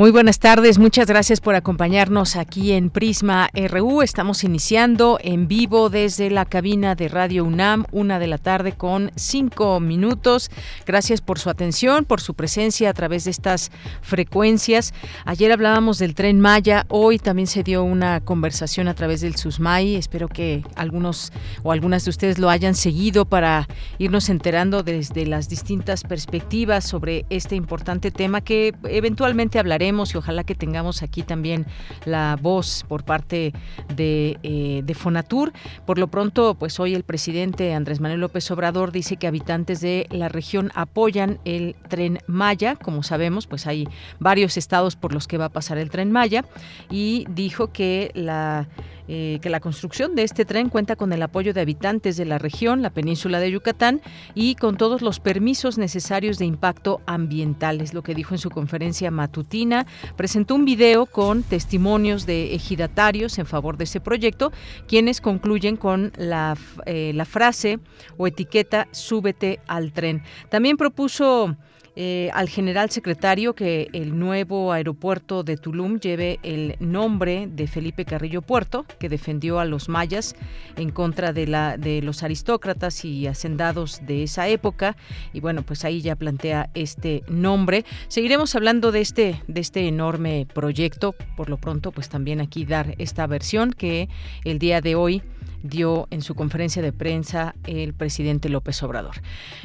Muy buenas tardes, muchas gracias por acompañarnos aquí en Prisma RU. Estamos iniciando en vivo desde la cabina de Radio UNAM, una de la tarde con cinco minutos. Gracias por su atención, por su presencia a través de estas frecuencias. Ayer hablábamos del tren Maya, hoy también se dio una conversación a través del SUSMAI. Espero que algunos o algunas de ustedes lo hayan seguido para irnos enterando desde las distintas perspectivas sobre este importante tema que eventualmente hablaremos y ojalá que tengamos aquí también la voz por parte de, eh, de Fonatur. Por lo pronto, pues hoy el presidente Andrés Manuel López Obrador dice que habitantes de la región apoyan el tren Maya. Como sabemos, pues hay varios estados por los que va a pasar el tren Maya y dijo que la eh, que la construcción de este tren cuenta con el apoyo de habitantes de la región, la península de Yucatán, y con todos los permisos necesarios de impacto ambiental, es lo que dijo en su conferencia matutina. Presentó un video con testimonios de ejidatarios en favor de ese proyecto, quienes concluyen con la, eh, la frase o etiqueta súbete al tren. También propuso eh, al general secretario que el nuevo aeropuerto de Tulum lleve el nombre de Felipe Carrillo Puerto, que defendió a los mayas en contra de, la, de los aristócratas y hacendados de esa época. Y bueno, pues ahí ya plantea este nombre. Seguiremos hablando de este, de este enorme proyecto. Por lo pronto, pues también aquí dar esta versión que el día de hoy dio en su conferencia de prensa el presidente López Obrador.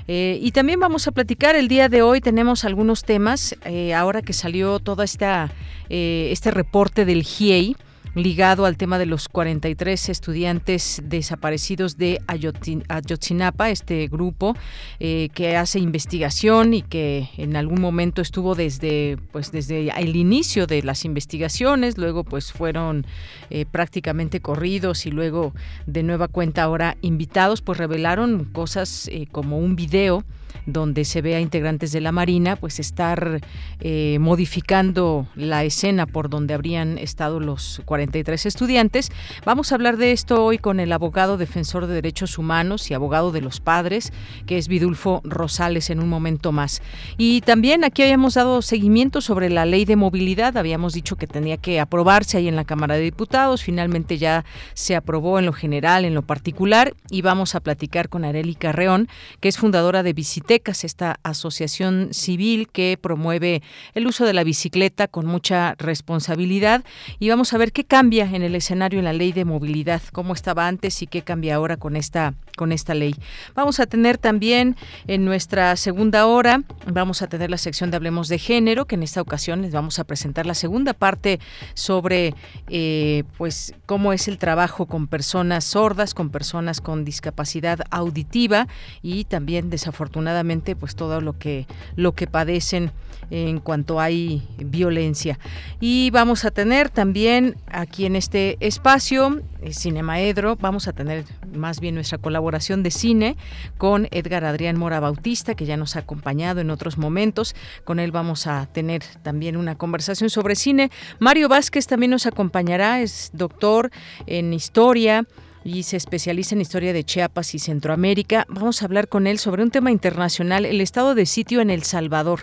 Eh, y también vamos a platicar el día de hoy, tenemos algunos temas, eh, ahora que salió todo esta, eh, este reporte del GIEI, ligado al tema de los 43 estudiantes desaparecidos de Ayotzinapa, este grupo eh, que hace investigación y que en algún momento estuvo desde, pues, desde el inicio de las investigaciones, luego pues fueron eh, prácticamente corridos y luego de nueva cuenta ahora invitados, pues revelaron cosas eh, como un video donde se ve a integrantes de la Marina pues estar eh, modificando la escena por donde habrían estado los 43 estudiantes. Vamos a hablar de esto hoy con el abogado defensor de derechos humanos y abogado de los padres, que es Vidulfo Rosales en un momento más. Y también aquí habíamos dado seguimiento sobre la ley de movilidad, habíamos dicho que tenía que aprobarse ahí en la Cámara de Diputados, finalmente ya se aprobó en lo general, en lo particular, y vamos a platicar con Areli Carreón, que es fundadora de Esta asociación civil que promueve el uso de la bicicleta con mucha responsabilidad. Y vamos a ver qué cambia en el escenario en la ley de movilidad, cómo estaba antes y qué cambia ahora con esta, con esta ley. Vamos a tener también en nuestra segunda hora, vamos a tener la sección de Hablemos de Género, que en esta ocasión les vamos a presentar la segunda parte sobre eh, pues cómo es el trabajo con personas sordas, con personas con discapacidad auditiva y también desafortunadamente pues todo lo que lo que padecen en cuanto hay violencia. Y vamos a tener también aquí en este espacio eh, Cinemaedro, vamos a tener más bien nuestra colaboración de cine con Edgar Adrián Mora Bautista, que ya nos ha acompañado en otros momentos. Con él vamos a tener también una conversación sobre cine. Mario Vázquez también nos acompañará, es doctor en historia y se especializa en historia de Chiapas y Centroamérica. Vamos a hablar con él sobre un tema internacional, el estado de sitio en El Salvador,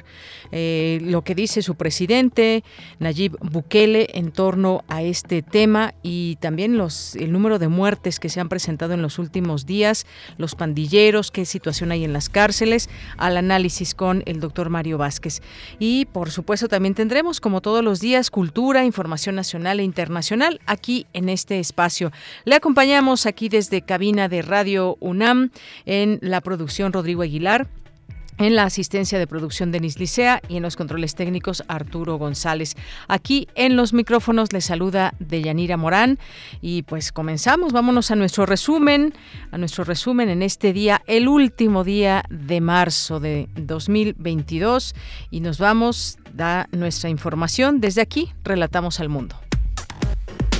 eh, lo que dice su presidente Nayib Bukele en torno a este tema y también el número de muertes que se han presentado en los últimos días, los pandilleros, qué situación hay en las cárceles, al análisis con el doctor Mario Vázquez. Y por supuesto también tendremos, como todos los días, cultura, información nacional e internacional aquí en este espacio. Le acompañamos aquí desde cabina de Radio UNAM en la producción Rodrigo Aguilar En la asistencia de producción Denis Licea y en los controles técnicos Arturo González. Aquí en los micrófonos les saluda Deyanira Morán y pues comenzamos, vámonos a nuestro resumen, a nuestro resumen en este día, el último día de marzo de 2022 y nos vamos da nuestra información desde aquí, relatamos al mundo.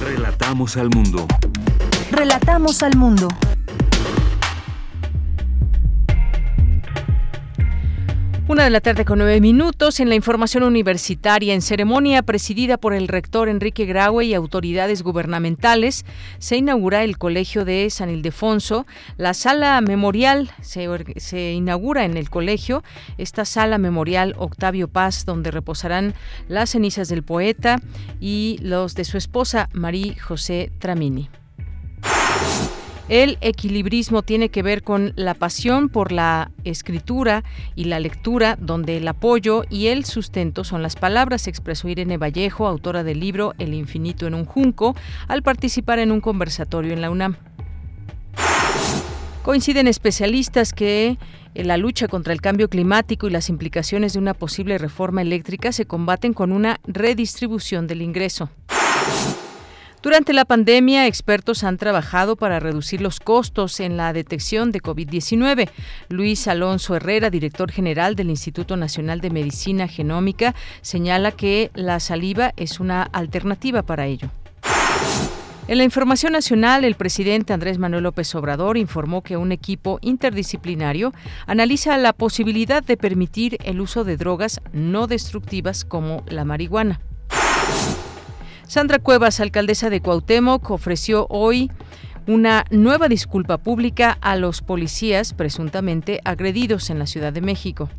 Relatamos al mundo. Relatamos al mundo. Una de la tarde con nueve minutos en la información universitaria, en ceremonia presidida por el rector Enrique Graue y autoridades gubernamentales, se inaugura el Colegio de San Ildefonso. La sala memorial se, se inaugura en el colegio, esta sala memorial Octavio Paz, donde reposarán las cenizas del poeta y los de su esposa María José Tramini. El equilibrismo tiene que ver con la pasión por la escritura y la lectura, donde el apoyo y el sustento son las palabras, expresó Irene Vallejo, autora del libro El infinito en un junco, al participar en un conversatorio en la UNAM. Coinciden especialistas que la lucha contra el cambio climático y las implicaciones de una posible reforma eléctrica se combaten con una redistribución del ingreso. Durante la pandemia, expertos han trabajado para reducir los costos en la detección de COVID-19. Luis Alonso Herrera, director general del Instituto Nacional de Medicina Genómica, señala que la saliva es una alternativa para ello. En la información nacional, el presidente Andrés Manuel López Obrador informó que un equipo interdisciplinario analiza la posibilidad de permitir el uso de drogas no destructivas como la marihuana. Sandra Cuevas, alcaldesa de Cuauhtémoc, ofreció hoy una nueva disculpa pública a los policías presuntamente agredidos en la Ciudad de México.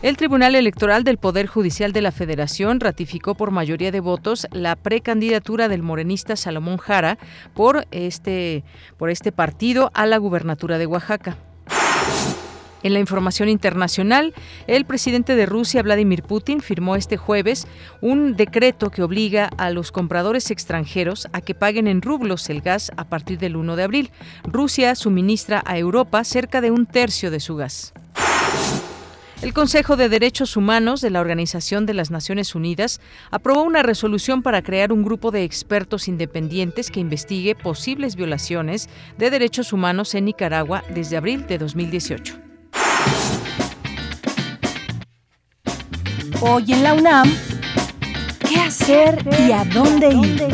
El Tribunal Electoral del Poder Judicial de la Federación ratificó por mayoría de votos la precandidatura del morenista Salomón Jara por este, por este partido a la gubernatura de Oaxaca. En la información internacional, el presidente de Rusia, Vladimir Putin, firmó este jueves un decreto que obliga a los compradores extranjeros a que paguen en rublos el gas a partir del 1 de abril. Rusia suministra a Europa cerca de un tercio de su gas. El Consejo de Derechos Humanos de la Organización de las Naciones Unidas aprobó una resolución para crear un grupo de expertos independientes que investigue posibles violaciones de derechos humanos en Nicaragua desde abril de 2018. Hoy en la UNAM, ¿qué hacer y a dónde ir?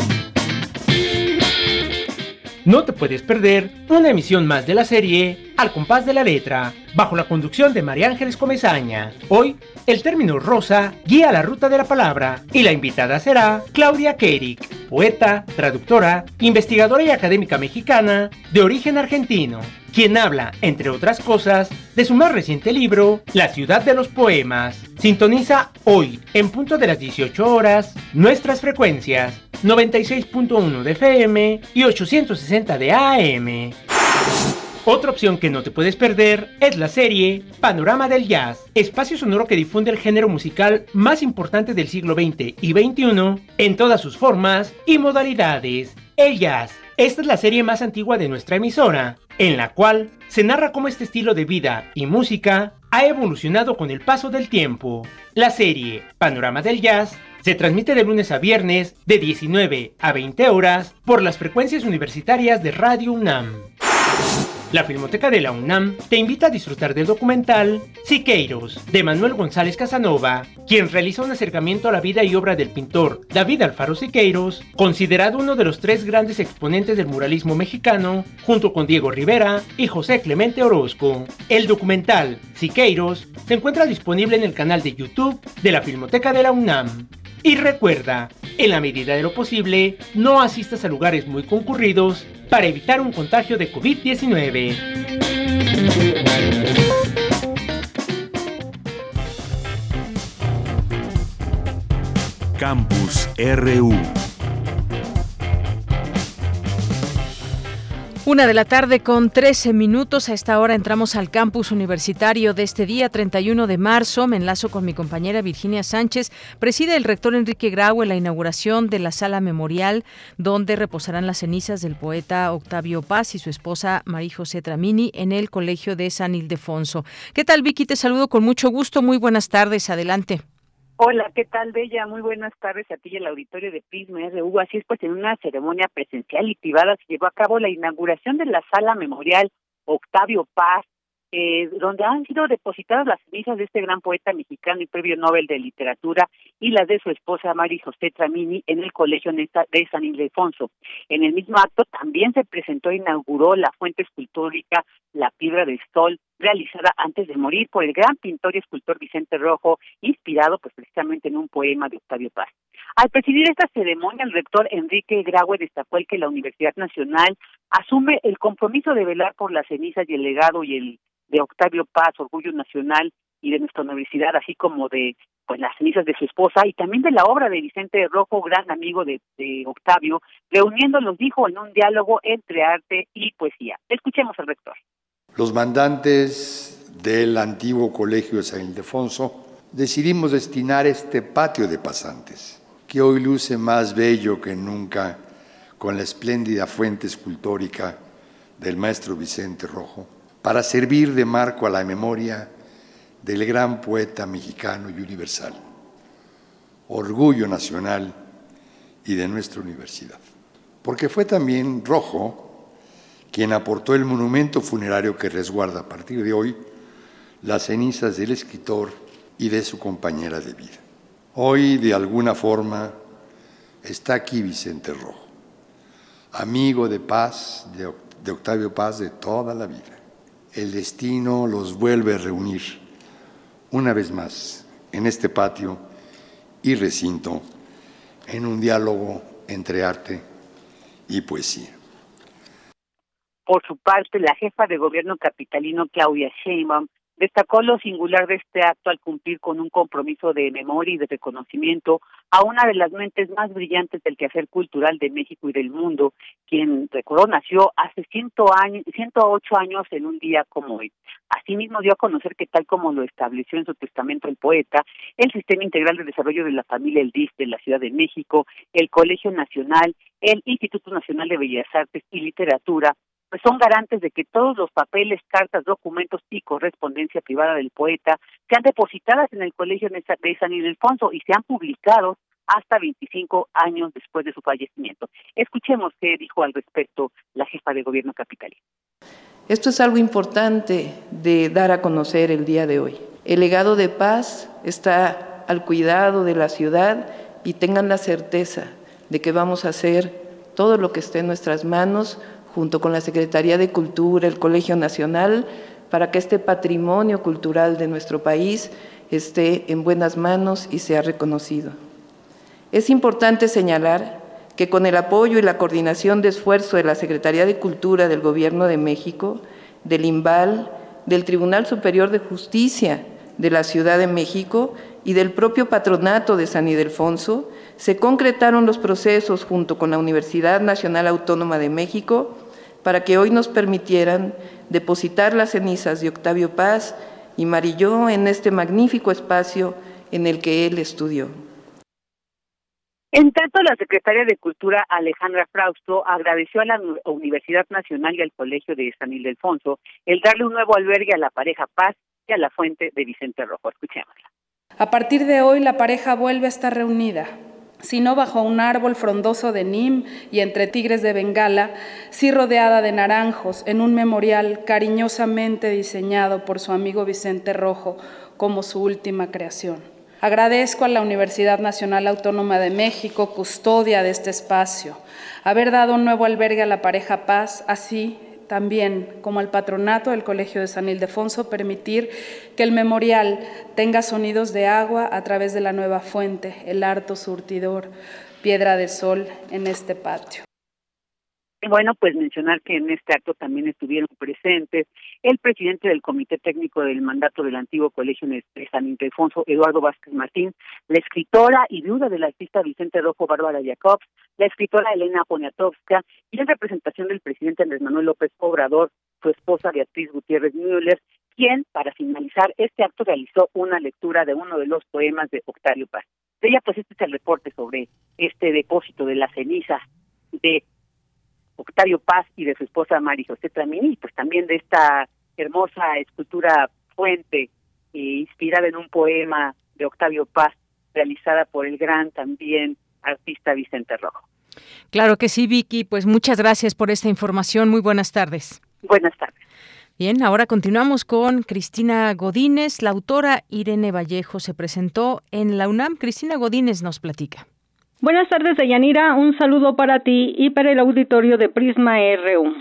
No te puedes perder una emisión más de la serie Al compás de la letra, bajo la conducción de María Ángeles Comezaña. Hoy, el término rosa guía la ruta de la palabra y la invitada será Claudia Kerik, poeta, traductora, investigadora y académica mexicana de origen argentino quien habla, entre otras cosas, de su más reciente libro, La ciudad de los poemas. Sintoniza hoy, en punto de las 18 horas, nuestras frecuencias 96.1 de FM y 860 de AM. Otra opción que no te puedes perder es la serie Panorama del Jazz, espacio sonoro que difunde el género musical más importante del siglo XX y XXI en todas sus formas y modalidades, el jazz. Esta es la serie más antigua de nuestra emisora, en la cual se narra cómo este estilo de vida y música ha evolucionado con el paso del tiempo. La serie Panorama del Jazz se transmite de lunes a viernes de 19 a 20 horas por las frecuencias universitarias de Radio UNAM. La Filmoteca de la UNAM te invita a disfrutar del documental Siqueiros, de Manuel González Casanova, quien realiza un acercamiento a la vida y obra del pintor David Alfaro Siqueiros, considerado uno de los tres grandes exponentes del muralismo mexicano, junto con Diego Rivera y José Clemente Orozco. El documental Siqueiros se encuentra disponible en el canal de YouTube de la Filmoteca de la UNAM. Y recuerda, en la medida de lo posible, no asistas a lugares muy concurridos para evitar un contagio de COVID-19. Campus RU Una de la tarde con 13 minutos. A esta hora entramos al campus universitario de este día, 31 de marzo. Me enlazo con mi compañera Virginia Sánchez. Preside el rector Enrique Grau en la inauguración de la sala memorial, donde reposarán las cenizas del poeta Octavio Paz y su esposa María José Tramini en el Colegio de San Ildefonso. ¿Qué tal, Vicky? Te saludo con mucho gusto. Muy buenas tardes. Adelante. Hola, ¿qué tal, Bella? Muy buenas tardes a ti y al auditorio de Prisma RU. Así es, pues en una ceremonia presencial y privada se llevó a cabo la inauguración de la sala memorial Octavio Paz, eh, donde han sido depositadas las cenizas de este gran poeta mexicano y premio Nobel de Literatura y las de su esposa Mari José Tramini en el Colegio de San Ildefonso. En el mismo acto también se presentó e inauguró la fuente escultórica La Piedra del Sol, realizada antes de morir por el gran pintor y escultor Vicente Rojo, inspirado pues precisamente en un poema de Octavio Paz. Al presidir esta ceremonia, el rector Enrique Graue destacó el que la Universidad Nacional asume el compromiso de velar por las cenizas y el legado y el de Octavio Paz, Orgullo Nacional y de nuestra universidad, así como de pues las cenizas de su esposa y también de la obra de Vicente Rojo, gran amigo de, de Octavio, reuniéndolos, dijo, en un diálogo entre arte y poesía. Escuchemos al rector. Los mandantes del antiguo colegio de San Ildefonso decidimos destinar este patio de pasantes, que hoy luce más bello que nunca con la espléndida fuente escultórica del maestro Vicente Rojo, para servir de marco a la memoria del gran poeta mexicano y universal, orgullo nacional y de nuestra universidad. Porque fue también Rojo quien aportó el monumento funerario que resguarda a partir de hoy las cenizas del escritor y de su compañera de vida. Hoy, de alguna forma, está aquí Vicente Rojo, amigo de paz, de, Octavio Paz de toda la vida el destino los vuelve a reunir una vez más en este patio y recinto en un diálogo entre arte y poesía. Por su parte, la jefa de gobierno capitalino Claudia Sheinbaum Destacó lo singular de este acto al cumplir con un compromiso de memoria y de reconocimiento a una de las mentes más brillantes del quehacer cultural de México y del mundo, quien, recordó, nació hace ciento años, 108 años en un día como hoy. Asimismo, dio a conocer que, tal como lo estableció en su testamento el poeta, el Sistema Integral de Desarrollo de la Familia, el DIF de la Ciudad de México, el Colegio Nacional, el Instituto Nacional de Bellas Artes y Literatura, pues son garantes de que todos los papeles, cartas, documentos y correspondencia privada del poeta sean depositadas en el Colegio de San Ildefonso y sean publicados hasta 25 años después de su fallecimiento. Escuchemos qué dijo al respecto la jefa de gobierno capitalino. Esto es algo importante de dar a conocer el día de hoy. El legado de paz está al cuidado de la ciudad y tengan la certeza de que vamos a hacer todo lo que esté en nuestras manos junto con la Secretaría de Cultura, el Colegio Nacional, para que este patrimonio cultural de nuestro país esté en buenas manos y sea reconocido. Es importante señalar que con el apoyo y la coordinación de esfuerzo de la Secretaría de Cultura del Gobierno de México, del IMBAL, del Tribunal Superior de Justicia de la Ciudad de México y del propio patronato de San Ildefonso, se concretaron los procesos junto con la Universidad Nacional Autónoma de México para que hoy nos permitieran depositar las cenizas de Octavio Paz y Marilló en este magnífico espacio en el que él estudió. En tanto, la secretaria de Cultura, Alejandra Frausto, agradeció a la Universidad Nacional y al Colegio de San Ildefonso el darle un nuevo albergue a la pareja Paz y a la fuente de Vicente Rojo. Escuchémosla. A partir de hoy, la pareja vuelve a estar reunida sino bajo un árbol frondoso de nim y entre tigres de Bengala, sí rodeada de naranjos, en un memorial cariñosamente diseñado por su amigo Vicente Rojo como su última creación. Agradezco a la Universidad Nacional Autónoma de México, custodia de este espacio, haber dado un nuevo albergue a la pareja Paz, así también, como al patronato del Colegio de San Ildefonso, permitir que el memorial tenga sonidos de agua a través de la nueva fuente, el harto surtidor, piedra de sol en este patio. Bueno, pues mencionar que en este acto también estuvieron presentes el presidente del Comité Técnico del Mandato del antiguo Colegio de San Ildefonso, Eduardo Vázquez Martín, la escritora y viuda del artista Vicente Rojo Bárbara Jacobs, la escritora Elena Poniatowska y en representación del presidente Andrés Manuel López Obrador, su esposa Beatriz Gutiérrez Müller, quien, para finalizar este acto, realizó una lectura de uno de los poemas de Octavio Paz. De ella, pues este es el reporte sobre este depósito de la ceniza de Octavio Paz y de su esposa Mari José Tramini, pues también de esta hermosa escultura fuente eh, inspirada en un poema de Octavio Paz realizada por el gran también artista Vicente Rojo. Claro que sí, Vicky, pues muchas gracias por esta información. Muy buenas tardes. Buenas tardes. Bien, ahora continuamos con Cristina Godínez. La autora Irene Vallejo se presentó en la UNAM. Cristina Godínez nos platica. Buenas tardes, Deyanira. Un saludo para ti y para el auditorio de Prisma RU.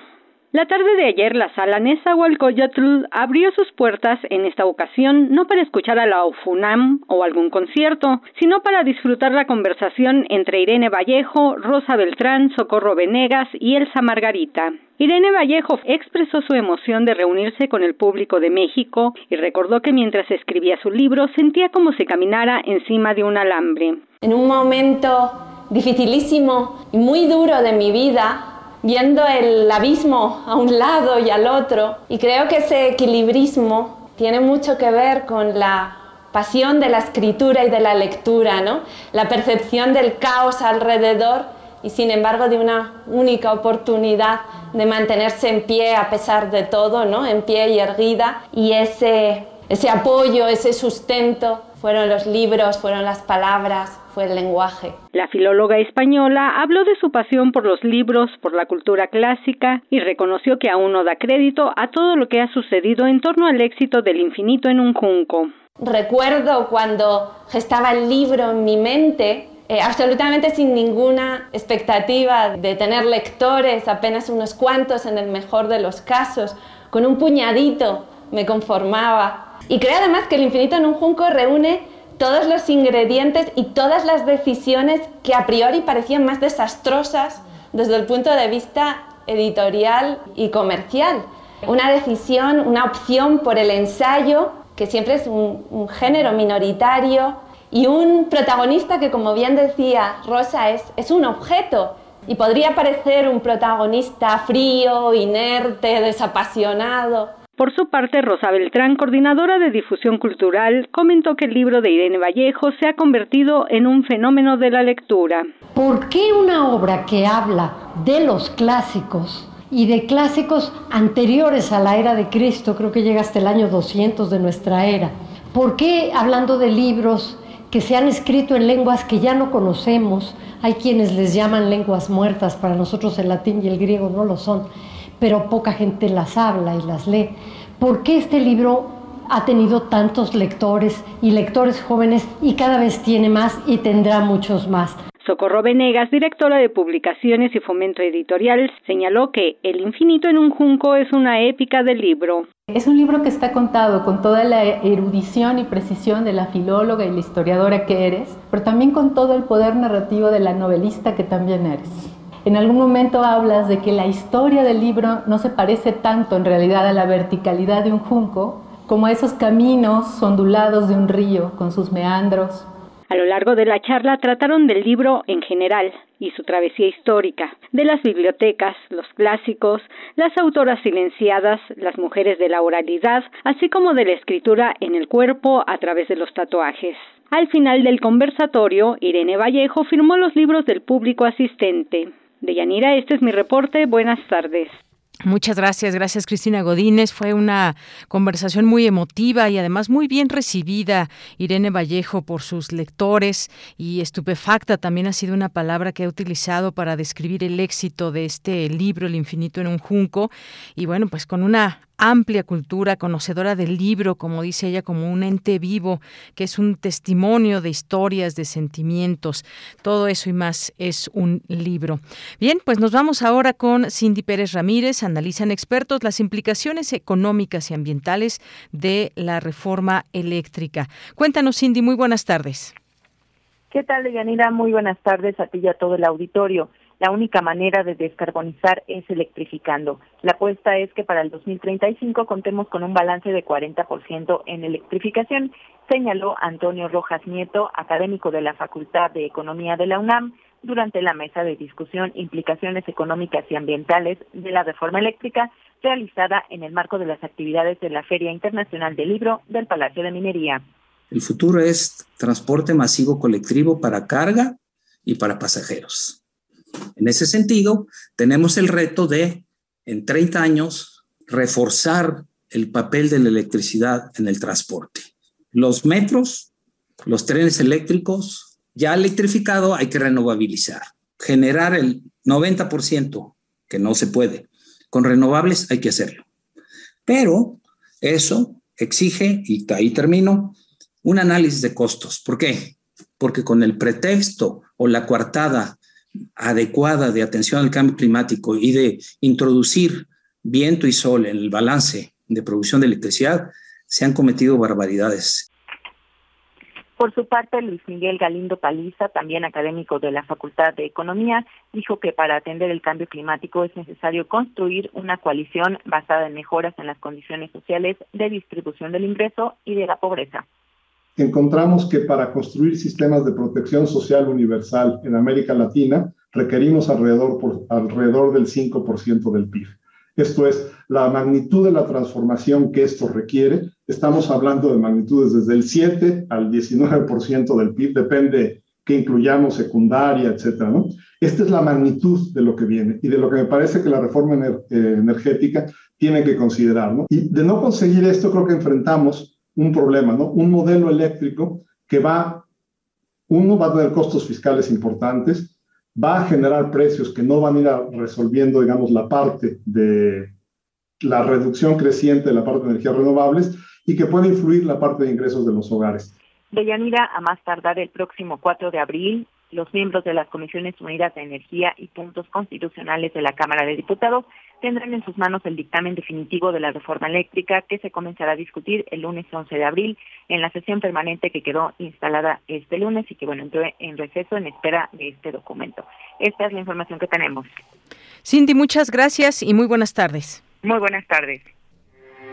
La tarde de ayer, la sala Nezahualcóyotl abrió sus puertas en esta ocasión no para escuchar a la UFUNAM o algún concierto, sino para disfrutar la conversación entre Irene Vallejo, Rosa Beltrán, Socorro Venegas y Elsa Margarita. Irene Vallejo expresó su emoción de reunirse con el público de México y recordó que mientras escribía su libro sentía como si caminara encima de un alambre. En un momento dificilísimo y muy duro de mi vida, viendo el abismo a un lado y al otro. Y creo que ese equilibrismo tiene mucho que ver con la pasión de la escritura y de la lectura, ¿no? La percepción del caos alrededor y sin embargo de una única oportunidad de mantenerse en pie a pesar de todo, ¿no? En pie y erguida y ese ese apoyo, ese sustento fueron los libros, fueron las palabras, fue el lenguaje. La filóloga española habló de su pasión por los libros, por la cultura clásica y reconoció que aún no da crédito a todo lo que ha sucedido en torno al éxito del infinito en un junco. Recuerdo cuando gestaba el libro en mi mente, eh, absolutamente sin ninguna expectativa de tener lectores, apenas unos cuantos en el mejor de los casos, con un puñadito me conformaba. Y creo además que el infinito en un junco reúne todos los ingredientes y todas las decisiones que a priori parecían más desastrosas desde el punto de vista editorial y comercial. Una decisión, una opción por el ensayo, que siempre es un, género minoritario, y un protagonista que, como bien decía Rosa, es, un objeto. Y podría parecer un protagonista frío, inerte, desapasionado por su parte, Rosa Beltrán, coordinadora de difusión cultural, comentó que el libro de Irene Vallejo se ha convertido en un fenómeno de la lectura. ¿Por qué una obra que habla de los clásicos y de clásicos anteriores a la era de Cristo, creo que llega hasta el año 200 de nuestra era? ¿Por qué hablando de libros que se han escrito en lenguas que ya no conocemos? Hay quienes les llaman lenguas muertas, para nosotros el latín y el griego no lo son pero poca gente las habla y las lee. ¿Por qué este libro ha tenido tantos lectores y lectores jóvenes y cada vez tiene más y tendrá muchos más? Socorro Venegas, directora de Publicaciones y Fomento Editorial, señaló que El infinito en un junco es una épica del libro. Es un libro que está contado con toda la erudición y precisión de la filóloga y la historiadora que eres, pero también con todo el poder narrativo de la novelista que también eres. En algún momento hablas de que la historia del libro no se parece tanto en realidad a la verticalidad de un junco como a esos caminos ondulados de un río con sus meandros. A lo largo de la charla trataron del libro en general y su travesía histórica, de las bibliotecas, los clásicos, las autoras silenciadas, las mujeres de la oralidad, así como de la escritura en el cuerpo a través de los tatuajes. Al final del conversatorio, Irene Vallejo firmó los libros del público asistente. Deyanira, este es mi reporte. Buenas tardes. Muchas gracias, gracias Cristina Godínez. Fue una conversación muy emotiva y además muy bien recibida. Irene Vallejo por sus lectores y estupefacta también ha sido una palabra que ha utilizado para describir el éxito de este libro, El infinito en un junco. Y bueno, pues con una amplia cultura, conocedora del libro, como dice ella, como un ente vivo, que es un testimonio de historias, de sentimientos. Todo eso y más es un libro. Bien, pues nos vamos ahora con Cindy Pérez Ramírez. Analizan expertos las implicaciones económicas y ambientales de la reforma eléctrica. Cuéntanos, Cindy, muy buenas tardes. ¿Qué tal, Yanira? Muy buenas tardes a ti y a todo el auditorio. La única manera de descarbonizar es electrificando. La apuesta es que para el 2035 contemos con un balance de 40% en electrificación, señaló Antonio Rojas Nieto, académico de la Facultad de Economía de la UNAM, durante la mesa de discusión Implicaciones económicas y ambientales de la reforma eléctrica realizada en el marco de las actividades de la Feria Internacional del Libro del Palacio de Minería. El futuro es transporte masivo colectivo para carga y para pasajeros. En ese sentido, tenemos el reto de, en 30 años, reforzar el papel de la electricidad en el transporte. Los metros, los trenes eléctricos, ya electrificado hay que renovabilizar. Generar el 90%, que no se puede. Con renovables hay que hacerlo. Pero eso exige, y ahí termino, un análisis de costos. ¿Por qué? Porque con el pretexto o la coartada adecuada de atención al cambio climático y de introducir viento y sol en el balance de producción de electricidad, se han cometido barbaridades. Por su parte, Luis Miguel Galindo Paliza, también académico de la Facultad de Economía, dijo que para atender el cambio climático es necesario construir una coalición basada en mejoras en las condiciones sociales de distribución del ingreso y de la pobreza encontramos que para construir sistemas de protección social universal en América Latina requerimos alrededor, por, alrededor del 5% del PIB. Esto es, la magnitud de la transformación que esto requiere, estamos hablando de magnitudes desde el 7 al 19% del PIB, depende que incluyamos secundaria, etcétera, ¿no? Esta es la magnitud de lo que viene y de lo que me parece que la reforma eh, energética tiene que considerar, ¿no? Y de no conseguir esto, creo que enfrentamos un problema, ¿no? Un modelo eléctrico que va, uno, va a tener costos fiscales importantes, va a generar precios que no van a ir resolviendo, digamos, la parte de la reducción creciente de la parte de energías renovables y que puede influir la parte de ingresos de los hogares. Deyanira, a más tardar el próximo 4 de abril, los miembros de las Comisiones Unidas de Energía y Puntos Constitucionales de la Cámara de Diputados tendrán en sus manos el dictamen definitivo de la reforma eléctrica que se comenzará a discutir el lunes 11 de abril en la sesión permanente que quedó instalada este lunes y que bueno entró en receso en espera de este documento. Esta es la información que tenemos. Cindy, muchas gracias y muy buenas tardes. Muy buenas tardes.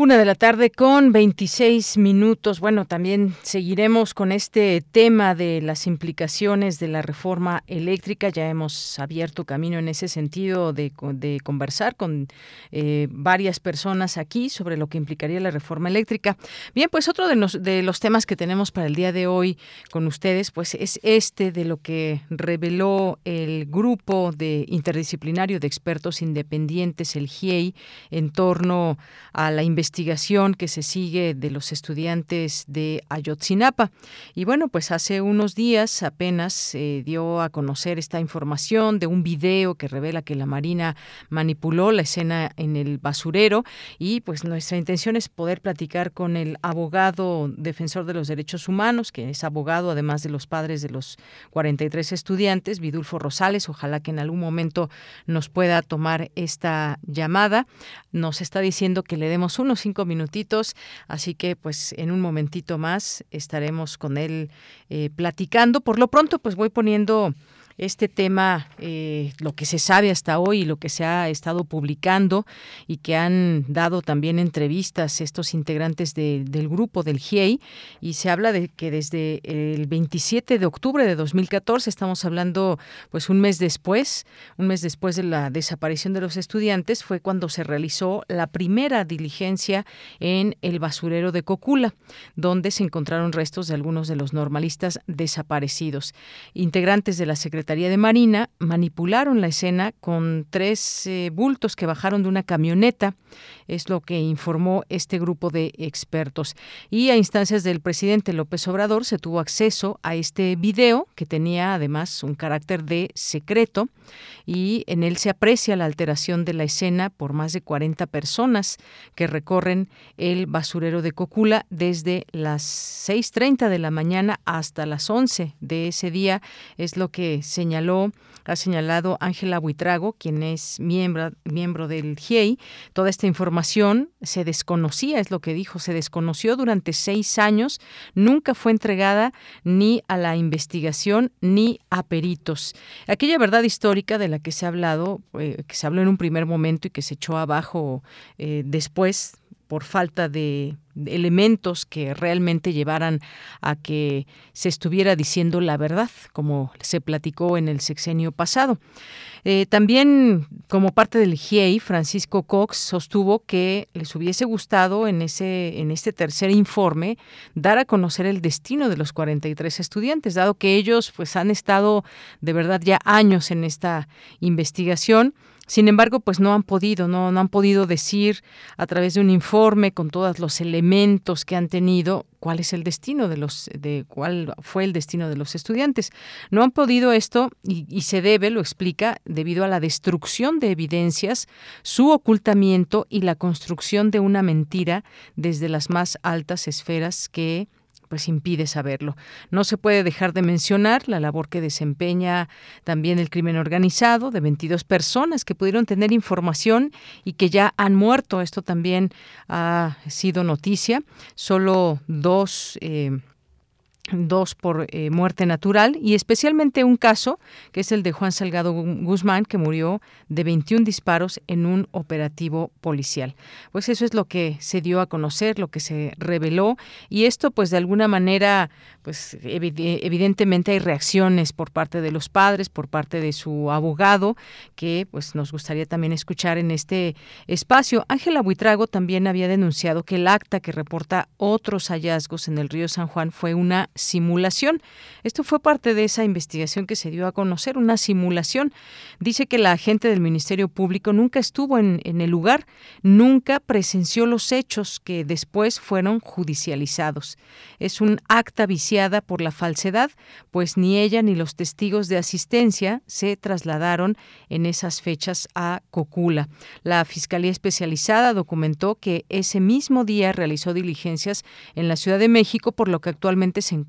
Una de la tarde con 26 minutos. Bueno, también seguiremos con este tema de las implicaciones de la reforma eléctrica. Ya hemos abierto camino en ese sentido de, conversar con eh, varias personas aquí sobre lo que implicaría la reforma eléctrica. Bien, pues otro de los, de los temas que tenemos para el día de hoy con ustedes, pues es este de lo que reveló el grupo de interdisciplinario de expertos independientes, el GIEI, en torno a la investigación investigación que se sigue de los estudiantes de Ayotzinapa. Y bueno, pues hace unos días apenas se dio a conocer esta información de un video que revela que la Marina manipuló la escena en el basurero y pues nuestra intención es poder platicar con el abogado defensor de los derechos humanos, que es abogado además de los padres de los 43 estudiantes, Vidulfo Rosales. Ojalá que en algún momento nos pueda tomar esta llamada. Nos está diciendo que le demos unos cinco minutitos, así que pues en un momentito más estaremos con él eh, platicando. Por lo pronto pues voy poniendo este tema, eh, lo que se sabe hasta hoy y lo que se ha estado publicando y que han dado también entrevistas estos integrantes del grupo del GIEI y se habla de que desde el 27 de octubre de 2014, estamos hablando pues un mes después, un mes después de la desaparición de los estudiantes, fue cuando se realizó la primera diligencia en el basurero de Cocula, donde se encontraron restos de algunos de los normalistas desaparecidos. Integrantes de la Secretaría de Marina manipularon la escena con tres eh, bultos que bajaron de una camioneta, es lo que informó este grupo de expertos. Y a instancias del presidente López Obrador se tuvo acceso a este video que tenía además un carácter de secreto. Y en él se aprecia la alteración de la escena por más de 40 personas que recorren el basurero de Cocula desde las 6.30 de la mañana hasta las 11 de ese día, es lo que se señaló, ha señalado Ángela Buitrago, quien es miembro, miembro del GIEI. Toda esta información se desconocía, es lo que dijo, se desconoció durante seis años, nunca fue entregada ni a la investigación ni a peritos. Aquella verdad histórica de la que se ha hablado, eh, que se habló en un primer momento y que se echó abajo eh, después por falta de elementos que realmente llevaran a que se estuviera diciendo la verdad, como se platicó en el sexenio pasado. Eh, también, como parte del GIEI, Francisco Cox sostuvo que les hubiese gustado en, ese, en este tercer informe dar a conocer el destino de los 43 estudiantes, dado que ellos pues, han estado de verdad ya años en esta investigación sin embargo, pues no han podido, no, no han podido decir a través de un informe con todos los elementos que han tenido cuál es el destino de los de cuál fue el destino de los estudiantes. No han podido esto y, y, se debe, lo explica, debido a la destrucción de evidencias, su ocultamiento y la construcción de una mentira desde las más altas esferas que pues impide saberlo. No se puede dejar de mencionar la labor que desempeña también el crimen organizado de 22 personas que pudieron tener información y que ya han muerto. Esto también ha sido noticia. Solo dos eh, dos por eh, muerte natural y especialmente un caso que es el de Juan Salgado Guzmán que murió de 21 disparos en un operativo policial. Pues eso es lo que se dio a conocer, lo que se reveló y esto pues de alguna manera pues evidentemente hay reacciones por parte de los padres, por parte de su abogado que pues nos gustaría también escuchar en este espacio. Ángela Buitrago también había denunciado que el acta que reporta otros hallazgos en el río San Juan fue una simulación. Esto fue parte de esa investigación que se dio a conocer, una simulación. Dice que la agente del Ministerio Público nunca estuvo en, el lugar, nunca presenció los hechos que después fueron judicializados. Es un acta viciada por la falsedad, pues ni ella ni los testigos de asistencia se trasladaron en esas fechas a Cocula. La Fiscalía Especializada documentó que ese mismo día realizó diligencias en la Ciudad de México, por lo que actualmente se encuentra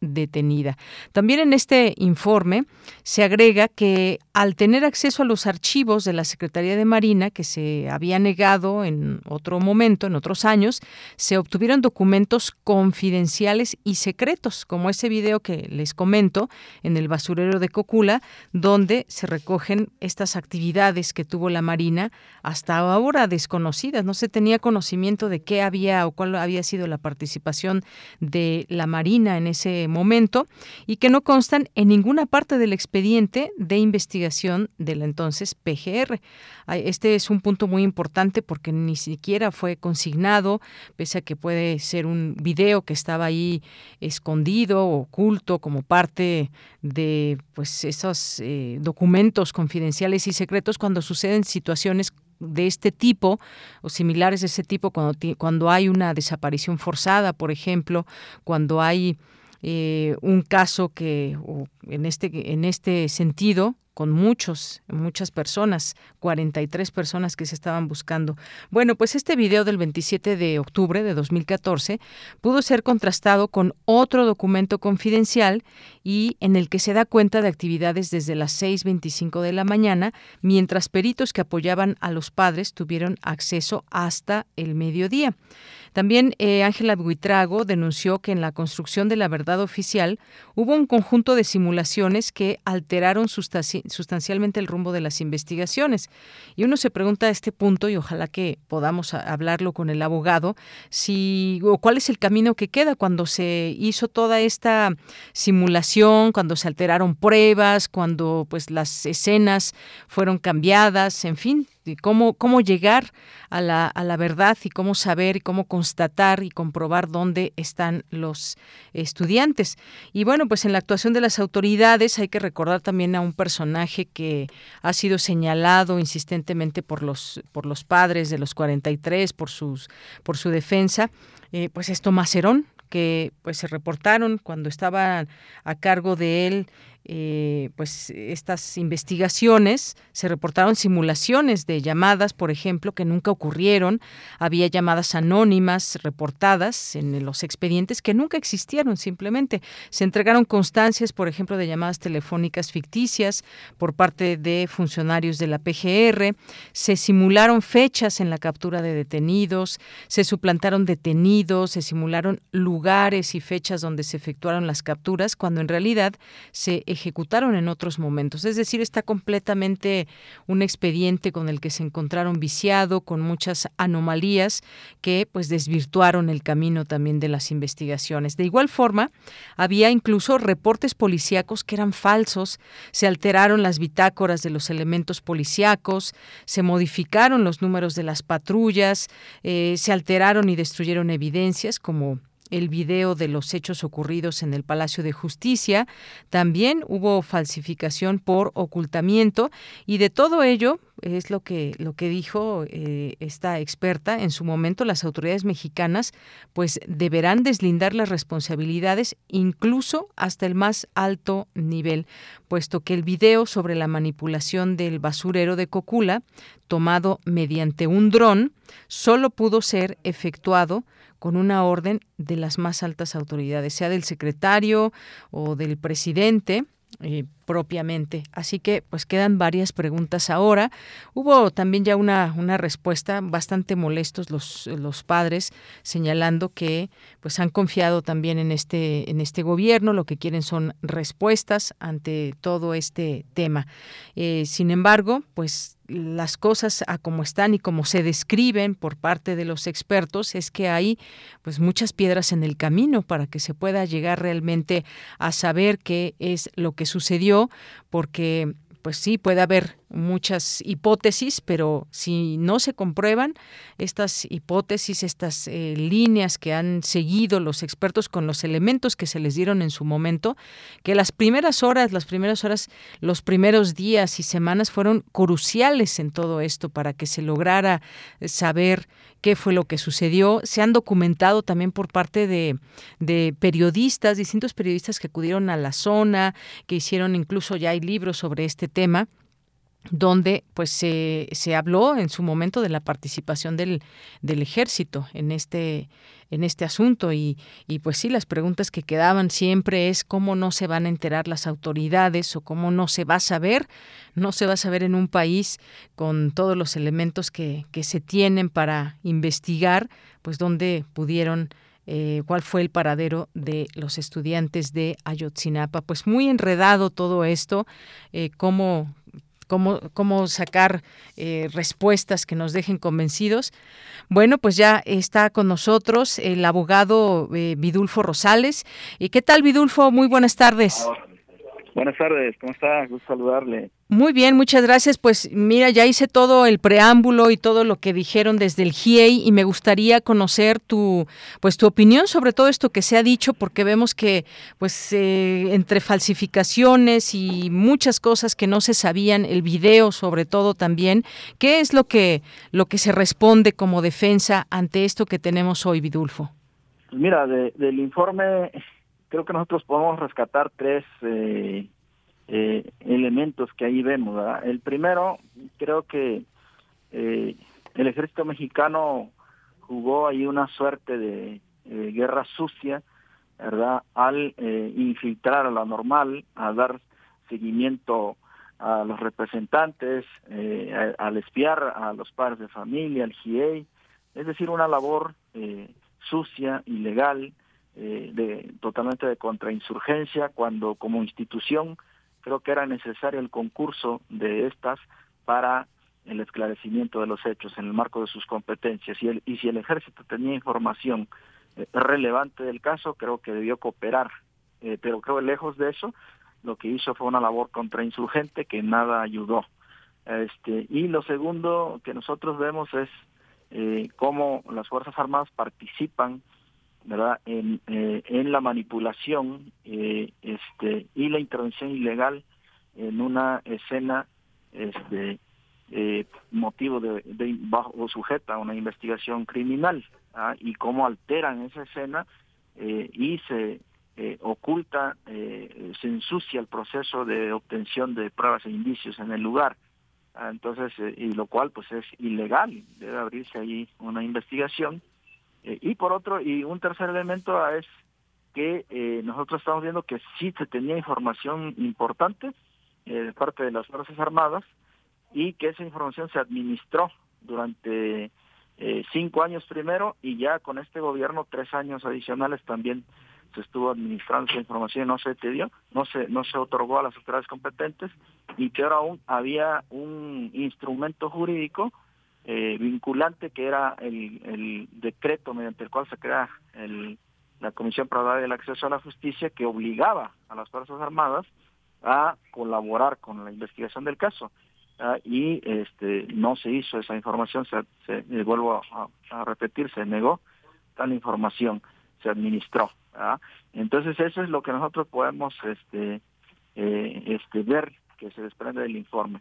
detenida. También en este informe se agrega que al tener acceso a los archivos de la Secretaría de Marina, que se había negado en otro momento, en otros años, se obtuvieron documentos confidenciales y secretos, como ese video que les comento en el basurero de Cocula, donde se recogen estas actividades que tuvo la Marina hasta ahora desconocidas. No se tenía conocimiento de qué había o cuál había sido la participación de la Marina en ese momento y que no constan en ninguna parte del expediente de investigación de la entonces PGR. Este es un punto muy importante porque ni siquiera fue consignado, pese a que puede ser un video que estaba ahí escondido, oculto, como parte de pues esos eh, documentos confidenciales y secretos cuando suceden situaciones de este tipo o similares de ese tipo cuando, cuando hay una desaparición forzada, por ejemplo, cuando hay eh, un caso que en este en este sentido con muchos, muchas personas, 43 personas que se estaban buscando. Bueno, pues este video del 27 de octubre de 2014 pudo ser contrastado con otro documento confidencial y en el que se da cuenta de actividades desde las 6.25 de la mañana, mientras peritos que apoyaban a los padres tuvieron acceso hasta el mediodía. También eh, Ángela Buitrago denunció que en la construcción de la verdad oficial hubo un conjunto de simulaciones que alteraron sustancialmente el rumbo de las investigaciones. Y uno se pregunta a este punto, y ojalá que podamos hablarlo con el abogado, si o cuál es el camino que queda cuando se hizo toda esta simulación, cuando se alteraron pruebas, cuando pues las escenas fueron cambiadas, en fin, cómo, cómo llegar a la, a la verdad y cómo saber y cómo constatar y comprobar dónde están los estudiantes. Y bueno, pues en la actuación de las autoridades hay que recordar también a un personaje que ha sido señalado insistentemente por los, por los padres de los 43, por, sus, por su defensa, eh, pues es Tomás que pues se reportaron cuando estaba a cargo de él eh, pues estas investigaciones, se reportaron simulaciones de llamadas, por ejemplo, que nunca ocurrieron, había llamadas anónimas reportadas en los expedientes que nunca existieron simplemente. Se entregaron constancias, por ejemplo, de llamadas telefónicas ficticias por parte de funcionarios de la PGR, se simularon fechas en la captura de detenidos, se suplantaron detenidos, se simularon lugares y fechas donde se efectuaron las capturas, cuando en realidad se ejecutaron en otros momentos. Es decir, está completamente un expediente con el que se encontraron viciado, con muchas anomalías que pues desvirtuaron el camino también de las investigaciones. De igual forma, había incluso reportes policíacos que eran falsos, se alteraron las bitácoras de los elementos policíacos, se modificaron los números de las patrullas, eh, se alteraron y destruyeron evidencias como el video de los hechos ocurridos en el Palacio de Justicia. También hubo falsificación por ocultamiento y de todo ello es lo que lo que dijo eh, esta experta en su momento las autoridades mexicanas pues deberán deslindar las responsabilidades incluso hasta el más alto nivel puesto que el video sobre la manipulación del basurero de Cocula tomado mediante un dron solo pudo ser efectuado con una orden de las más altas autoridades, sea del secretario o del presidente. Eh, propiamente. Así que pues quedan varias preguntas ahora. Hubo también ya una, una respuesta bastante molestos los, los padres señalando que pues han confiado también en este, en este gobierno, lo que quieren son respuestas ante todo este tema. Eh, sin embargo, pues las cosas a como están y como se describen por parte de los expertos es que hay pues muchas piedras en el camino para que se pueda llegar realmente a saber qué es lo que sucedió porque pues sí, puede haber muchas hipótesis, pero si no se comprueban estas hipótesis, estas eh, líneas que han seguido los expertos con los elementos que se les dieron en su momento, que las primeras horas, las primeras horas, los primeros días y semanas fueron cruciales en todo esto para que se lograra saber qué fue lo que sucedió. Se han documentado también por parte de, de, periodistas, distintos periodistas que acudieron a la zona, que hicieron incluso ya hay libros sobre este tema donde pues se, se habló en su momento de la participación del, del ejército en este en este asunto y, y pues sí las preguntas que quedaban siempre es cómo no se van a enterar las autoridades o cómo no se va a saber no se va a saber en un país con todos los elementos que, que se tienen para investigar pues dónde pudieron eh, cuál fue el paradero de los estudiantes de Ayotzinapa. Pues muy enredado todo esto, eh, cómo cómo, cómo sacar eh, respuestas que nos dejen convencidos. Bueno, pues ya está con nosotros el abogado eh, Vidulfo Rosales. ¿Y qué tal, Vidulfo? Muy buenas tardes. Buenas tardes, ¿cómo está? Gusto saludarle. Muy bien, muchas gracias. Pues mira, ya hice todo el preámbulo y todo lo que dijeron desde el GIEI y me gustaría conocer tu, pues tu opinión sobre todo esto que se ha dicho, porque vemos que, pues, eh, entre falsificaciones y muchas cosas que no se sabían, el video sobre todo también, ¿qué es lo que lo que se responde como defensa ante esto que tenemos hoy, Vidulfo? Pues mira, del informe creo que nosotros podemos rescatar tres eh, eh, elementos que ahí vemos. El primero, creo que eh, el ejército mexicano jugó ahí una suerte de guerra sucia, ¿verdad? Al infiltrar a la normal, a dar seguimiento a los representantes, al espiar a los padres de familia, al GIEI, es decir, una labor sucia, ilegal, eh, de, totalmente de contrainsurgencia, cuando como institución creo que era necesario el concurso de estas para el esclarecimiento de los hechos en el marco de sus competencias. Y, el, y si el ejército tenía información eh, relevante del caso, creo que debió cooperar. Eh, pero creo que lejos de eso, lo que hizo fue una labor contrainsurgente que nada ayudó. Este, y lo segundo que nosotros vemos es eh, cómo las Fuerzas Armadas participan verdad en, eh, en la manipulación eh, este y la intervención ilegal en una escena este eh, motivo de, de bajo sujeta a una investigación criminal ¿ah? y cómo alteran esa escena y se eh, oculta, eh, se ensucia el proceso de obtención de pruebas e indicios en el lugar. Ah, entonces, eh, y lo cual pues es ilegal, debe abrirse ahí una investigación. Y por otro, y un tercer elemento es que nosotros estamos viendo que sí se tenía información importante de parte de las Fuerzas Armadas y que esa información se administró durante cinco años primero y ya con este gobierno tres años adicionales también se estuvo administrando esa información y no se te dio, no se, no se otorgó a las autoridades competentes y que ahora aún había un instrumento jurídico eh, vinculante que era el, decreto mediante el cual se crea el, la Comisión para el Acceso a la Justicia que obligaba a las Fuerzas Armadas a colaborar con la investigación del caso. Ah, y este no se hizo esa información, se, se eh, vuelvo a, repetir, se negó tal información, se administró. Entonces eso es lo que nosotros podemos este, eh, este, ver que se desprende del informe.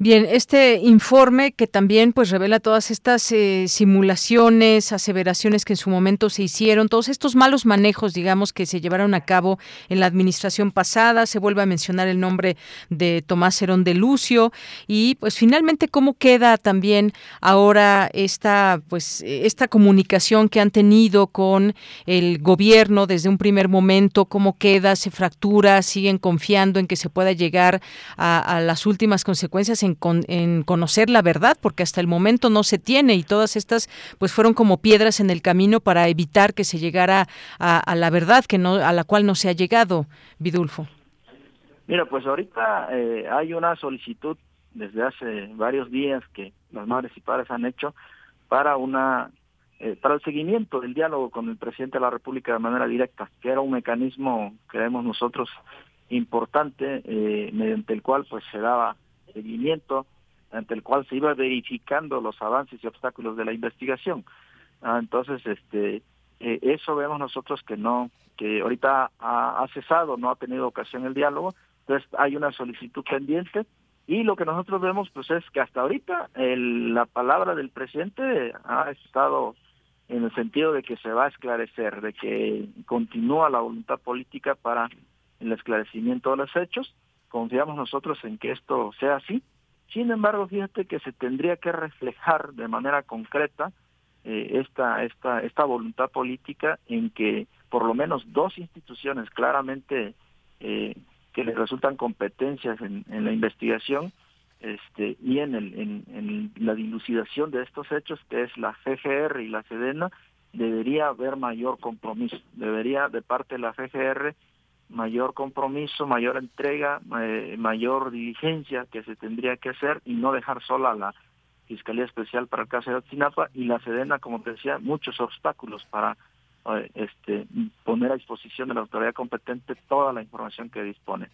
Bien, este informe que también pues revela todas estas eh, simulaciones, aseveraciones que en su momento se hicieron, todos estos malos manejos, digamos, que se llevaron a cabo en la administración pasada, se vuelve a mencionar el nombre de Tomás Herón de Lucio y pues finalmente cómo queda también ahora esta pues esta comunicación que han tenido con el gobierno desde un primer momento, cómo queda, se fractura, siguen confiando en que se pueda llegar a, las últimas consecuencias en, conocer la verdad, porque hasta el momento no se tiene y todas estas pues fueron como piedras en el camino para evitar que se llegara a, la verdad que no a la cual no se ha llegado, Vidulfo. Mira, pues ahorita eh, hay una solicitud desde hace varios días que las madres y padres han hecho para una eh, para el seguimiento del diálogo con el presidente de la República de manera directa, que era un mecanismo, creemos nosotros, importante, eh, mediante el cual pues se daba seguimiento ante el cual se iba verificando los avances y obstáculos de la investigación. Ah, entonces, este, eh, eso vemos nosotros que no, que ahorita ha, cesado, no ha tenido ocasión el diálogo, entonces hay una solicitud pendiente y lo que nosotros vemos pues es que hasta ahorita el, la palabra del presidente ha estado en el sentido de que se va a esclarecer, de que continúa la voluntad política para el esclarecimiento de los hechos confiamos nosotros en que esto sea así. Sin embargo, fíjate que se tendría que reflejar de manera concreta eh, esta, esta, esta voluntad política en que por lo menos dos instituciones claramente eh, que le resultan competencias en, la investigación este, y en, el, en, en, la dilucidación de estos hechos, que es la FGR y la SEDENA, debería haber mayor compromiso. Debería de parte de la FGR mayor compromiso, mayor entrega, eh, mayor diligencia que se tendría que hacer y no dejar sola la Fiscalía Especial para el caso de Otzinapa y la Sedena, como te decía, muchos obstáculos para eh, este, poner a disposición de la autoridad competente toda la información que dispone.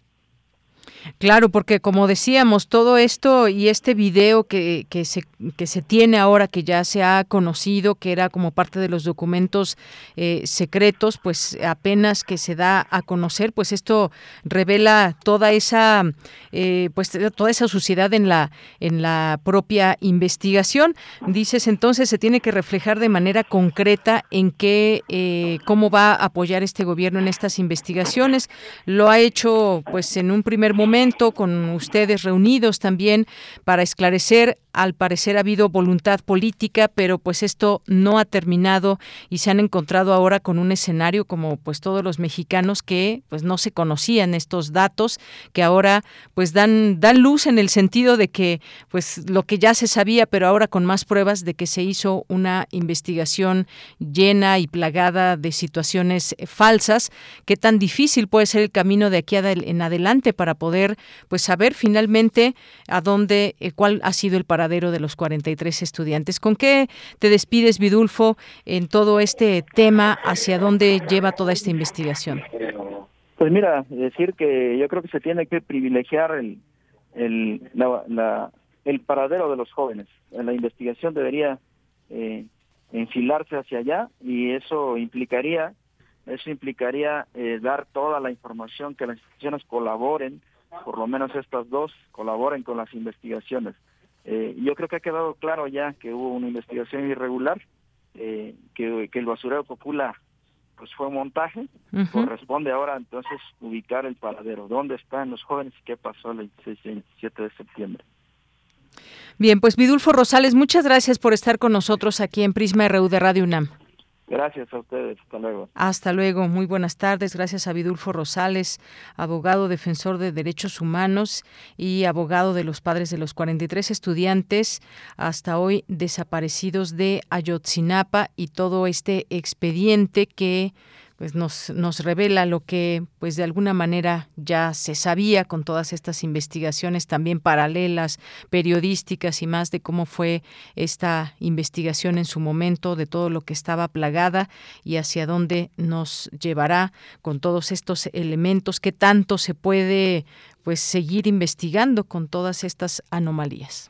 Claro, porque como decíamos, todo esto y este video que, que, se, que se tiene ahora, que ya se ha conocido, que era como parte de los documentos eh, secretos, pues apenas que se da a conocer, pues esto revela toda esa, eh, pues toda esa suciedad en la, en la propia investigación. Dices entonces se tiene que reflejar de manera concreta en qué, eh, cómo va a apoyar este gobierno en estas investigaciones. Lo ha hecho, pues en un primer momento con ustedes reunidos también para esclarecer al parecer ha habido voluntad política, pero pues esto no ha terminado y se han encontrado ahora con un escenario como pues todos los mexicanos que pues no se conocían estos datos que ahora pues dan dan luz en el sentido de que pues lo que ya se sabía, pero ahora con más pruebas de que se hizo una investigación llena y plagada de situaciones falsas, qué tan difícil puede ser el camino de aquí en adelante para poder pues saber finalmente a dónde eh, cuál ha sido el parámetro de los 43 estudiantes. ¿Con qué te despides, Vidulfo, en todo este tema? ¿Hacia dónde lleva toda esta investigación? Pues mira, decir que yo creo que se tiene que privilegiar el, el, la, el paradero de los jóvenes. La investigación debería eh, enfilarse hacia allá y eso implicaría eso implicaría eh, dar toda la información que las instituciones colaboren, por lo menos estas dos colaboren con las investigaciones. Eh, yo creo que ha quedado claro ya que hubo una investigación irregular, eh, que, el basurero Copula pues fue un montaje. Corresponde ahora entonces ubicar el paradero, dónde están los jóvenes y qué pasó el 26 y 27 de septiembre. Bien, pues Vidulfo Rosales, muchas gracias por estar con nosotros aquí en Prisma RU de Radio UNAM. Gracias a ustedes. Hasta luego. Hasta luego. Muy buenas tardes. Gracias a Vidulfo Rosales, abogado defensor de derechos humanos y abogado de los padres de los 43 estudiantes hasta hoy desaparecidos de Ayotzinapa y todo este expediente que pues nos, nos revela lo que pues de alguna manera ya se sabía con todas estas investigaciones también paralelas, periodísticas y más de cómo fue esta investigación en su momento, de todo lo que estaba plagada y hacia dónde nos llevará con todos estos elementos, qué tanto se puede pues seguir investigando con todas estas anomalías.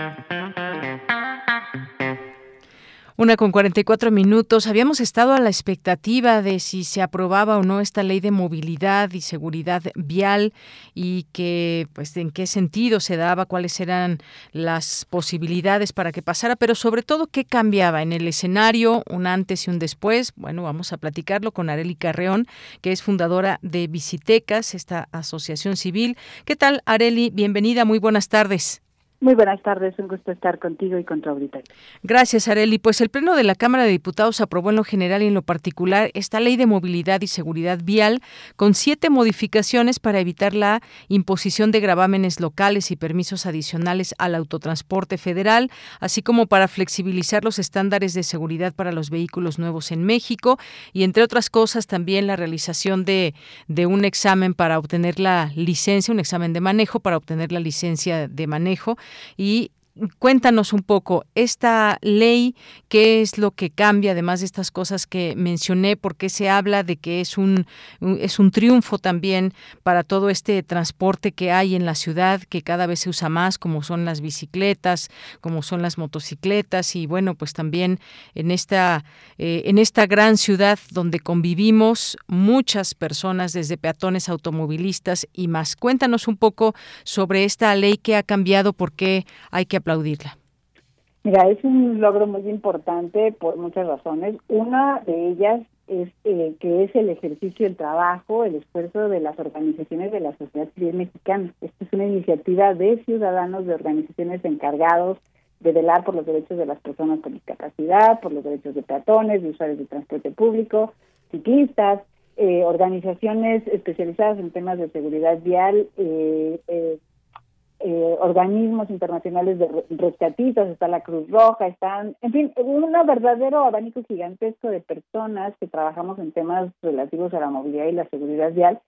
Una con 44 minutos. Habíamos estado a la expectativa de si se aprobaba o no esta ley de movilidad y seguridad vial y que, pues, en qué sentido se daba, cuáles eran las posibilidades para que pasara, pero sobre todo qué cambiaba en el escenario, un antes y un después. Bueno, vamos a platicarlo con Areli Carreón, que es fundadora de Visitecas, esta asociación civil. ¿Qué tal, Areli? Bienvenida, muy buenas tardes. Muy buenas tardes, un gusto estar contigo y con tu. Gracias, Areli. Pues el Pleno de la Cámara de Diputados aprobó en lo general y en lo particular esta ley de movilidad y seguridad vial con siete modificaciones para evitar la imposición de gravámenes locales y permisos adicionales al autotransporte federal, así como para flexibilizar los estándares de seguridad para los vehículos nuevos en México y, entre otras cosas, también la realización de, de un examen para obtener la licencia, un examen de manejo para obtener la licencia de manejo y Cuéntanos un poco, esta ley, ¿qué es lo que cambia, además de estas cosas que mencioné? porque se habla de que es un, es un triunfo también para todo este transporte que hay en la ciudad, que cada vez se usa más, como son las bicicletas, como son las motocicletas, y bueno, pues también en esta, eh, en esta gran ciudad donde convivimos muchas personas, desde peatones, automovilistas y más. Cuéntanos un poco sobre esta ley que ha cambiado, por qué hay que aplaudirla? Mira, es un logro muy importante por muchas razones. Una de ellas es eh, que es el ejercicio del trabajo, el esfuerzo de las organizaciones de la sociedad civil mexicana. Esta es una iniciativa de ciudadanos, de organizaciones encargados de velar por los derechos de las personas con discapacidad, por los derechos de peatones, de usuarios de transporte público, ciclistas, eh, organizaciones especializadas en temas de seguridad vial, eh, eh organismos internacionales de rescatistas, está la Cruz Roja, están, en fin, un verdadero abanico gigantesco de personas que trabajamos en temas relativos a la movilidad y la seguridad vial.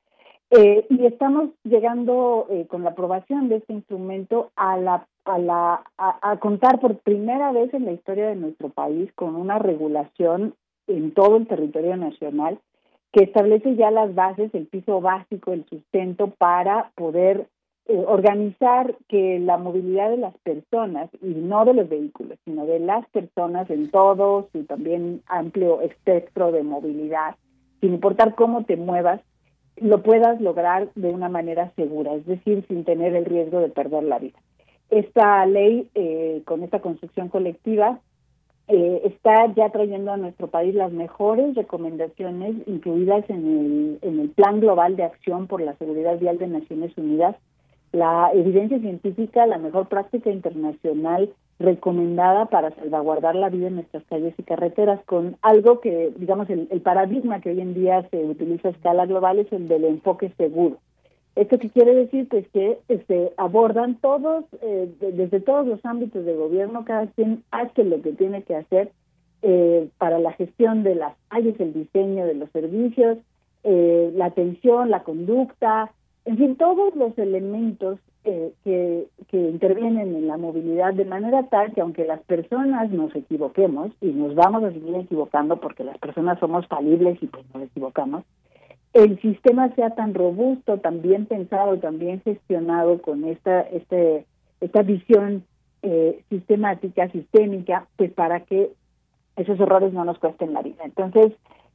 Eh, y estamos llegando eh, con la aprobación de este instrumento a la a, la, a, contar por primera vez en la historia de nuestro país con una regulación en todo el territorio nacional que establece ya las bases, el piso básico, el sustento para poder eh, organizar que la movilidad de las personas, y no de los vehículos, sino de las personas en todo su también amplio espectro de movilidad, sin importar cómo te muevas, lo puedas lograr de una manera segura, es decir, sin tener el riesgo de perder la vida. Esta ley, eh, con esta construcción colectiva, eh, está ya trayendo a nuestro país las mejores recomendaciones incluidas en el, en el Plan Global de Acción por la Seguridad Vial de Naciones Unidas, la evidencia científica, la mejor práctica internacional recomendada para salvaguardar la vida en nuestras calles y carreteras, con algo que, digamos, el, paradigma que hoy en día se utiliza a escala global es el del enfoque seguro. ¿Esto qué quiere decir? Pues que este, abordan todos, eh, desde todos los ámbitos de gobierno, cada quien hace lo que tiene que hacer eh, para la gestión de las calles, el diseño de los servicios, eh, la atención, la conducta, en fin, todos los elementos eh, que, que intervienen en la movilidad de manera tal que aunque las personas nos equivoquemos, y nos vamos a seguir equivocando porque las personas somos falibles y pues nos equivocamos, el sistema sea tan robusto, tan bien pensado, tan bien gestionado con esta, este, esta visión eh, sistemática, sistémica, pues para que esos errores no nos cuesten la vida. Entonces,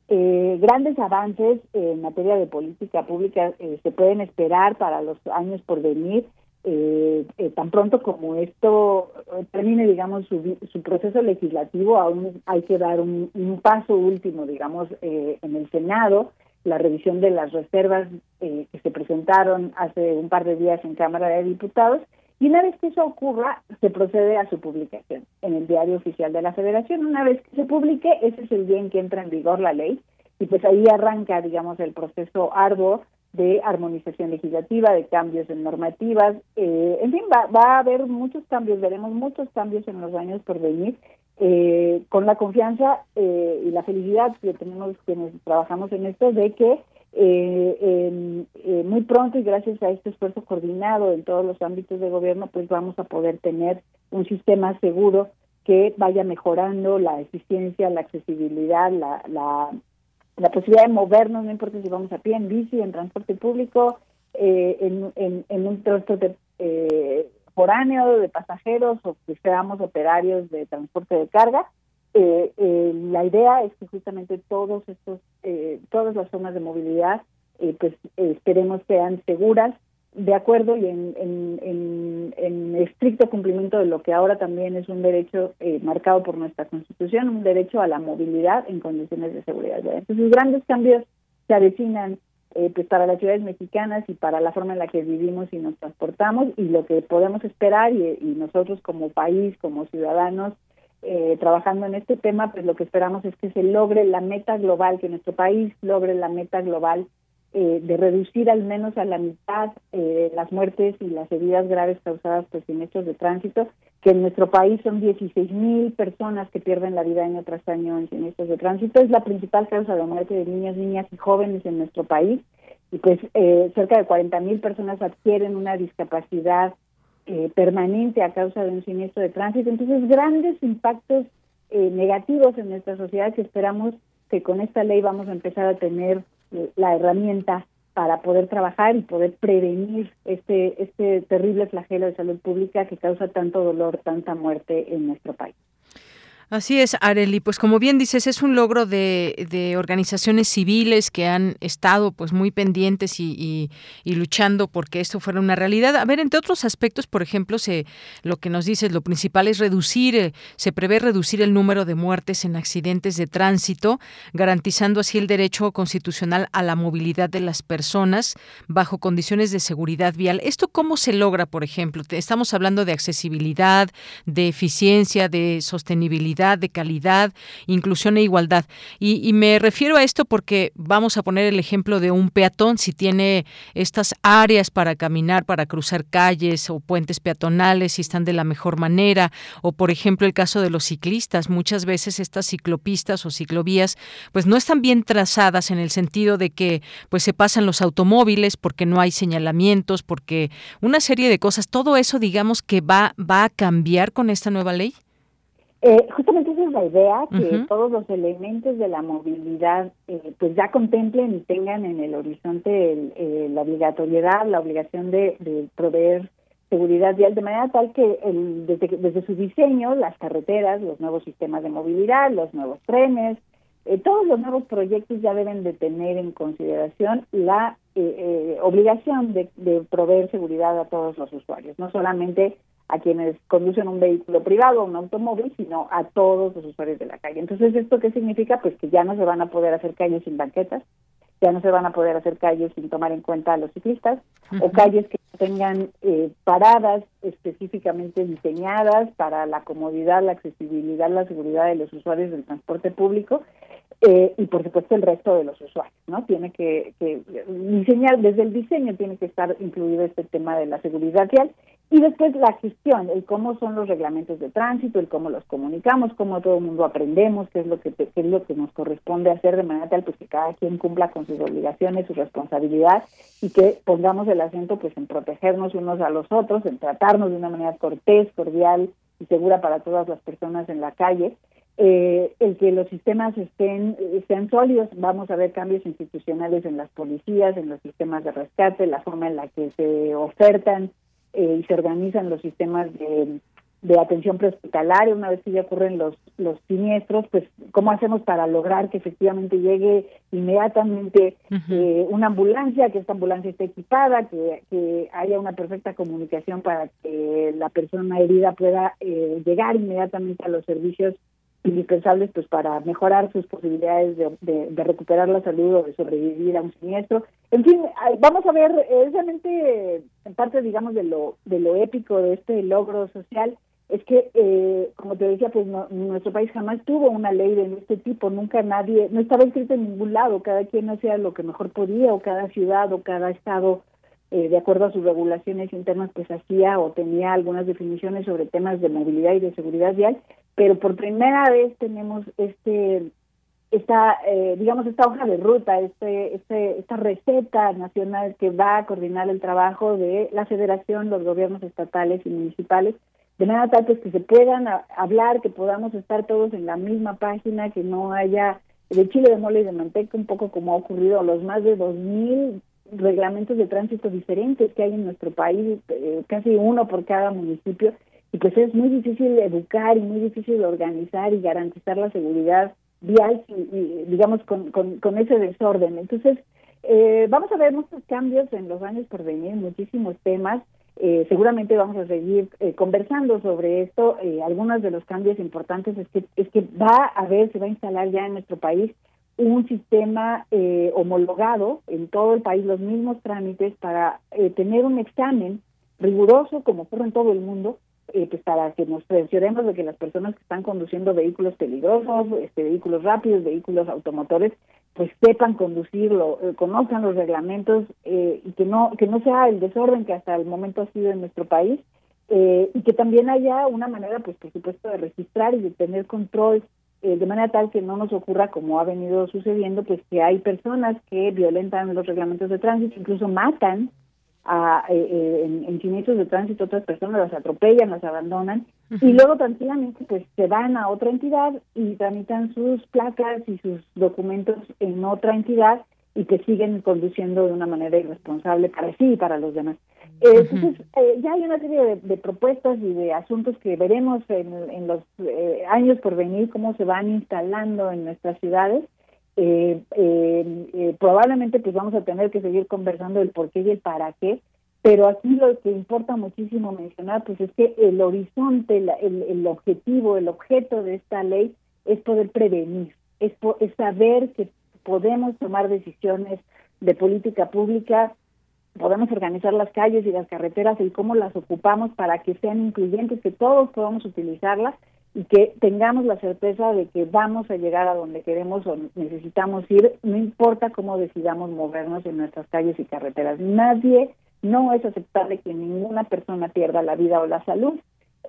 eh, grandes avances en materia de política pública eh, se pueden esperar para los años por venir. Eh, tan pronto como esto termine, digamos, su, su, proceso legislativo, aún hay que dar un, un paso último, digamos, en el Senado, la revisión de las reservas que se presentaron hace un par de días en Cámara de Diputados y una vez que eso ocurra, se procede a su publicación en el diario oficial de la Federación. Una vez que se publique, ese es el día en que entra en vigor la ley y pues ahí arranca, digamos, el proceso arduo de armonización legislativa, de cambios en normativas. Eh, en fin, va, va, a haber muchos cambios, veremos muchos cambios en los años por venir, eh, con la confianza eh, y la felicidad que tenemos quienes trabajamos en esto de que eh, eh, muy pronto y gracias a este esfuerzo coordinado en todos los ámbitos de gobierno, pues vamos a poder tener un sistema seguro que vaya mejorando la eficiencia, la accesibilidad, la, la, la posibilidad de movernos, no importa si vamos a pie, en bici, en transporte público, eh, en, en, en, un transporte eh, foráneo de pasajeros o que seamos operarios de transporte de carga, eh, eh, la idea es que justamente todos estos, eh, todas las zonas de movilidad, eh, pues esperemos sean seguras, de acuerdo y en, en, en, estricto cumplimiento de lo que ahora también es un derecho marcado por nuestra Constitución, un derecho a la movilidad en condiciones de seguridad. Entonces, grandes cambios se avecinan pues para las ciudades mexicanas y para la forma en la que vivimos y nos transportamos y lo que podemos esperar y, y nosotros como país, como ciudadanos, eh, trabajando en este tema, pues lo que esperamos es que se logre la meta global, que nuestro país logre la meta global eh, de reducir al menos a la mitad eh, las muertes y las heridas graves causadas por siniestros de tránsito, que en nuestro país son 16 mil personas que pierden la vida año tras año en siniestros de tránsito. Es la principal causa de muerte de niños, niñas y jóvenes en nuestro país. Y pues cerca de 40 mil personas adquieren una discapacidad eh, permanente a causa de un siniestro de tránsito. Entonces, grandes impactos eh, negativos en nuestra sociedad que esperamos que con esta ley vamos a empezar a tener eh, la herramienta para poder trabajar y poder prevenir este, este terrible flagelo de salud pública que causa tanto dolor, tanta muerte en nuestro país. Así es, Areli. Pues como bien dices, es un logro de, organizaciones civiles que han estado pues muy pendientes y, y, luchando porque esto fuera una realidad. A ver, entre otros aspectos, por ejemplo, se, lo que nos dices, lo principal es reducir, eh, se prevé reducir el número de muertes en accidentes de tránsito, garantizando así el derecho constitucional a la movilidad de las personas bajo condiciones de seguridad vial. ¿Esto cómo se logra, por ejemplo? Estamos hablando de accesibilidad, de eficiencia, de sostenibilidad de calidad, inclusión e igualdad. Y, me refiero a esto porque vamos a poner el ejemplo de un peatón, si tiene estas áreas para caminar, para cruzar calles o puentes peatonales, si están de la mejor manera, o por ejemplo el caso de los ciclistas, muchas veces estas ciclopistas o ciclovías pues no están bien trazadas en el sentido de que pues se pasan los automóviles porque no hay señalamientos, porque una serie de cosas, todo eso digamos que va va a cambiar con esta nueva ley. Eh, justamente esa es la idea, que todos los elementos de la movilidad eh, pues ya contemplen y tengan en el horizonte eh, la obligatoriedad, la obligación de, proveer seguridad vial, de manera tal que el, desde, desde su diseño, las carreteras, los nuevos sistemas de movilidad, los nuevos trenes, todos los nuevos proyectos ya deben de tener en consideración la obligación de, de proveer seguridad a todos los usuarios, no solamente a quienes conducen un vehículo privado un automóvil, sino a todos los usuarios de la calle. Entonces, ¿esto qué significa? Pues que ya no se van a poder hacer calles sin banquetas, ya no se van a poder hacer calles sin tomar en cuenta a los ciclistas, o calles que tengan eh, paradas específicamente diseñadas para la comodidad, la accesibilidad, la seguridad de los usuarios del transporte público, eh, y por supuesto el resto de los usuarios, ¿no? Tiene que, que diseñar, desde el diseño tiene que estar incluido este tema de la seguridad vial y después la gestión, el cómo son los reglamentos de tránsito, el cómo los comunicamos, cómo todo el mundo aprendemos, qué es lo que qué es lo que nos corresponde hacer de manera tal pues que cada quien cumpla con sus obligaciones, su responsabilidad y que pongamos el acento pues en protegernos unos a los otros, en tratarnos de una manera cortés, cordial y segura para todas las personas en la calle. Eh, el que los sistemas estén sean sólidos, vamos a ver cambios institucionales en las policías, en los sistemas de rescate, la forma en la que se ofertan eh, y se organizan los sistemas de de atención prehospitalaria, una vez que ya ocurren los, los siniestros, pues cómo hacemos para lograr que efectivamente llegue inmediatamente eh, una ambulancia, que esta ambulancia esté equipada, que, que, haya una perfecta comunicación para que la persona herida pueda eh, llegar inmediatamente a los servicios indispensables pues para mejorar sus posibilidades de, de, recuperar la salud o de sobrevivir a un siniestro. En fin, vamos a ver, es realmente en parte, digamos, de lo, de lo épico de este logro social, es que, eh, como te decía, pues nuestro país jamás tuvo una ley de este tipo, nunca nadie, no estaba escrito en ningún lado, cada quien hacía lo que mejor podía, o cada ciudad o cada estado, eh, de acuerdo a sus regulaciones internas, pues hacía o tenía algunas definiciones sobre temas de movilidad y de seguridad vial, pero por primera vez tenemos este esta eh, digamos esta hoja de ruta este, este esta receta nacional que va a coordinar el trabajo de la federación los gobiernos estatales y municipales de manera tal pues que se puedan hablar que podamos estar todos en la misma página que no haya de chile de mole y de manteca un poco como ha ocurrido los más de dos mil reglamentos de tránsito diferentes que hay en nuestro país eh, casi uno por cada municipio y pues es muy difícil educar y muy difícil organizar y garantizar la seguridad vial, y, digamos, con, con, ese desorden. Entonces, eh, vamos a ver muchos cambios en los años por venir, muchísimos temas. Eh, seguramente vamos a seguir eh, conversando sobre esto. algunos de los cambios importantes es que, es que va a haber, se va a instalar ya en nuestro país un sistema homologado en todo el país, los mismos trámites para tener un examen riguroso, como ocurre en todo el mundo, eh, pues para que nos cercioremos de que las personas que están conduciendo vehículos peligrosos, este, vehículos rápidos, vehículos automotores, pues sepan conducirlo, eh, conozcan los reglamentos eh, y que no que no sea el desorden que hasta el momento ha sido en nuestro país y que también haya una manera, pues por supuesto, de registrar y de tener control de manera tal que no nos ocurra como ha venido sucediendo, pues que hay personas que violentan los reglamentos de tránsito, incluso matan a, eh, eh, en, en, siniestros de tránsito otras personas las atropellan, las abandonan y luego tranquilamente pues se van a otra entidad y tramitan sus placas y sus documentos en otra entidad y que siguen conduciendo de una manera irresponsable para sí y para los demás. Eh, entonces, ya hay una serie de, propuestas y de asuntos que veremos en, en los años por venir, cómo se van instalando en nuestras ciudades eh, eh, probablemente pues vamos a tener que seguir conversando del por qué y el para qué, pero aquí lo que importa muchísimo mencionar pues es que el horizonte, el, el, objetivo, el objeto de esta ley es poder prevenir, es, es saber que podemos tomar decisiones de política pública podemos organizar las calles y las carreteras y cómo las ocupamos para que sean incluyentes, que todos podamos utilizarlas y que tengamos la certeza de que vamos a llegar a donde queremos o necesitamos ir, no importa cómo decidamos movernos en nuestras calles y carreteras. Nadie, no es aceptable que ninguna persona pierda la vida o la salud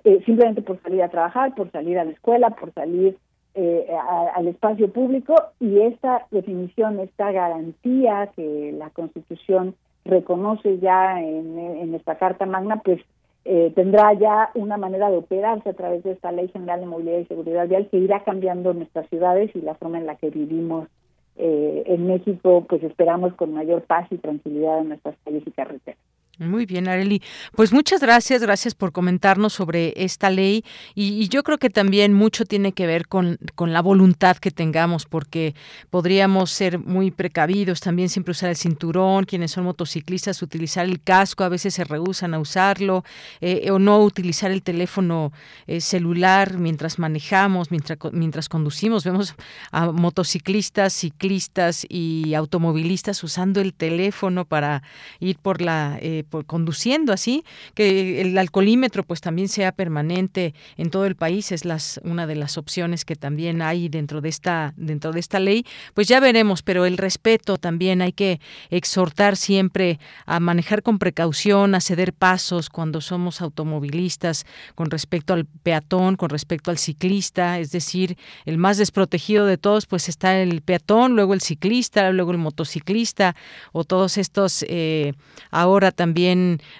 eh, simplemente por salir a trabajar, por salir a la escuela, por salir eh, al espacio público y esta definición, esta garantía que la Constitución reconoce ya en, en esta Carta Magna, pues eh, tendrá ya una manera de operarse a través de esta Ley General de Movilidad y Seguridad Vial que irá cambiando nuestras ciudades y la forma en la que vivimos eh, en México, pues esperamos con mayor paz y tranquilidad en nuestras calles y carreteras. Muy bien, Areli. Pues muchas gracias, gracias por comentarnos sobre esta ley y, yo creo que también mucho tiene que ver con, con, la voluntad que tengamos, porque podríamos ser muy precavidos, también siempre usar el cinturón, quienes son motociclistas, utilizar el casco, a veces se rehusan a usarlo, eh, o no utilizar el teléfono eh, celular mientras manejamos, mientras, mientras conducimos. Vemos a motociclistas, ciclistas y automovilistas usando el teléfono para ir por la... Eh, conduciendo así, que el alcoholímetro pues también sea permanente en todo el país es las una de las opciones que también hay dentro de esta dentro de esta ley, pues ya veremos, pero el respeto también hay que exhortar siempre a manejar con precaución, a ceder pasos cuando somos automovilistas con respecto al peatón, con respecto al ciclista, es decir, el más desprotegido de todos pues está el peatón, luego el ciclista, luego el motociclista o todos estos eh, ahora también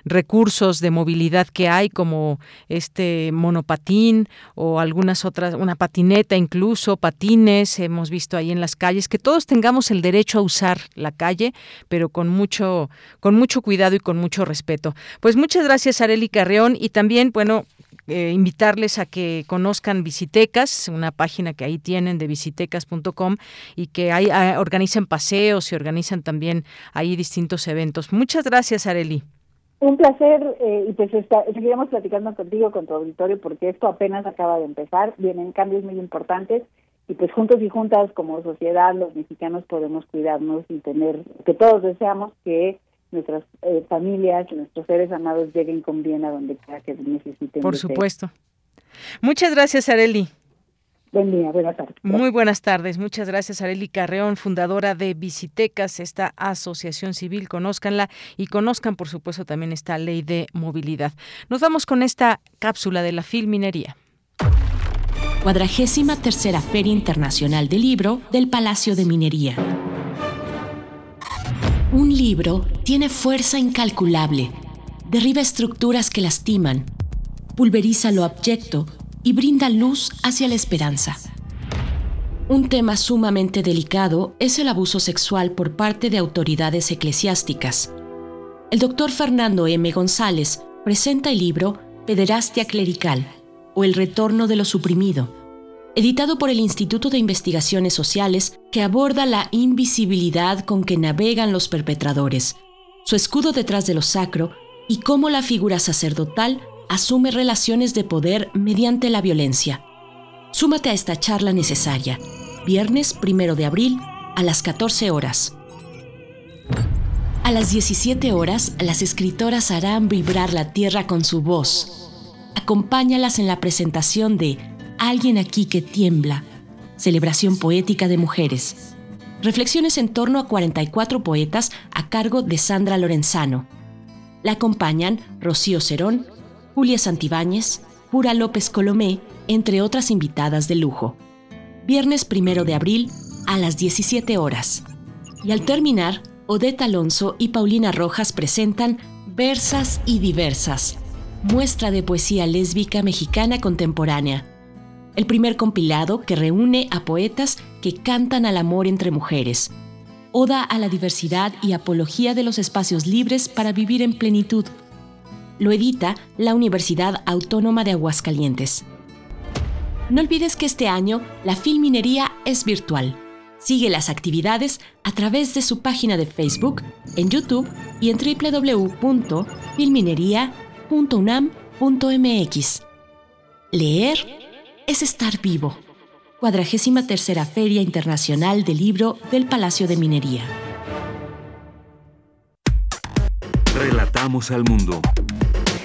recursos de movilidad que hay como este monopatín o algunas otras, una patineta incluso, patines, hemos visto ahí en las calles, que todos tengamos el derecho a usar la calle, pero con mucho, con mucho cuidado y con mucho respeto. Pues muchas gracias Areli Carreón y también, bueno, eh, invitarles a que conozcan Visitecas, una página que ahí tienen de visitecas.com y que ahí ah, organizan paseos y organizan también ahí distintos eventos. Muchas gracias, Areli. Un placer eh, y pues está, seguiremos platicando contigo, con tu auditorio, porque esto apenas acaba de empezar, vienen cambios muy importantes y pues juntos y juntas como sociedad los mexicanos podemos cuidarnos y tener, que todos deseamos que nuestras eh, familias, nuestros seres amados lleguen con bien a donde quiera que necesiten. Por supuesto. Muchas gracias, Areli. Buen día, buenas tardes. Muy buenas tardes. Muchas gracias, Areli Carreón, fundadora de Visitecas, esta asociación civil. Conózcanla y conozcan, por supuesto, también esta ley de movilidad. Nos vamos con esta cápsula de la Filminería. Cuadragésima tercera Feria Internacional del Libro del Palacio de Minería. Un libro tiene fuerza incalculable, derriba estructuras que lastiman, pulveriza lo abyecto y brinda luz hacia la esperanza. Un tema sumamente delicado es el abuso sexual por parte de autoridades eclesiásticas. El doctor Fernando M. González presenta el libro Pederastia Clerical o El Retorno de lo Suprimido, editado por el Instituto de Investigaciones Sociales, que aborda la invisibilidad con que navegan los perpetradores, su escudo detrás de lo sacro y cómo la figura sacerdotal asume relaciones de poder mediante la violencia. Súmate a esta charla necesaria, viernes primero de abril a las 14 horas. A las 17 horas, las escritoras harán vibrar la tierra con su voz. Acompáñalas en la presentación de Alguien aquí que tiembla, celebración poética de mujeres. Reflexiones en torno a 44 poetas a cargo de Sandra Lorenzano. La acompañan Rocío Cerón, Julia Santibáñez, Pura López Colomé, entre otras invitadas de lujo. Viernes primero de abril a las 17 horas. Y al terminar, Odette Alonso y Paulina Rojas presentan Versas y Diversas, muestra de poesía lésbica mexicana contemporánea el primer compilado que reúne a poetas que cantan al amor entre mujeres, oda a la diversidad y apología de los espacios libres para vivir en plenitud. Lo edita la Universidad Autónoma de Aguascalientes. No olvides que este año la Filminería es virtual. Sigue las actividades a través de su página de Facebook, en YouTube y en www.filminería.unam.mx. Leer es estar vivo. Cuadragésima tercera Feria Internacional del Libro del Palacio de Minería. Relatamos al mundo.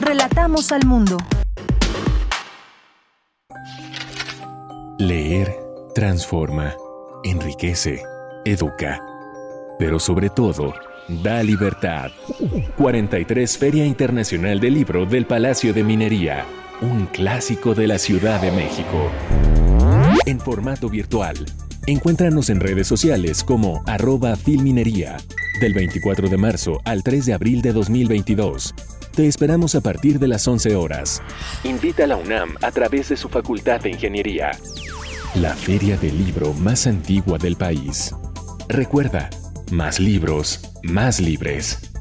Relatamos al mundo. Leer transforma, enriquece, educa, pero sobre todo, da libertad. 43 Feria Internacional del Libro del Palacio de Minería un clásico de la Ciudad de México. En formato virtual. Encuéntranos en redes sociales como arroba filminería. Del 24 de marzo al 3 de abril de 2022. Te esperamos a partir de las 11 horas. Invita a la UNAM a través de su Facultad de Ingeniería. La feria del libro más antigua del país. Recuerda, más libros, más libres.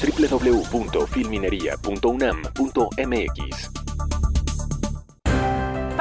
www.filminería.unam.mx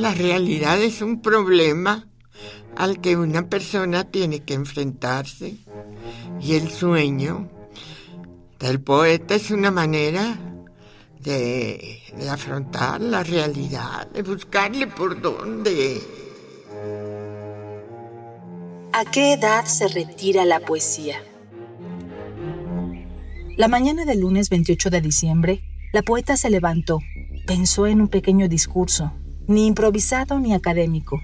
La realidad es un problema al que una persona tiene que enfrentarse y el sueño El poeta es una manera de afrontar la realidad, de buscarle por dónde. ¿A qué edad se retira la poesía? La mañana del lunes 28 de diciembre, la poeta se levantó, pensó en un pequeño discurso, ni improvisado ni académico.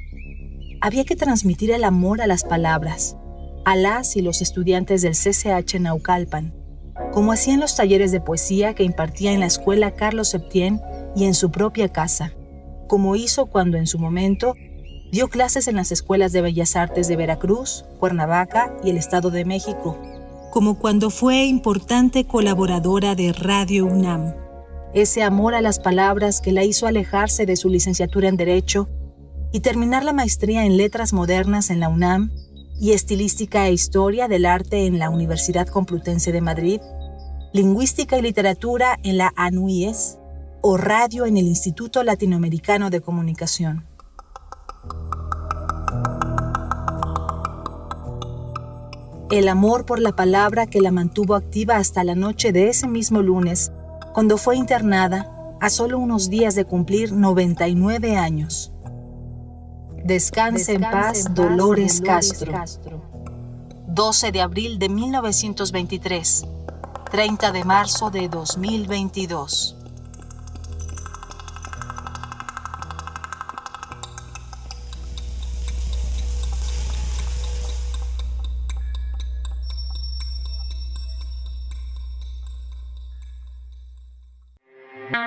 Había que transmitir el amor a las palabras, a las y los estudiantes del CCH Naucalpan, como hacían los talleres de poesía que impartía en la escuela Carlos Septién y en su propia casa, como hizo cuando en su momento dio clases en las escuelas de Bellas Artes de Veracruz, Cuernavaca y el Estado de México, como cuando fue importante colaboradora de Radio UNAM. Ese amor a las palabras que la hizo alejarse de su licenciatura en Derecho y terminar la maestría en Letras Modernas en la UNAM y Estilística e Historia del Arte en la Universidad Complutense de Madrid, Lingüística y Literatura en la ANUIES o Radio en el Instituto Latinoamericano de Comunicación. El amor por la palabra que la mantuvo activa hasta la noche de ese mismo lunes, cuando fue internada a solo unos días de cumplir 99 años. Descanse, en, paz, Dolores, Castro. 12 de abril de 1923, 30 de marzo de 2022.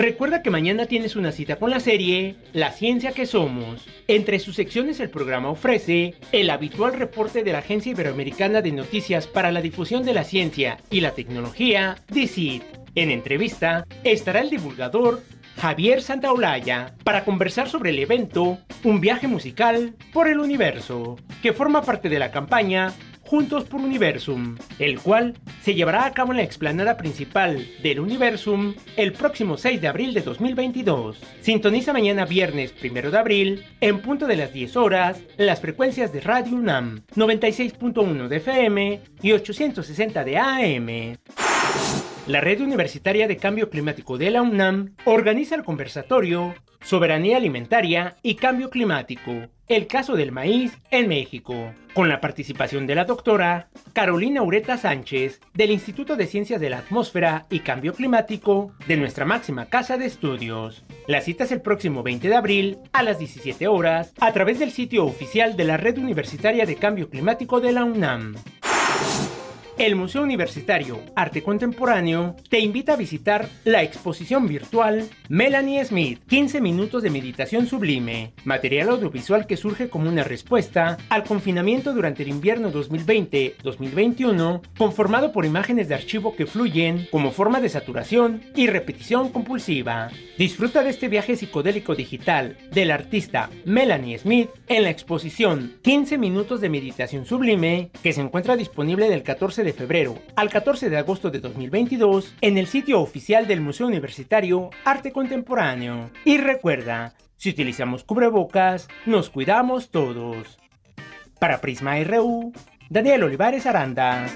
Recuerda que mañana tienes una cita con la serie La Ciencia que Somos. Entre sus secciones el programa ofrece el habitual reporte de la Agencia Iberoamericana de Noticias para la Difusión de la Ciencia y la Tecnología, DICIT. En entrevista estará el divulgador Javier Santaolalla para conversar sobre el evento Un viaje musical por el universo, que forma parte de la campaña Juntos por Universum, el cual se llevará a cabo en la explanada principal del Universum el próximo 6 de abril de 2022. Sintoniza mañana viernes 1 de abril, en punto de las 10 horas, las frecuencias de Radio UNAM 96.1 de FM y 860 de AM. La Red Universitaria de Cambio Climático de la UNAM organiza el conversatorio Soberanía Alimentaria y Cambio Climático, el caso del maíz en México, con la participación de la doctora Carolina Ureta Sánchez del Instituto de Ciencias de la Atmósfera y Cambio Climático de nuestra máxima casa de estudios. La cita es el próximo 20 de abril a las 17 horas a través del sitio oficial de la Red Universitaria de Cambio Climático de la UNAM. El Museo Universitario Arte Contemporáneo te invita a visitar la exposición virtual Melanie Smith, 15 minutos de meditación sublime, material audiovisual que surge como una respuesta al confinamiento durante el invierno 2020-2021, conformado por imágenes de archivo que fluyen como forma de saturación y repetición compulsiva. Disfruta de este viaje psicodélico digital del artista Melanie Smith en la exposición 15 minutos de meditación sublime que se encuentra disponible del 14 de febrero al 14 de agosto de 2022 en el sitio oficial del Museo Universitario Arte Contemporáneo. Y recuerda, si utilizamos cubrebocas, nos cuidamos todos. Para Prisma RU, Daniel Olivares Aranda.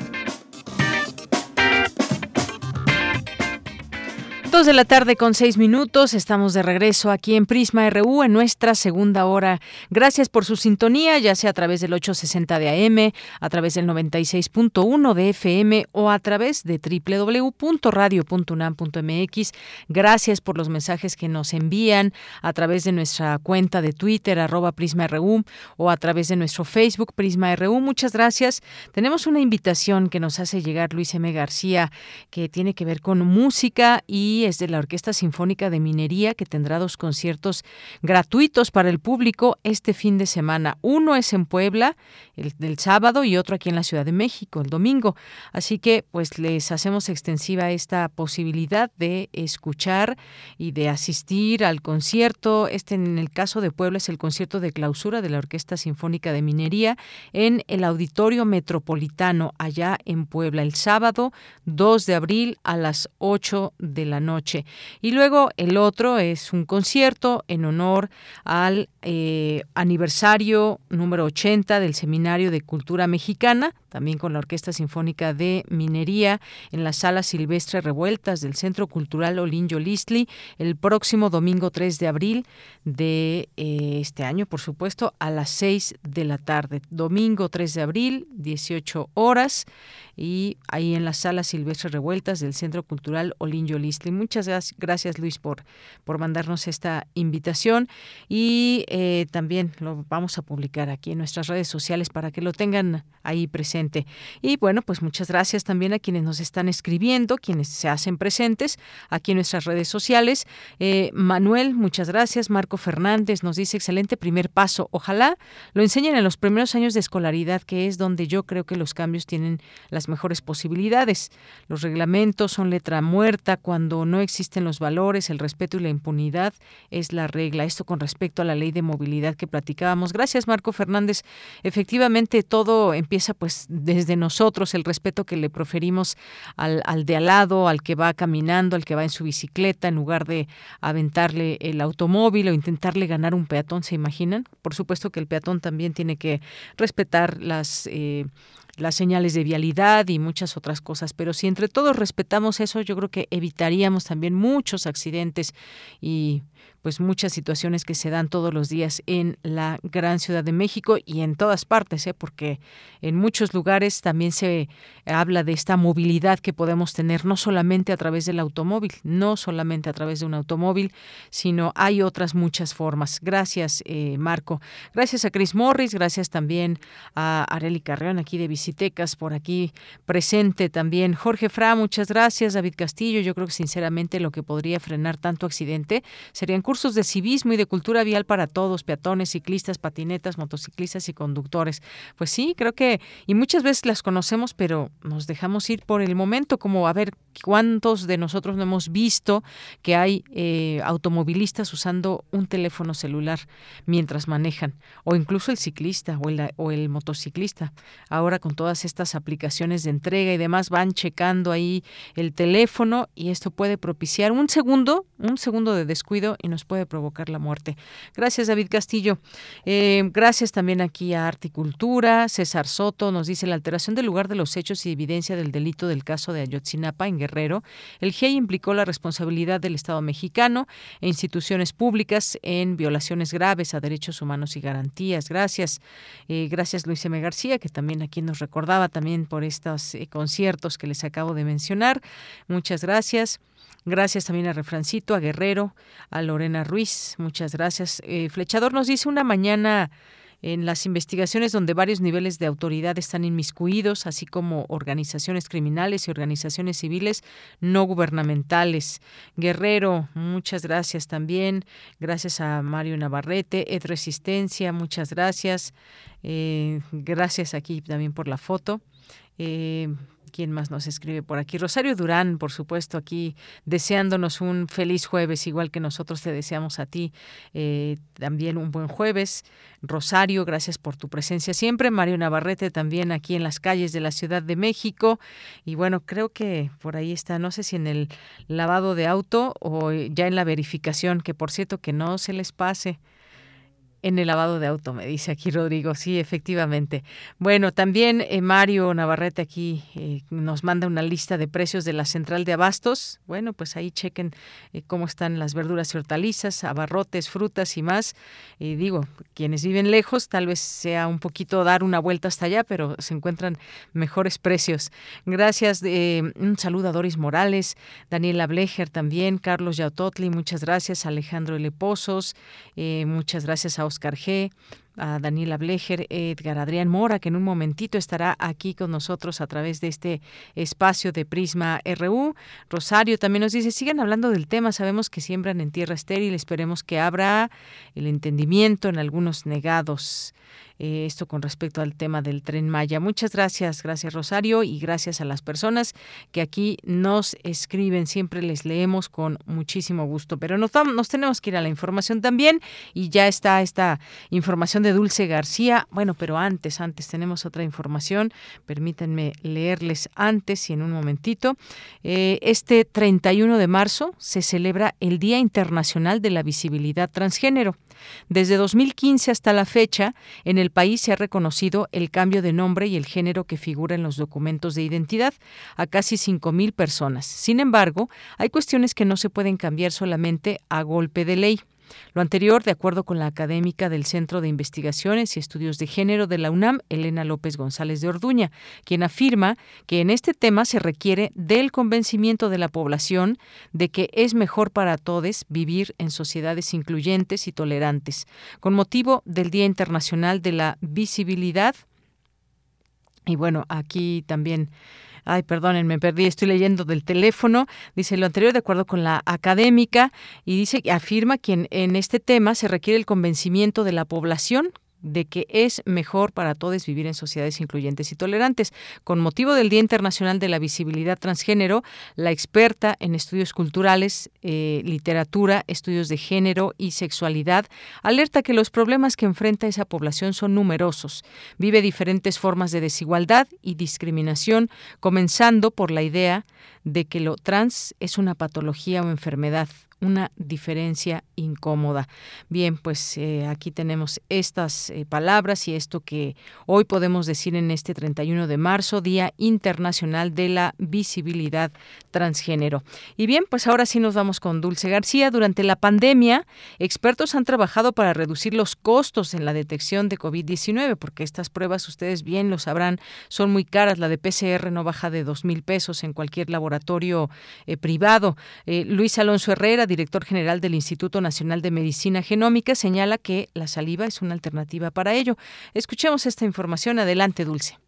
Dos de la tarde con seis minutos, estamos de regreso aquí en Prisma RU en nuestra segunda hora. Gracias por su sintonía, ya sea a través del 860 de AM, a través del 96.1 de FM o a través de www.radio.unam.mx. Gracias por los mensajes que nos envían a través de nuestra cuenta de Twitter, arroba Prisma RU, o a través de nuestro Facebook Prisma RU. Muchas gracias. Tenemos una invitación que nos hace llegar Luis M. García, que tiene que ver con música y aquí es de la Orquesta Sinfónica de Minería, que tendrá dos conciertos gratuitos para el público este fin de semana. Uno es en Puebla, el del sábado, y otro aquí en la Ciudad de México, el domingo. Así que, pues, les hacemos extensiva esta posibilidad de escuchar y de asistir al concierto. Este, en el caso de Puebla, es el concierto de clausura de la Orquesta Sinfónica de Minería en el Auditorio Metropolitano, allá en Puebla, el sábado 2 de abril a las 8 de la noche. Y luego el otro es un concierto en honor al eh, aniversario número 80 del Seminario de Cultura Mexicana, también con la Orquesta Sinfónica de Minería en la Sala Silvestre Revueltas del Centro Cultural Olinjo Listli el próximo domingo 3 de abril de eh, este año, por supuesto, a las 6 de la tarde. Domingo 3 de abril, 18 horas y ahí en la sala Silvestre Revueltas del Centro Cultural Olinjo Listli. Muchas gracias Luis por, por mandarnos esta invitación y eh, también lo vamos a publicar aquí en nuestras redes sociales para que lo tengan ahí presente. Y bueno, pues muchas gracias también a quienes nos están escribiendo, quienes se hacen presentes aquí en nuestras redes sociales. Eh, Manuel, muchas gracias. Marco Fernández nos dice excelente primer paso. Ojalá lo enseñen en los primeros años de escolaridad, que es donde yo creo que los cambios tienen las mejores posibilidades. Los reglamentos son letra muerta cuando no existen los valores, el respeto y la impunidad es la regla. Esto con respecto a la ley de movilidad que platicábamos. Gracias, Marco Fernández. Efectivamente, todo empieza pues desde nosotros, el respeto que le proferimos al, al de al lado, al que va caminando, al que va en su bicicleta, en lugar de aventarle el automóvil o intentarle ganar un peatón, ¿se imaginan? Por supuesto que el peatón también tiene que respetar las eh, las señales de vialidad y muchas otras cosas. Pero si entre todos respetamos eso, yo creo que evitaríamos también muchos accidentes y pues muchas situaciones que se dan todos los días en la gran Ciudad de México y en todas partes, ¿eh? porque en muchos lugares también se habla de esta movilidad que podemos tener no solamente a través del automóvil, no solamente a través de un automóvil, sino hay otras muchas formas. Gracias, eh, Marco. Gracias a Chris Morris, gracias también a Areli Carreón aquí de Visitecas, por aquí presente también. Jorge Fra, muchas gracias. David Castillo, yo creo que sinceramente lo que podría frenar tanto accidente serían de civismo y de cultura vial para todos, peatones, ciclistas, patinetas, motociclistas y conductores. Pues sí, creo que, y muchas veces las conocemos, pero nos dejamos ir por el momento, como a ver cuántos de nosotros no hemos visto que hay eh, automovilistas usando un teléfono celular mientras manejan, o incluso el ciclista o el, o el motociclista. Ahora con todas estas aplicaciones de entrega y demás van checando ahí el teléfono y esto puede propiciar un segundo, un segundo de descuido y nos puede provocar la muerte. Gracias, David Castillo. Eh, gracias también aquí a Articultura. César Soto nos dice la alteración del lugar de los hechos y evidencia del delito del caso de Ayotzinapa en Guerrero. El GIEI implicó la responsabilidad del Estado mexicano e instituciones públicas en violaciones graves a derechos humanos y garantías. Gracias. Eh, gracias, Luis M. García, que también aquí nos recordaba también por estos eh, conciertos que les acabo de mencionar. Muchas gracias. Gracias también a Refrancito, a Guerrero, a Lorena Ruiz. Muchas gracias. Eh, Flechador nos dice una mañana en las investigaciones donde varios niveles de autoridad están inmiscuidos, así como organizaciones criminales y organizaciones civiles no gubernamentales. Guerrero, muchas gracias también. Gracias a Mario Navarrete, Ed Resistencia, muchas gracias. Eh, gracias aquí también por la foto. Eh, ¿Quién más nos escribe por aquí? Rosario Durán, por supuesto, aquí deseándonos un feliz jueves, igual que nosotros te deseamos a ti eh, también un buen jueves. Rosario, gracias por tu presencia siempre. Mario Navarrete también aquí en las calles de la Ciudad de México. Y bueno, creo que por ahí está, no sé si en el lavado de auto o ya en la verificación, que por cierto que no se les pase en el lavado de auto, me dice aquí Rodrigo. Sí, efectivamente. Bueno, también eh, Mario Navarrete aquí eh, nos manda una lista de precios de la central de abastos. Bueno, pues ahí chequen eh, cómo están las verduras y hortalizas, abarrotes, frutas y más. Y digo, quienes viven lejos, tal vez sea un poquito dar una vuelta hasta allá, pero se encuentran mejores precios. Gracias. un saludo a Doris Morales, Daniela Blecher también, Carlos Yautotli, muchas gracias, Alejandro L. Pozos, muchas gracias a Oscar a Daniela Blecher, Edgar Adrián Mora, que en un momentito estará aquí con nosotros a través de este espacio de Prisma RU. Rosario también nos dice, sigan hablando del tema, sabemos que siembran en tierra estéril, esperemos que abra el entendimiento en algunos negados. Eh, esto con respecto al tema del tren Maya. Muchas gracias, gracias Rosario y gracias a las personas que aquí nos escriben. Siempre les leemos con muchísimo gusto. Pero nos, tenemos que ir a la información también y ya está esta información de Dulce García. Bueno, pero antes, antes tenemos otra información. Permítanme leerles antes y en un momentito. Eh, este 31 de marzo se celebra el Día Internacional de la Visibilidad Transgénero. Desde 2015 hasta la fecha, en el país se ha reconocido el cambio de nombre y el género que figura en los documentos de identidad a casi 5.000 personas. Sin embargo, hay cuestiones que no se pueden cambiar solamente a golpe de ley. Lo anterior, de acuerdo con la académica del Centro de Investigaciones y Estudios de Género de la UNAM, Elena López González de Orduña, quien afirma que en este tema se requiere del convencimiento de la población de que es mejor para todos vivir en sociedades incluyentes y tolerantes. Con motivo del Día Internacional de la Visibilidad, y bueno, aquí también Ay, perdonen, me perdí, estoy leyendo del teléfono. Dice lo anterior de acuerdo con la académica y dice afirma que en este tema se requiere el convencimiento de la población de que es mejor para todos vivir en sociedades incluyentes y tolerantes. Con motivo del Día Internacional de la Visibilidad Transgénero, la experta en estudios culturales, eh, literatura, estudios de género y sexualidad alerta que los problemas que enfrenta esa población son numerosos. Vive diferentes formas de desigualdad y discriminación, comenzando por la idea de que lo trans es una patología o enfermedad una diferencia incómoda. Bien, pues eh, aquí tenemos estas eh, palabras y esto que hoy podemos decir en este 31 de marzo, Día Internacional de la Visibilidad Transgénero. Y bien, pues ahora sí nos vamos con Dulce García. Durante la pandemia, expertos han trabajado para reducir los costos en la detección de COVID-19, porque estas pruebas, ustedes bien lo sabrán, son muy caras. La de PCR no baja de dos mil pesos en cualquier laboratorio eh, privado. Luis Alonso Herrera, director general del Instituto Nacional de Medicina Genómica, señala que la saliva es una alternativa para ello. Escuchemos esta información. Adelante, Dulce.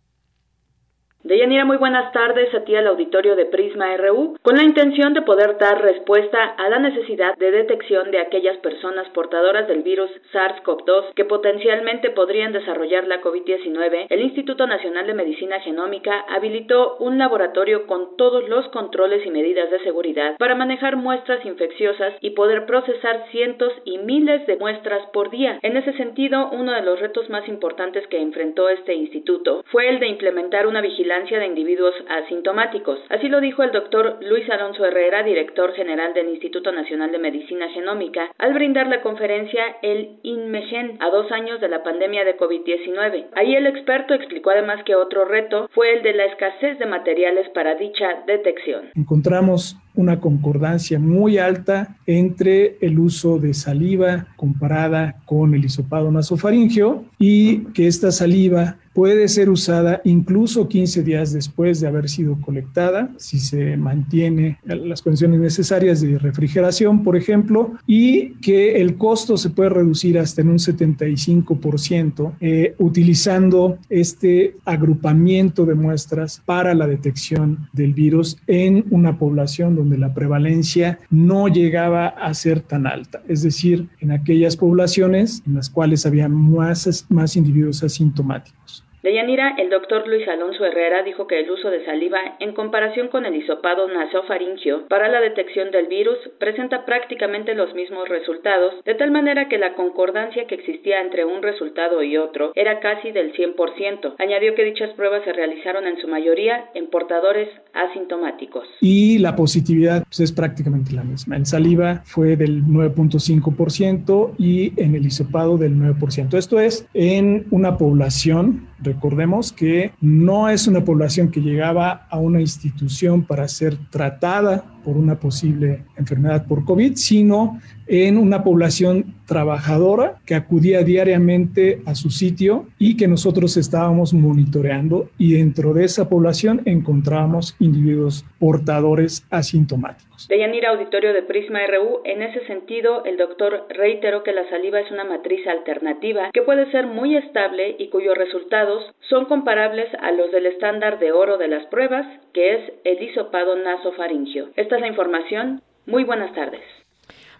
Deyanira, muy buenas tardes a ti al auditorio de Prisma RU, con la intención de poder dar respuesta a la necesidad de detección de aquellas personas portadoras del virus SARS-CoV-2 que potencialmente podrían desarrollar la COVID-19. El Instituto Nacional de Medicina Genómica habilitó un laboratorio con todos los controles y medidas de seguridad para manejar muestras infecciosas y poder procesar cientos y miles de muestras por día. En ese sentido, uno de los retos más importantes que enfrentó este instituto fue el de implementar una vigilancia de individuos asintomáticos. Así lo dijo el doctor Luis Alonso Herrera, director general del Instituto Nacional de Medicina Genómica, al brindar la conferencia El INMEGEN a dos años de la pandemia de COVID-19. Ahí el experto explicó además que otro reto fue el de la escasez de materiales para dicha detección. Encontramos una concordancia muy alta entre el uso de saliva comparada con el hisopado nasofaringeo y que esta saliva puede ser usada incluso 15 días después de haber sido colectada, si se mantiene las condiciones necesarias de refrigeración, por ejemplo, y que el costo se puede reducir hasta en un 75% eh, utilizando este agrupamiento de muestras para la detección del virus en una población donde la prevalencia no llegaba a ser tan alta, es decir, en aquellas poblaciones en las cuales había más, más individuos asintomáticos. De Yanira, el doctor Luis Alonso Herrera dijo que el uso de saliva en comparación con el hisopado nasofaringio para la detección del virus presenta prácticamente los mismos resultados, de tal manera que la concordancia que existía entre un resultado y otro era casi del 100%. Añadió que dichas pruebas se realizaron en su mayoría en portadores asintomáticos. Y la positividad pues, es prácticamente la misma. En saliva fue del 9.5% y en el hisopado del 9%. Esto es en una población Recordemos que no es una población que llegaba a una institución para ser tratada por una posible enfermedad por COVID, sino en una población trabajadora que acudía diariamente a su sitio y que nosotros estábamos monitoreando y dentro de esa población encontramos individuos portadores asintomáticos. Deyanira Auditorio de Prisma RU, en ese sentido, el doctor reiteró que la saliva es una matriz alternativa que puede ser muy estable y cuyos resultados son comparables a los del estándar de oro de las pruebas, que es el hisopado nasofaringio. Esta es la información. Muy buenas tardes.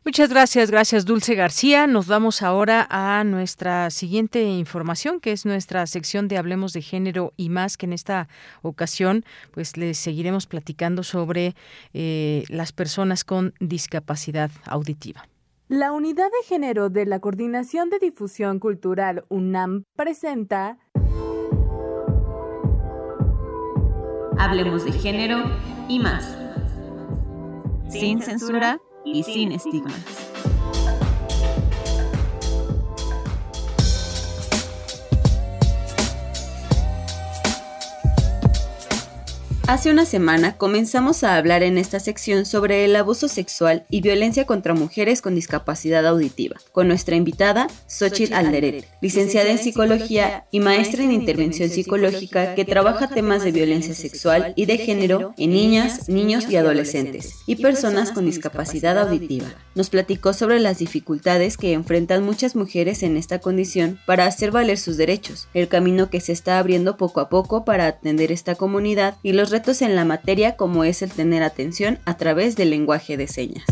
Muchas gracias, gracias Dulce García. Nos vamos ahora a nuestra siguiente información, que es nuestra sección de Hablemos de Género y más, que en esta ocasión pues les seguiremos platicando sobre eh, las personas con discapacidad auditiva. La Unidad de Género de la Coordinación de Difusión Cultural UNAM presenta Hablemos de Género y más. Sin censura y sin estigmas. Hace una semana comenzamos a hablar en esta sección sobre el abuso sexual y violencia contra mujeres con discapacidad auditiva, con nuestra invitada Xochitl Alderet, licenciada en psicología y maestra en intervención psicológica que trabaja temas de violencia sexual y de género en niñas, niños y adolescentes y personas con discapacidad auditiva. Nos platicó sobre las dificultades que enfrentan muchas mujeres en esta condición para hacer valer sus derechos, el camino que se está abriendo poco a poco para atender esta comunidad y los en la materia como es el tener atención a través del lenguaje de señas.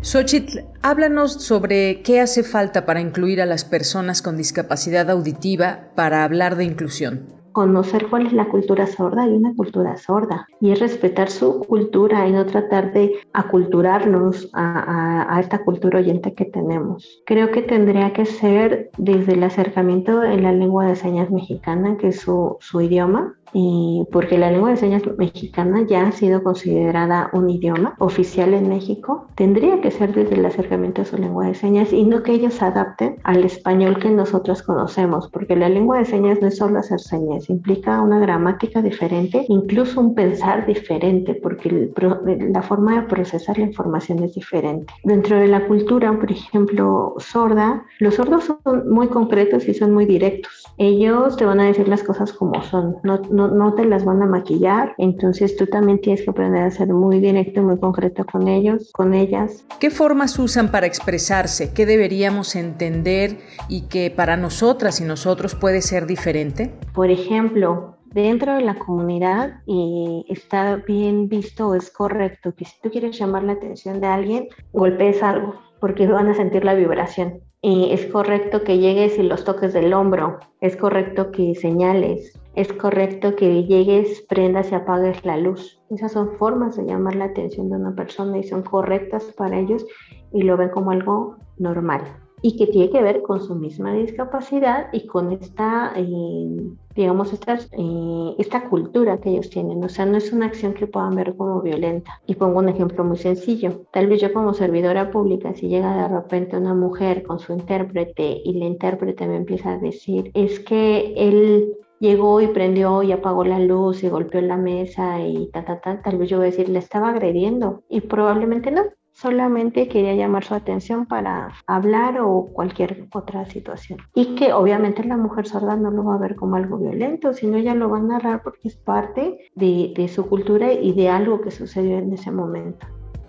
Xochitl, háblanos sobre qué hace falta para incluir a las personas con discapacidad auditiva para hablar de inclusión conocer cuál es la cultura sorda. Hay una cultura sorda y es respetar su cultura y no tratar de aculturarnos a, esta cultura oyente que tenemos. Creo que tendría que ser desde el acercamiento en la lengua de señas mexicana, que es su idioma, y porque la lengua de señas mexicana ya ha sido considerada un idioma oficial en México, tendría que ser desde el acercamiento a su lengua de señas y no que ellos adapten al español que nosotros conocemos, porque la lengua de señas no es solo hacer señas, implica una gramática diferente, incluso un pensar diferente, porque la forma de procesar la información es diferente. Dentro de la cultura, por ejemplo, sorda, los sordos son muy concretos y son muy directos. Ellos te van a decir las cosas como son, no, te las van a maquillar, entonces tú también tienes que aprender a ser muy directo y muy concreto con ellos, con ellas. ¿Qué formas usan para expresarse? ¿Qué deberíamos entender y que para nosotras y nosotros puede ser diferente? Por ejemplo, dentro de la comunidad y está bien visto es correcto que si tú quieres llamar la atención de alguien, golpees algo, porque van a sentir la vibración. Y es correcto que llegues y los toques del hombro, es correcto que señales, es correcto que llegues, prendas y apagues la luz. Esas son formas de llamar la atención de una persona y son correctas para ellos y lo ven como algo normal y que tiene que ver con su misma discapacidad y con esta, eh, digamos, esta, eh, esta cultura que ellos tienen. O sea, no es una acción que puedan ver como violenta. Y pongo un ejemplo muy sencillo. Tal vez yo como servidora pública, si llega de repente una mujer con su intérprete y la intérprete me empieza a decir, es que él llegó y prendió y apagó la luz y golpeó la mesa y ta, ta, ta, tal vez yo voy a decir, le estaba agrediendo y probablemente no, solamente quería llamar su atención para hablar o cualquier otra situación. Y que obviamente la mujer sorda no lo va a ver como algo violento, sino ella lo va a narrar porque es parte de, de su cultura y de algo que sucedió en ese momento.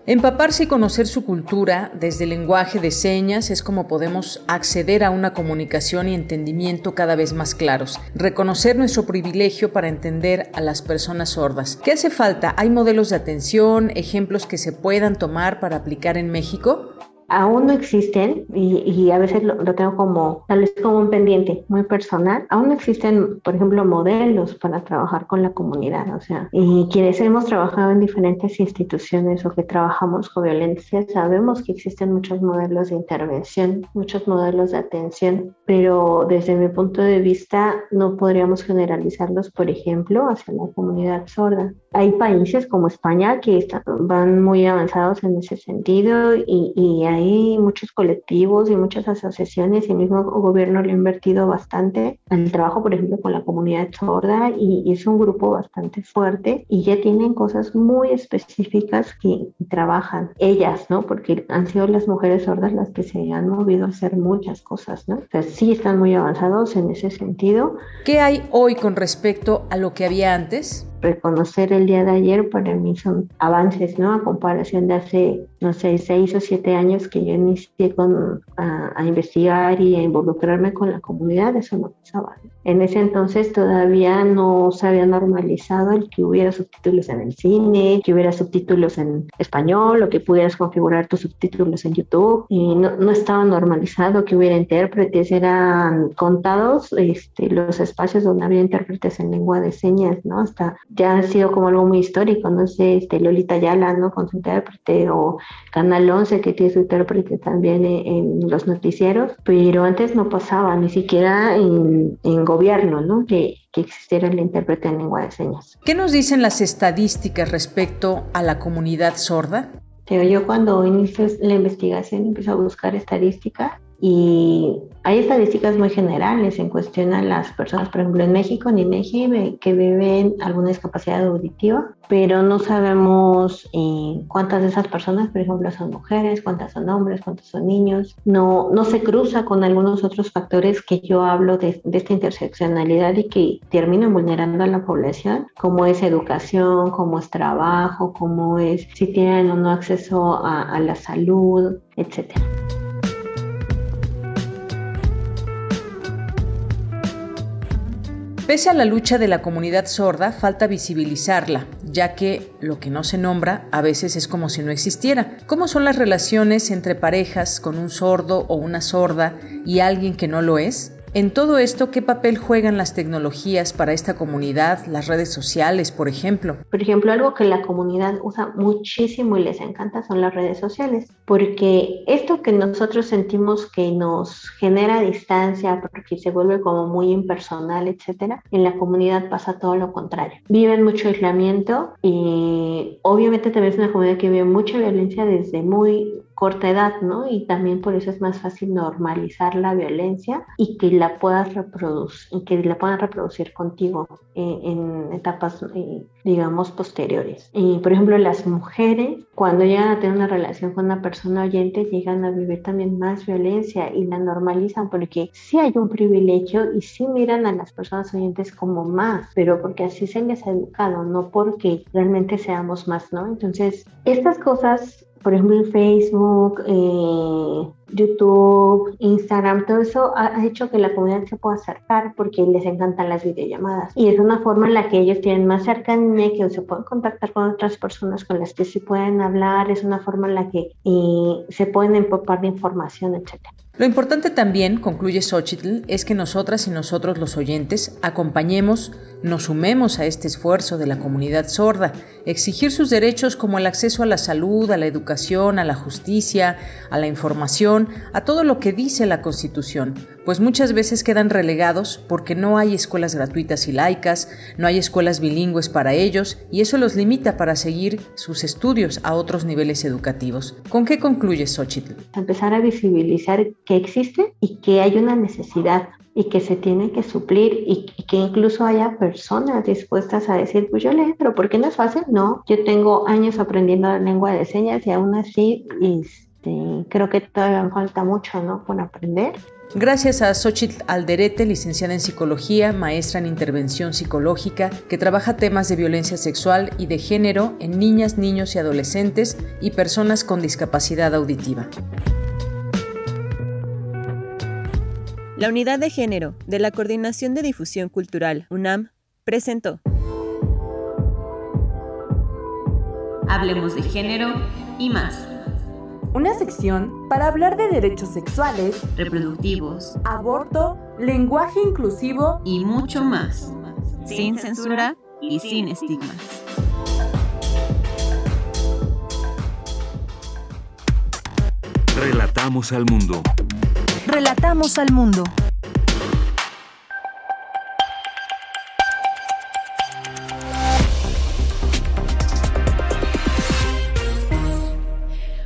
Empaparse y conocer su cultura desde el lenguaje de señas es como podemos acceder a una comunicación y entendimiento cada vez más claros. Reconocer nuestro privilegio para entender a las personas sordas. ¿Qué hace falta? ¿Hay modelos de atención, ejemplos que se puedan tomar para aplicar en México? Aún no existen y, a veces lo, tengo como tal vez como un pendiente muy personal. Aún no existen, por ejemplo, modelos para trabajar con la comunidad. O sea, y quienes hemos trabajado en diferentes instituciones o que trabajamos con violencia, sabemos que existen muchos modelos de intervención, muchos modelos de atención, pero desde mi punto de vista no podríamos generalizarlos, por ejemplo, hacia la comunidad sorda. Hay países como España que están, van muy avanzados en ese sentido y, hay muchos colectivos y muchas asociaciones y el mismo gobierno le ha invertido bastante al trabajo, por ejemplo, con la comunidad sorda y, y es un grupo bastante fuerte y ya tienen cosas muy específicas que trabajan ellas, ¿no? Porque han sido las mujeres sordas las que se han movido a hacer muchas cosas, ¿no? O sea, sí están muy avanzados en ese sentido. ¿Qué hay hoy con respecto a lo que había antes? Reconocer el día de ayer para mí son avances, ¿no? A comparación de hace, no sé, seis o siete años que yo inicié con, a, a investigar y a involucrarme con la comunidad, eso no pasaba. En ese entonces todavía no se había normalizado el que hubiera subtítulos en el cine, que hubiera subtítulos en español o que pudieras configurar tus subtítulos en YouTube. Y no, no estaba normalizado que hubiera intérpretes, eran contados este, los espacios donde había intérpretes en lengua de señas, ¿no? Hasta ya ha sido como algo muy histórico, no sé, este, Lolita Yala, ¿no? Con su intérprete, o Canal 11, que tiene su intérprete también en, en los noticieros, pero antes no pasaba, ni siquiera en, en gobierno, ¿no? Que, que existiera el intérprete en lengua de señas. ¿Qué nos dicen las estadísticas respecto a la comunidad sorda? Pero yo cuando inicio la investigación empiezo a buscar estadísticas y hay estadísticas muy generales en cuestión a las personas, por ejemplo, en México, en INEGI, que viven alguna discapacidad auditiva, pero no sabemos eh, cuántas de esas personas, por ejemplo, son mujeres, cuántas son hombres, cuántos son niños. No, no se cruza con algunos otros factores que yo hablo de, de esta interseccionalidad y que terminan vulnerando a la población, como es educación, como es trabajo, como es si tienen o no acceso a, a la salud, etcétera. Pese a la lucha de la comunidad sorda, falta visibilizarla, ya que lo que no se nombra a veces es como si no existiera. ¿Cómo son las relaciones entre parejas con un sordo o una sorda y alguien que no lo es? En todo esto, ¿qué papel juegan las tecnologías para esta comunidad, las redes sociales, por ejemplo? Por ejemplo, algo que la comunidad usa muchísimo y les encanta son las redes sociales, porque esto que nosotros sentimos que nos genera distancia, porque se vuelve como muy impersonal, etcétera, en la comunidad pasa todo lo contrario. Viven mucho aislamiento y obviamente también es una comunidad que vive mucha violencia desde muy corta edad, ¿no? Y también por eso es más fácil normalizar la violencia y que la puedas reproducir, que la puedan reproducir contigo en etapas, eh, digamos, posteriores. Y, por ejemplo, las mujeres, cuando llegan a tener una relación con una persona oyente, llegan a vivir también más violencia y la normalizan porque sí hay un privilegio y sí miran a las personas oyentes como más, pero porque así se les ha educado, no porque realmente seamos más, ¿no? Entonces, estas cosas por ejemplo, en Facebook, eh, YouTube, Instagram, todo eso ha hecho que la comunidad se pueda acercar porque les encantan las videollamadas. Y es una forma en la que ellos tienen más cercanía, que se pueden contactar con otras personas con las que se pueden hablar, es una forma en la que eh, se pueden empapar de información, etcétera. Lo importante también, concluye Xochitl, es que nosotras y nosotros los oyentes acompañemos, nos sumemos a este esfuerzo de la comunidad sorda, exigir sus derechos como el acceso a la salud, a la educación, a la justicia, a la información, a todo lo que dice la Constitución, pues muchas veces quedan relegados porque no hay escuelas gratuitas y laicas, no hay escuelas bilingües para ellos y eso los limita para seguir sus estudios a otros niveles educativos. ¿Con qué concluye Xochitl? Empezar a visibilizar que existe y que hay una necesidad y que se tiene que suplir y, que incluso haya personas dispuestas a decir, pues yo le entro, porque no es fácil, no, yo tengo años aprendiendo la lengua de señas y aún así este, creo que todavía me falta mucho, ¿no? Por aprender. Gracias a Xochitl Alderete, licenciada en psicología, maestra en intervención psicológica, que trabaja temas de violencia sexual y de género en niñas, niños y adolescentes y personas con discapacidad auditiva. La Unidad de Género de la Coordinación de Difusión Cultural, UNAM, presentó Hablemos de género y más. Una sección para hablar de derechos sexuales, reproductivos, aborto, lenguaje inclusivo y mucho más. Sin censura y sin estigmas. Relatamos al mundo. Relatamos al mundo.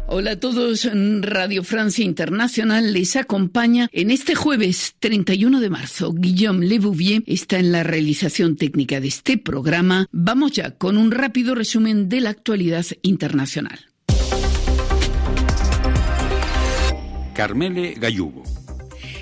Hola a todos, Radio Francia Internacional les acompaña en este jueves 31 de marzo. Guillaume Lebouvier está en la realización técnica de este programa. Vamos ya con un rápido resumen de la actualidad internacional. Carmele Gallubo.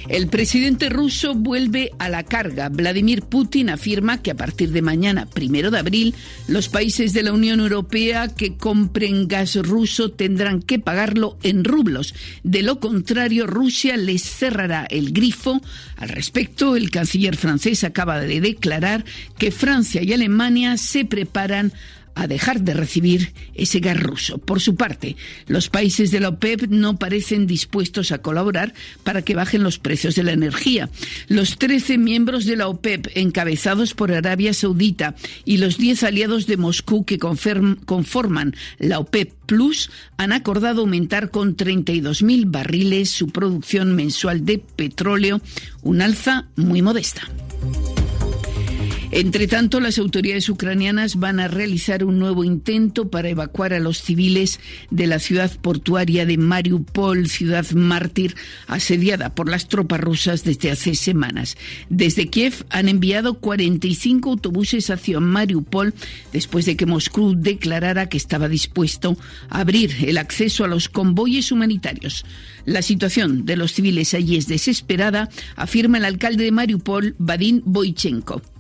El presidente ruso vuelve a la carga. Vladimir Putin afirma que a partir de mañana, primero de abril, los países de la Unión Europea que compren gas ruso tendrán que pagarlo en rublos. De lo contrario, Rusia les cerrará el grifo. Al respecto, el canciller francés acaba de declarar que Francia y Alemania se preparan a dejar de recibir ese gas ruso. Por su parte, los países de la OPEP no parecen dispuestos a colaborar para que bajen los precios de la energía. Los 13 miembros de la OPEP, encabezados por Arabia Saudita, y los 10 aliados de Moscú que conforman la OPEP Plus, han acordado aumentar con 32.000 barriles su producción mensual de petróleo, un alza muy modesta. Entre tanto, las autoridades ucranianas van a realizar un nuevo intento para evacuar a los civiles de la ciudad portuaria de Mariupol, ciudad mártir, asediada por las tropas rusas desde hace semanas. Desde Kiev han enviado 45 autobuses hacia Mariupol después de que Moscú declarara que estaba dispuesto a abrir el acceso a los convoyes humanitarios. La situación de los civiles allí es desesperada, afirma el alcalde de Mariupol, Vadim Boichenko.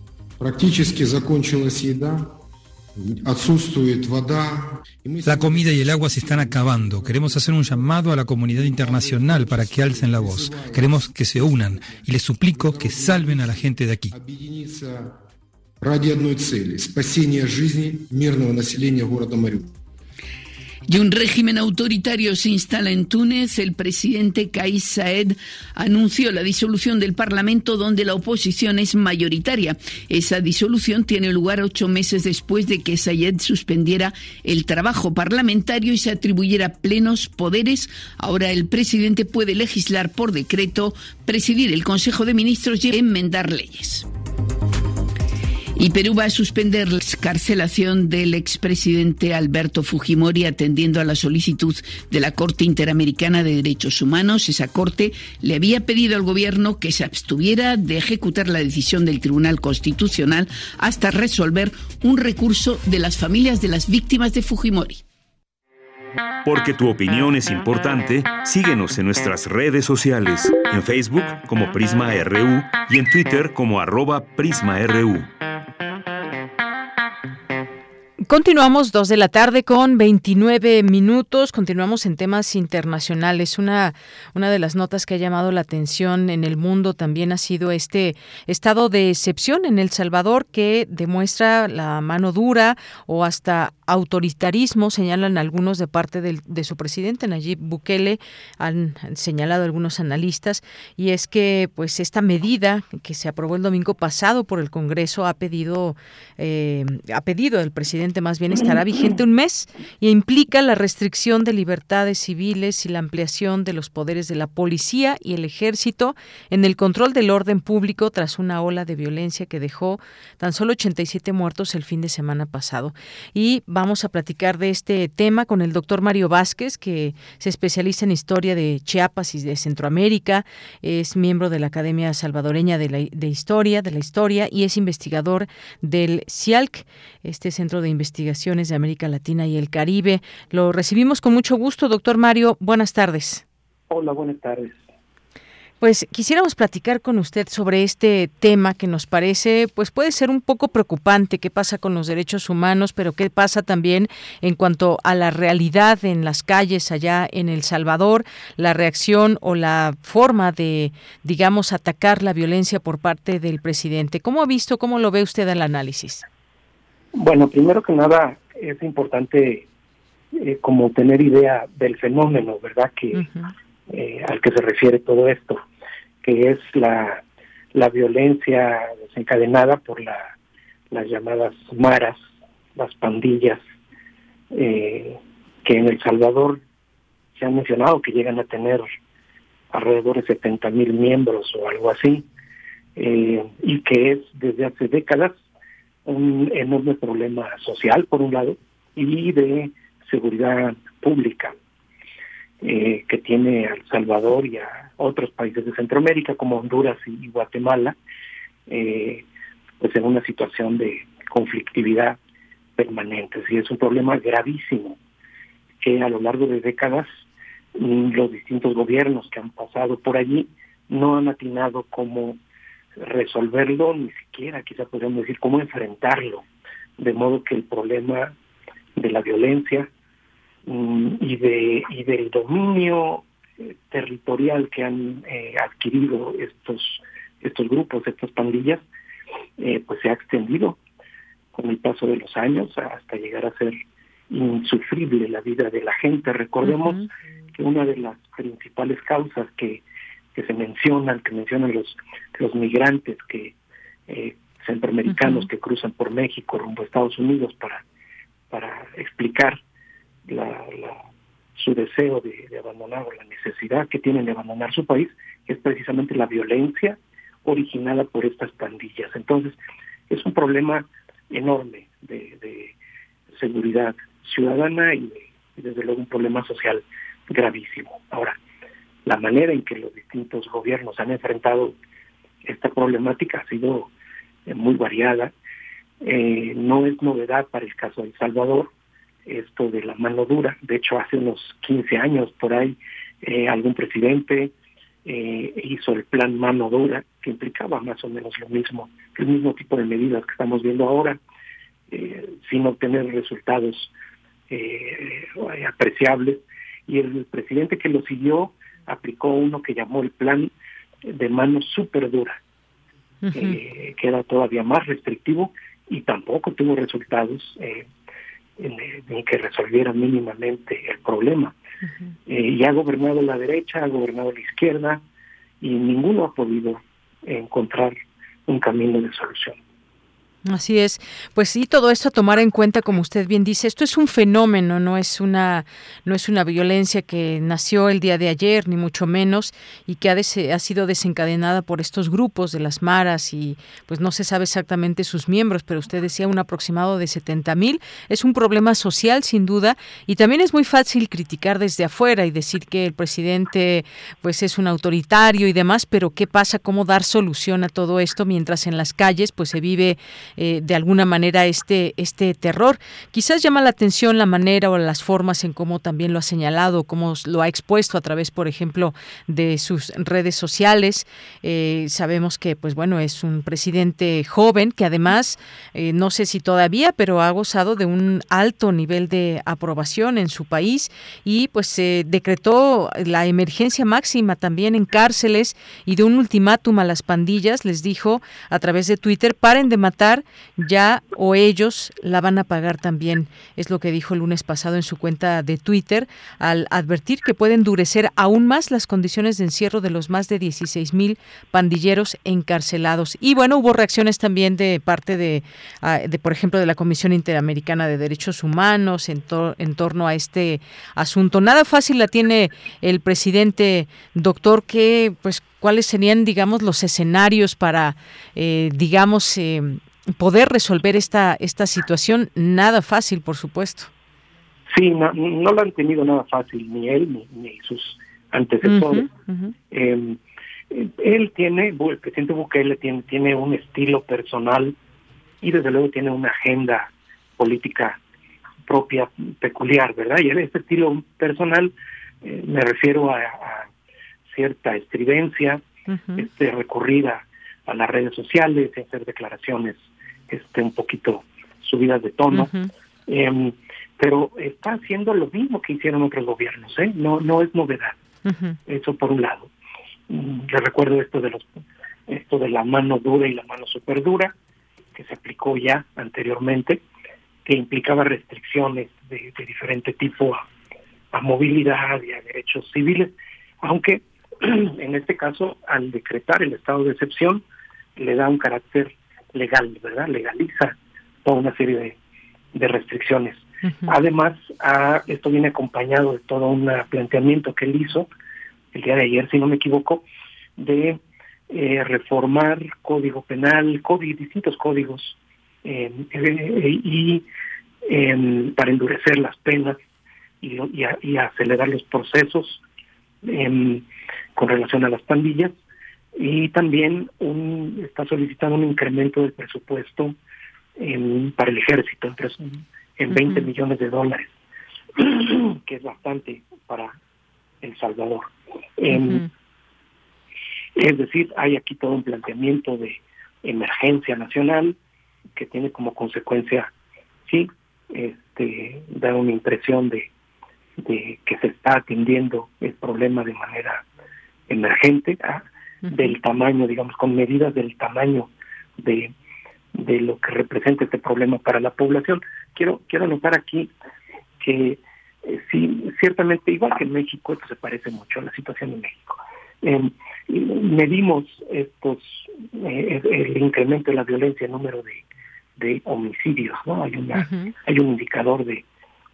La comida y el agua se están acabando. Queremos hacer un llamado a la comunidad internacional para que alcen la voz. Queremos que se unan y les suplico que salven a la gente de aquí. Y un régimen autoritario se instala en Túnez. El presidente Kais Saed anunció la disolución del Parlamento donde la oposición es mayoritaria. Esa disolución tiene lugar ocho meses después de que Saed suspendiera el trabajo parlamentario y se atribuyera plenos poderes. Ahora el presidente puede legislar por decreto, presidir el Consejo de Ministros y enmendar leyes. Y Perú va a suspender la escarcelación del expresidente Alberto Fujimori atendiendo a la solicitud de la Corte Interamericana de Derechos Humanos. Esa Corte le había pedido al gobierno que se abstuviera de ejecutar la decisión del Tribunal Constitucional hasta resolver un recurso de las familias de las víctimas de Fujimori. Porque tu opinión es importante, síguenos en nuestras redes sociales, en Facebook como Prisma RU y en Twitter como arroba PrismaRU. Continuamos dos de la tarde con 29 minutos. Continuamos en temas internacionales. Una, una de las notas que ha llamado la atención en el mundo también ha sido este estado de excepción en El Salvador que demuestra la mano dura o hasta autoritarismo, señalan algunos de parte de su presidente Nayib Bukele, han señalado algunos analistas, y es que pues esta medida que se aprobó el domingo pasado por el Congreso ha pedido, eh, ha pedido el presidente más bien estará vigente un mes y implica la restricción de libertades civiles y la ampliación de los poderes de la policía y el ejército en el control del orden público tras una ola de violencia que dejó tan solo 87 muertos el fin de semana pasado. Y vamos a platicar de este tema con el doctor Mario Vázquez, que se especializa en historia de Chiapas y de Centroamérica, es miembro de la Academia Salvadoreña de, la, Historia, de la Historia, y es investigador del CIALC, este Centro de Investigación Investigaciones de América Latina y el Caribe. Lo recibimos con mucho gusto, doctor Mario. Buenas tardes. Hola, buenas tardes. Pues quisiéramos platicar con usted sobre este tema que nos parece, pues puede ser un poco preocupante, qué pasa con los derechos humanos, pero qué pasa también en cuanto a la realidad en las calles allá en El Salvador, la reacción o la forma de, digamos, atacar la violencia por parte del presidente. ¿Cómo ha visto, cómo lo ve usted el análisis? Bueno, primero que nada es importante eh, como tener idea del fenómeno, ¿verdad? Que eh, al que se refiere todo esto, que es la, la violencia desencadenada por la, las llamadas maras, las pandillas, eh, que en El Salvador se han mencionado que llegan a tener alrededor de 70 mil miembros o algo así, y que es desde hace décadas un enorme problema social, por un lado, y de seguridad pública. eh, que tiene a El Salvador y a otros países de Centroamérica como Honduras y Guatemala, eh, pues en una situación de conflictividad permanente. Y es un problema gravísimo que a lo largo de décadas mm, los distintos gobiernos que han pasado por allí no han atinado cómo resolverlo, ni siquiera quizá podríamos decir cómo enfrentarlo, de modo que el problema de la violencia mm, y de y del dominio eh, territorial que han eh, adquirido estos estos grupos, estas pandillas, eh, pues se ha extendido con el paso de los años hasta llegar a ser insufrible la vida de la gente. Recordemos que una de las principales causas que, que se mencionan, que mencionan los, los migrantes que eh, centroamericanos que cruzan por México rumbo a Estados Unidos para, para explicar la, su deseo de, de, abandonar o la necesidad que tienen de abandonar su país, es precisamente la violencia originada por estas pandillas. Entonces, es un problema enorme de, de seguridad ciudadana y, desde luego un problema social gravísimo. Ahora, la manera en que los distintos gobiernos han enfrentado esta problemática ha sido eh, muy variada. Eh, no es novedad para el caso de El Salvador esto de la mano dura. De hecho, hace unos 15 años por ahí eh, algún presidente hizo el plan mano dura que implicaba más o menos lo mismo, el mismo tipo de medidas que estamos viendo ahora, sin obtener resultados apreciables. Y el presidente que lo siguió aplicó uno que llamó el plan de mano súper dura, que era todavía más restrictivo y tampoco tuvo resultados en, en, que resolviera mínimamente el problema. y ha gobernado la derecha, ha gobernado la izquierda y ninguno ha podido encontrar un camino de solución. Así es. Pues sí, todo esto a tomar en cuenta, como usted bien dice, esto es un fenómeno, no es una, no es una violencia que nació el día de ayer, ni mucho menos, y que ha, ha sido desencadenada por estos grupos de las maras y pues no se sabe exactamente sus miembros, pero usted decía un aproximado de 70 mil. Es un problema social, sin duda, y también es muy fácil criticar desde afuera y decir que el presidente pues es un autoritario y demás, pero ¿qué pasa? ¿Cómo dar solución a todo esto mientras en las calles pues se vive eh, de alguna manera este, este terror. Quizás llama la atención la manera o las formas en cómo también lo ha señalado, cómo lo ha expuesto a través, por ejemplo, de sus redes sociales. Eh, sabemos que, pues bueno, es un presidente joven que además, eh, no sé si todavía, pero ha gozado de un alto nivel de aprobación en su país y pues se decretó la emergencia máxima también en cárceles y de un ultimátum a las pandillas, les dijo a través de Twitter, paren de matar ya o ellos la van a pagar también. Es lo que dijo el lunes pasado en su cuenta de Twitter al advertir que puede endurecer aún más las condiciones de encierro de los más de 16 mil pandilleros encarcelados. Y bueno, hubo reacciones también de parte de, ah, por ejemplo, de la Comisión Interamericana de Derechos Humanos en, en torno a este asunto. Nada fácil la tiene el presidente, doctor, que pues cuáles serían, digamos, los escenarios para, eh, digamos, eh, poder resolver esta, esta situación. Nada fácil, por supuesto. Sí, no, no lo han tenido nada fácil, ni él ni, sus antecesores. Em, él tiene, el presidente Bukele tiene, tiene un estilo personal y desde luego tiene una agenda política propia, peculiar, ¿verdad? Y en este estilo personal eh, me refiero a, cierta estridencia, este, recurrida a las redes sociales y hacer declaraciones este un poquito subidas de tono. Em, pero está haciendo lo mismo que hicieron otros gobiernos, ¿eh? No, no es novedad. Eso por un lado. Mm, yo recuerdo esto de los esto de la mano dura y la mano super dura que se aplicó ya anteriormente, que implicaba restricciones de, diferente tipo a, a, movilidad y a derechos civiles, aunque en este caso al decretar el estado de excepción le da un carácter legal, ¿verdad? Legaliza toda una serie de, restricciones. Además, esto viene acompañado de todo un planteamiento que él hizo el día de ayer, si no me equivoco, de eh, reformar código penal, código, distintos códigos, eh, eh, y em, para endurecer las penas y, y, acelerar los procesos con relación a las pandillas y también un, está solicitando un incremento del presupuesto para el ejército en 20 millones de dólares, que es bastante para El Salvador. Es decir, hay aquí todo un planteamiento de emergencia nacional que tiene como consecuencia, sí, este, dar una impresión de, de que se está atendiendo el problema de manera emergente, ¿ah? Del tamaño, digamos, con medidas del tamaño de, de lo que representa este problema para la población. Quiero quiero notar aquí que eh, sí, ciertamente, igual que en México, esto se parece mucho a la situación en México. Eh, medimos estos eh, el incremento de la violencia, el número de, de homicidios, ¿no? Hay una hay un indicador de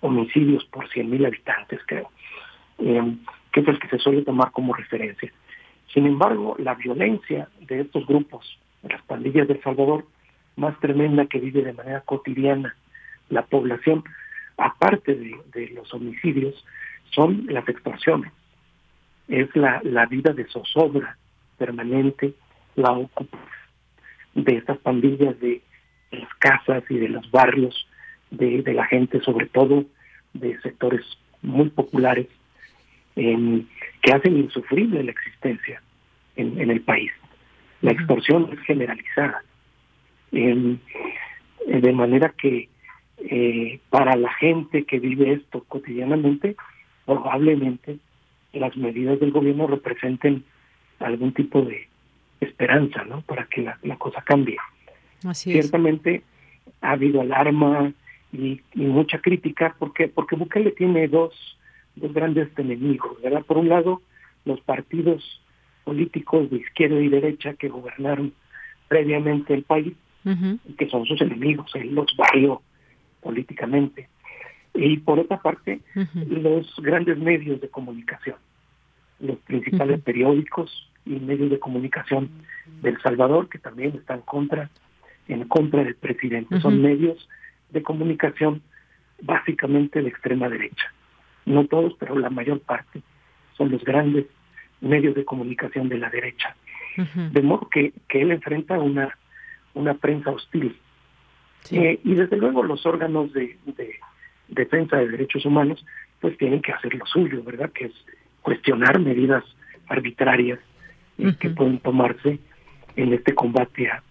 homicidios por 100.000 habitantes, creo, eh, que es el que se suele tomar como referencia. Sin embargo, la violencia de estos grupos, las pandillas de El Salvador, más tremenda que vive de manera cotidiana la población, aparte de, los homicidios, son las extorsiones. Es la, la vida de zozobra permanente, la ocupación de estas pandillas de las casas y de los barrios de, la gente, sobre todo de sectores muy populares, que hacen insufrible la existencia en, el país. La extorsión es generalizada. de manera que eh, para la gente que vive esto cotidianamente, probablemente las medidas del gobierno representen algún tipo de esperanza, ¿no? Para que la, cosa cambie. Ciertamente ha habido alarma y, mucha crítica porque porque Bukele tiene dos dos grandes enemigos, ¿verdad? Por un lado, los partidos políticos de izquierda y derecha que gobernaron previamente el país, que son sus enemigos, él los barrió políticamente. Y por otra parte, los grandes medios de comunicación, los principales periódicos y medios de comunicación del Salvador, que también están contra, en contra del presidente. Son medios de comunicación básicamente de extrema derecha. No todos, pero la mayor parte son los grandes medios de comunicación de la derecha. De modo que, que él enfrenta una, una prensa hostil. Eh, y desde luego los órganos de, de, defensa de derechos humanos pues tienen que hacer lo suyo, ¿verdad? Que es cuestionar medidas arbitrarias eh, que pueden tomarse en este combate a,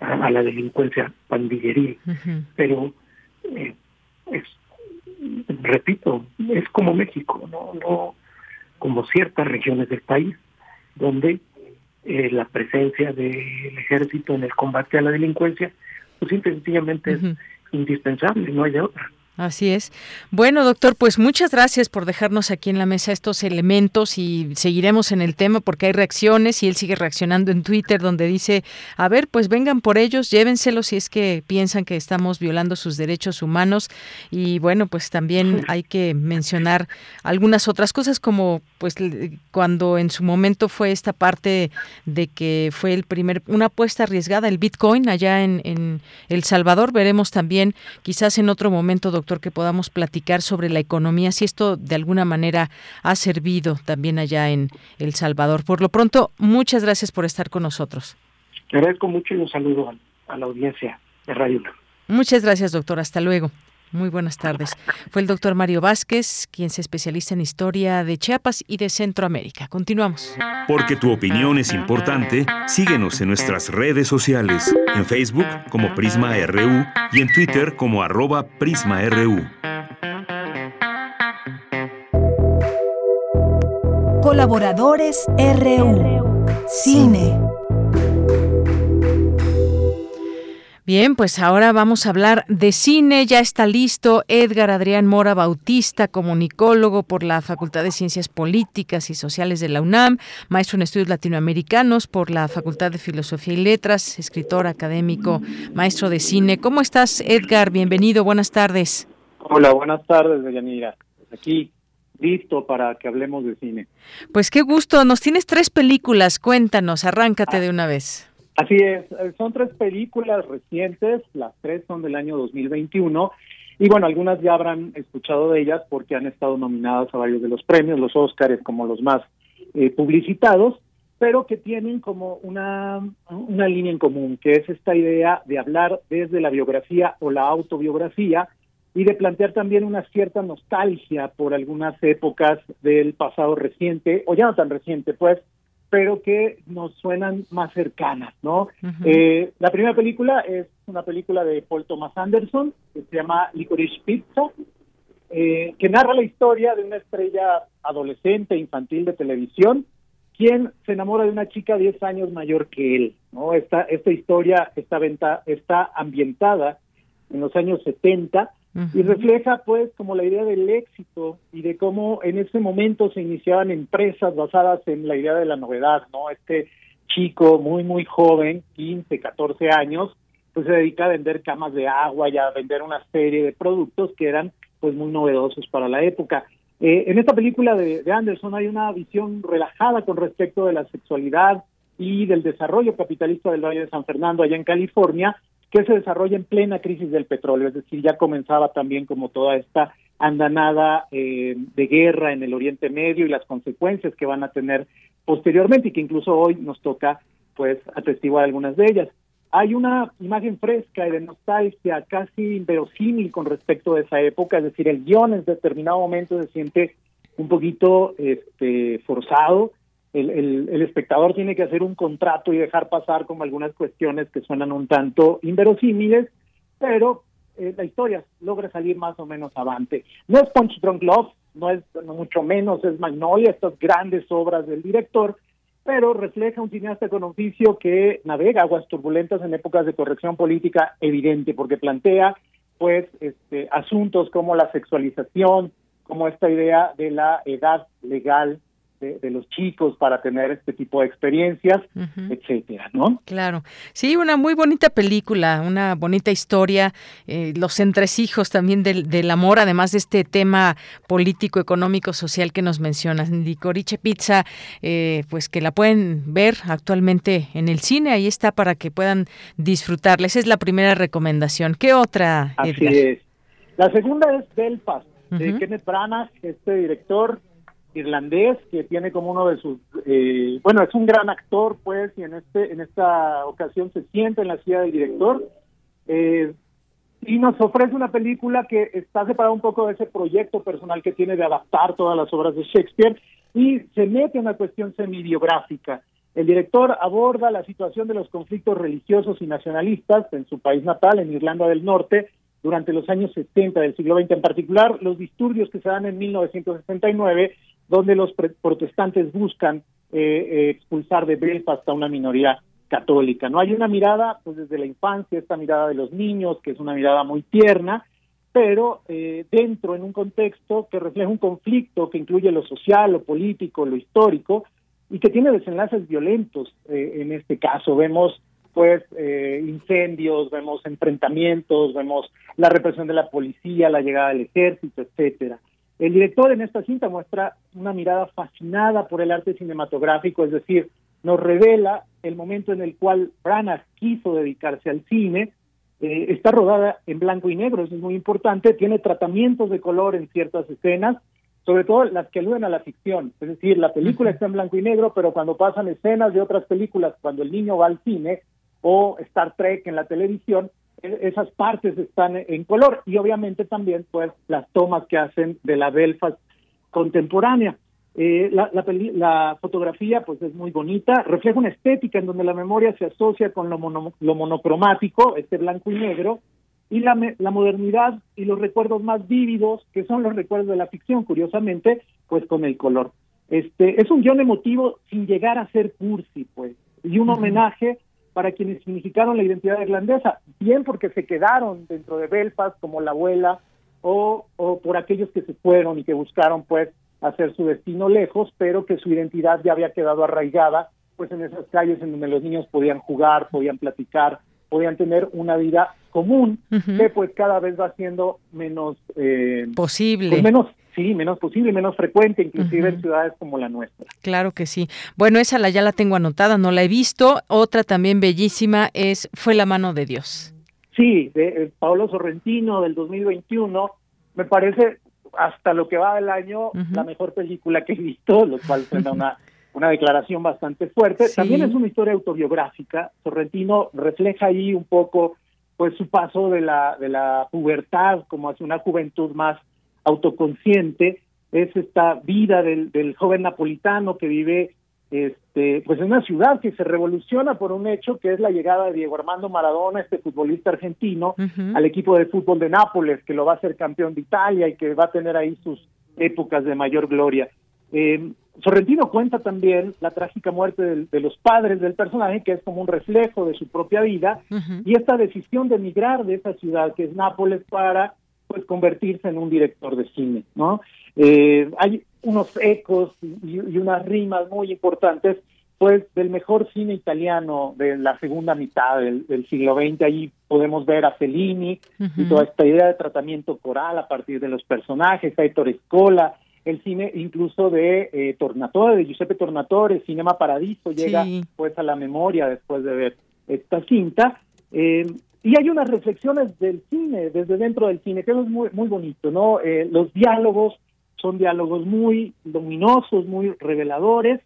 a, la delincuencia pandilleril. Pero eh, es, repito, es como México, no, no como ciertas regiones del país donde eh, la presencia del ejército en el combate a la delincuencia, pues sencillamente es indispensable, no hay de otra. Así es. Bueno, doctor, pues muchas gracias por dejarnos aquí en la mesa estos elementos y seguiremos en el tema porque hay reacciones y él sigue reaccionando en Twitter donde dice, a ver, pues vengan por ellos, llévenselos si es que piensan que estamos violando sus derechos humanos y bueno, pues también hay que mencionar algunas otras cosas como pues cuando en su momento fue esta parte de que fue el primer una apuesta arriesgada el Bitcoin allá en, en El Salvador, veremos también quizás en otro momento, doctor doctor, que podamos platicar sobre la economía, si esto de alguna manera ha servido también allá en El Salvador. Por lo pronto, muchas gracias por estar con nosotros. Te agradezco mucho y un saludo a, la audiencia de Radio Muchas gracias, doctor. Hasta luego. Muy buenas tardes. Fue el doctor Mario Vázquez, quien se especializa en historia de Chiapas y de Centroamérica. Continuamos. Porque tu opinión es importante, síguenos en nuestras redes sociales, en Facebook como Prisma RU y en Twitter como arroba PrismaRU. Colaboradores RU. Cine. Bien, pues ahora vamos a hablar de cine. Ya está listo Edgar Adrián Mora Bautista, comunicólogo por la Facultad de Ciencias Políticas y Sociales de la UNAM, maestro en estudios latinoamericanos por la Facultad de Filosofía y Letras, escritor académico, maestro de cine. ¿Cómo estás, Edgar? Bienvenido, buenas tardes. Hola, buenas tardes, Deyanira. Aquí listo para que hablemos de cine. Pues qué gusto, nos tienes tres películas, cuéntanos, arráncate de una vez. Así es, eh, son tres películas recientes, las tres son del año 2021 Y bueno, algunas ya habrán escuchado de ellas porque han estado nominadas a varios de los premios, los Óscares como los más eh, publicitados, pero que tienen como una, una línea en común, que es esta idea de hablar desde la biografía o la autobiografía y de plantear también una cierta nostalgia por algunas épocas del pasado reciente, o ya no tan reciente, pues, pero que nos suenan más cercanas, ¿no? eh, la primera película es una película de Paul Thomas Anderson, que se llama Licorice Pizza, eh, que narra la historia de una estrella adolescente, infantil de televisión, quien se enamora de una chica 10 años mayor que él, ¿no? Esta, esta historia está, venta, está ambientada en los años 70 y refleja pues como la idea del éxito y de cómo en ese momento se iniciaban empresas basadas en la idea de la novedad, ¿no? Este chico muy muy joven, 15, 14 años, pues se dedica a vender camas de agua y a vender una serie de productos que eran pues muy novedosos para la época. Eh, en esta película de, de Anderson hay una visión relajada con respecto de la sexualidad y del desarrollo capitalista del Valle de San Fernando allá en California, que se desarrolla en plena crisis del petróleo, es decir, ya comenzaba también como toda esta andanada eh, de guerra en el Oriente Medio y las consecuencias que van a tener posteriormente y que incluso hoy nos toca pues atestiguar algunas de ellas. Hay una imagen fresca y de nostalgia casi inverosímil con respecto de esa época, es decir, el guion en determinado momento se siente un poquito este, forzado, el, el, espectador tiene que hacer un contrato y dejar pasar como algunas cuestiones que suenan un tanto inverosímiles, pero eh, la historia logra salir más o menos avante. No es Punch Drunk Love, no es mucho menos es Magnolia, estas grandes obras del director, pero refleja un cineasta con oficio que navega aguas turbulentas en épocas de corrección política evidente, porque plantea pues este, asuntos como la sexualización, como esta idea de la edad legal de, los chicos para tener este tipo de experiencias, etcétera, ¿no? Claro, sí, una muy bonita película, una bonita historia, eh, los entresijos también del, del, amor, además de este tema político, económico, social que nos mencionas, Licorice Pizza, eh, pues que la pueden ver actualmente en el cine, ahí está para que puedan disfrutarla. Esa es la primera recomendación. ¿Qué otra? Así es. La segunda es Belfast, de Kenneth Branagh, este director irlandés que tiene como uno de sus eh, bueno es un gran actor pues y en este en esta ocasión se siente en la silla del director eh, y nos ofrece una película que está separada un poco de ese proyecto personal que tiene de adaptar todas las obras de Shakespeare y se mete en una cuestión semibiográfica. El director aborda la situación de los conflictos religiosos y nacionalistas en su país natal en Irlanda del Norte durante los años 70 del siglo XX, en particular los disturbios que se dan en 1969 donde los protestantes buscan eh, eh, expulsar de Belfast a una minoría católica. No hay una mirada, pues desde la infancia, esta mirada de los niños, que es una mirada muy tierna, pero eh, dentro, en un contexto que refleja un conflicto que incluye lo social, lo político, lo histórico, y que tiene desenlaces violentos en este caso. Vemos pues incendios, vemos enfrentamientos, vemos la represión de la policía, la llegada del ejército, etcétera. El director en esta cinta muestra una mirada fascinada por el arte cinematográfico, es decir, nos revela el momento en el cual Branagh quiso dedicarse al cine. Eh, está rodada en blanco y negro, eso es muy importante. Tiene tratamientos de color en ciertas escenas, sobre todo las que aluden a la ficción. Es decir, la película está en blanco y negro, pero cuando pasan escenas de otras películas, cuando el niño va al cine o Star Trek en la televisión, esas partes están en color y obviamente también pues las tomas que hacen de la Belfast contemporánea. Eh, la, la, fotografía pues es muy bonita, refleja una estética en donde la memoria se asocia con lo, lo monocromático, este blanco y negro, y la, la modernidad y los recuerdos más vívidos, que son los recuerdos de la ficción, curiosamente, pues con el color. Este es un guion emotivo sin llegar a ser cursi, pues, y un homenaje para quienes significaron la identidad irlandesa, bien porque se quedaron dentro de Belfast como la abuela o, o por aquellos que se fueron y que buscaron pues hacer su destino lejos, pero que su identidad ya había quedado arraigada pues en esas calles en donde los niños podían jugar, podían platicar, podían tener una vida común que pues cada vez va siendo menos eh, posible. pues, menos sí menos posible menos frecuente inclusive en ciudades como la nuestra. Claro que sí. Bueno esa la ya la tengo anotada no la he visto. Otra también bellísima es fue la mano de Dios. Sí, de eh, Paolo Sorrentino del 2021, me parece hasta lo que va del año la mejor película que he visto, lo cual suena una, una declaración bastante fuerte. También es una historia autobiográfica. Sorrentino refleja ahí un poco pues su paso de la, de la pubertad como hacia una juventud más autoconsciente. Es esta vida del, del joven napolitano que vive este, pues en una ciudad que se revoluciona por un hecho que es la llegada de Diego Armando Maradona, este futbolista argentino, al equipo de fútbol de Nápoles, que lo va a hacer campeón de Italia y que va a tener ahí sus épocas de mayor gloria. Eh, Sorrentino cuenta también la trágica muerte de, los padres del personaje, que es como un reflejo de su propia vida, y esta decisión de emigrar de esa ciudad, que es Nápoles, para pues convertirse en un director de cine, ¿no? Eh, hay unos ecos y, unas rimas muy importantes, pues, del mejor cine italiano de la segunda mitad del, siglo XX. Ahí podemos ver a Fellini y toda esta idea de tratamiento coral a partir de los personajes, a Ettore Scola, el cine incluso de eh, Tornatore, de Giuseppe Tornatore, Cinema Paradiso, llega pues a la memoria después de ver esta cinta. Eh, y hay unas reflexiones del cine, desde dentro del cine, que es muy, muy bonito, ¿no? Eh, los diálogos son diálogos muy luminosos, muy reveladores.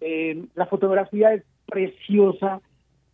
Eh, la fotografía es preciosa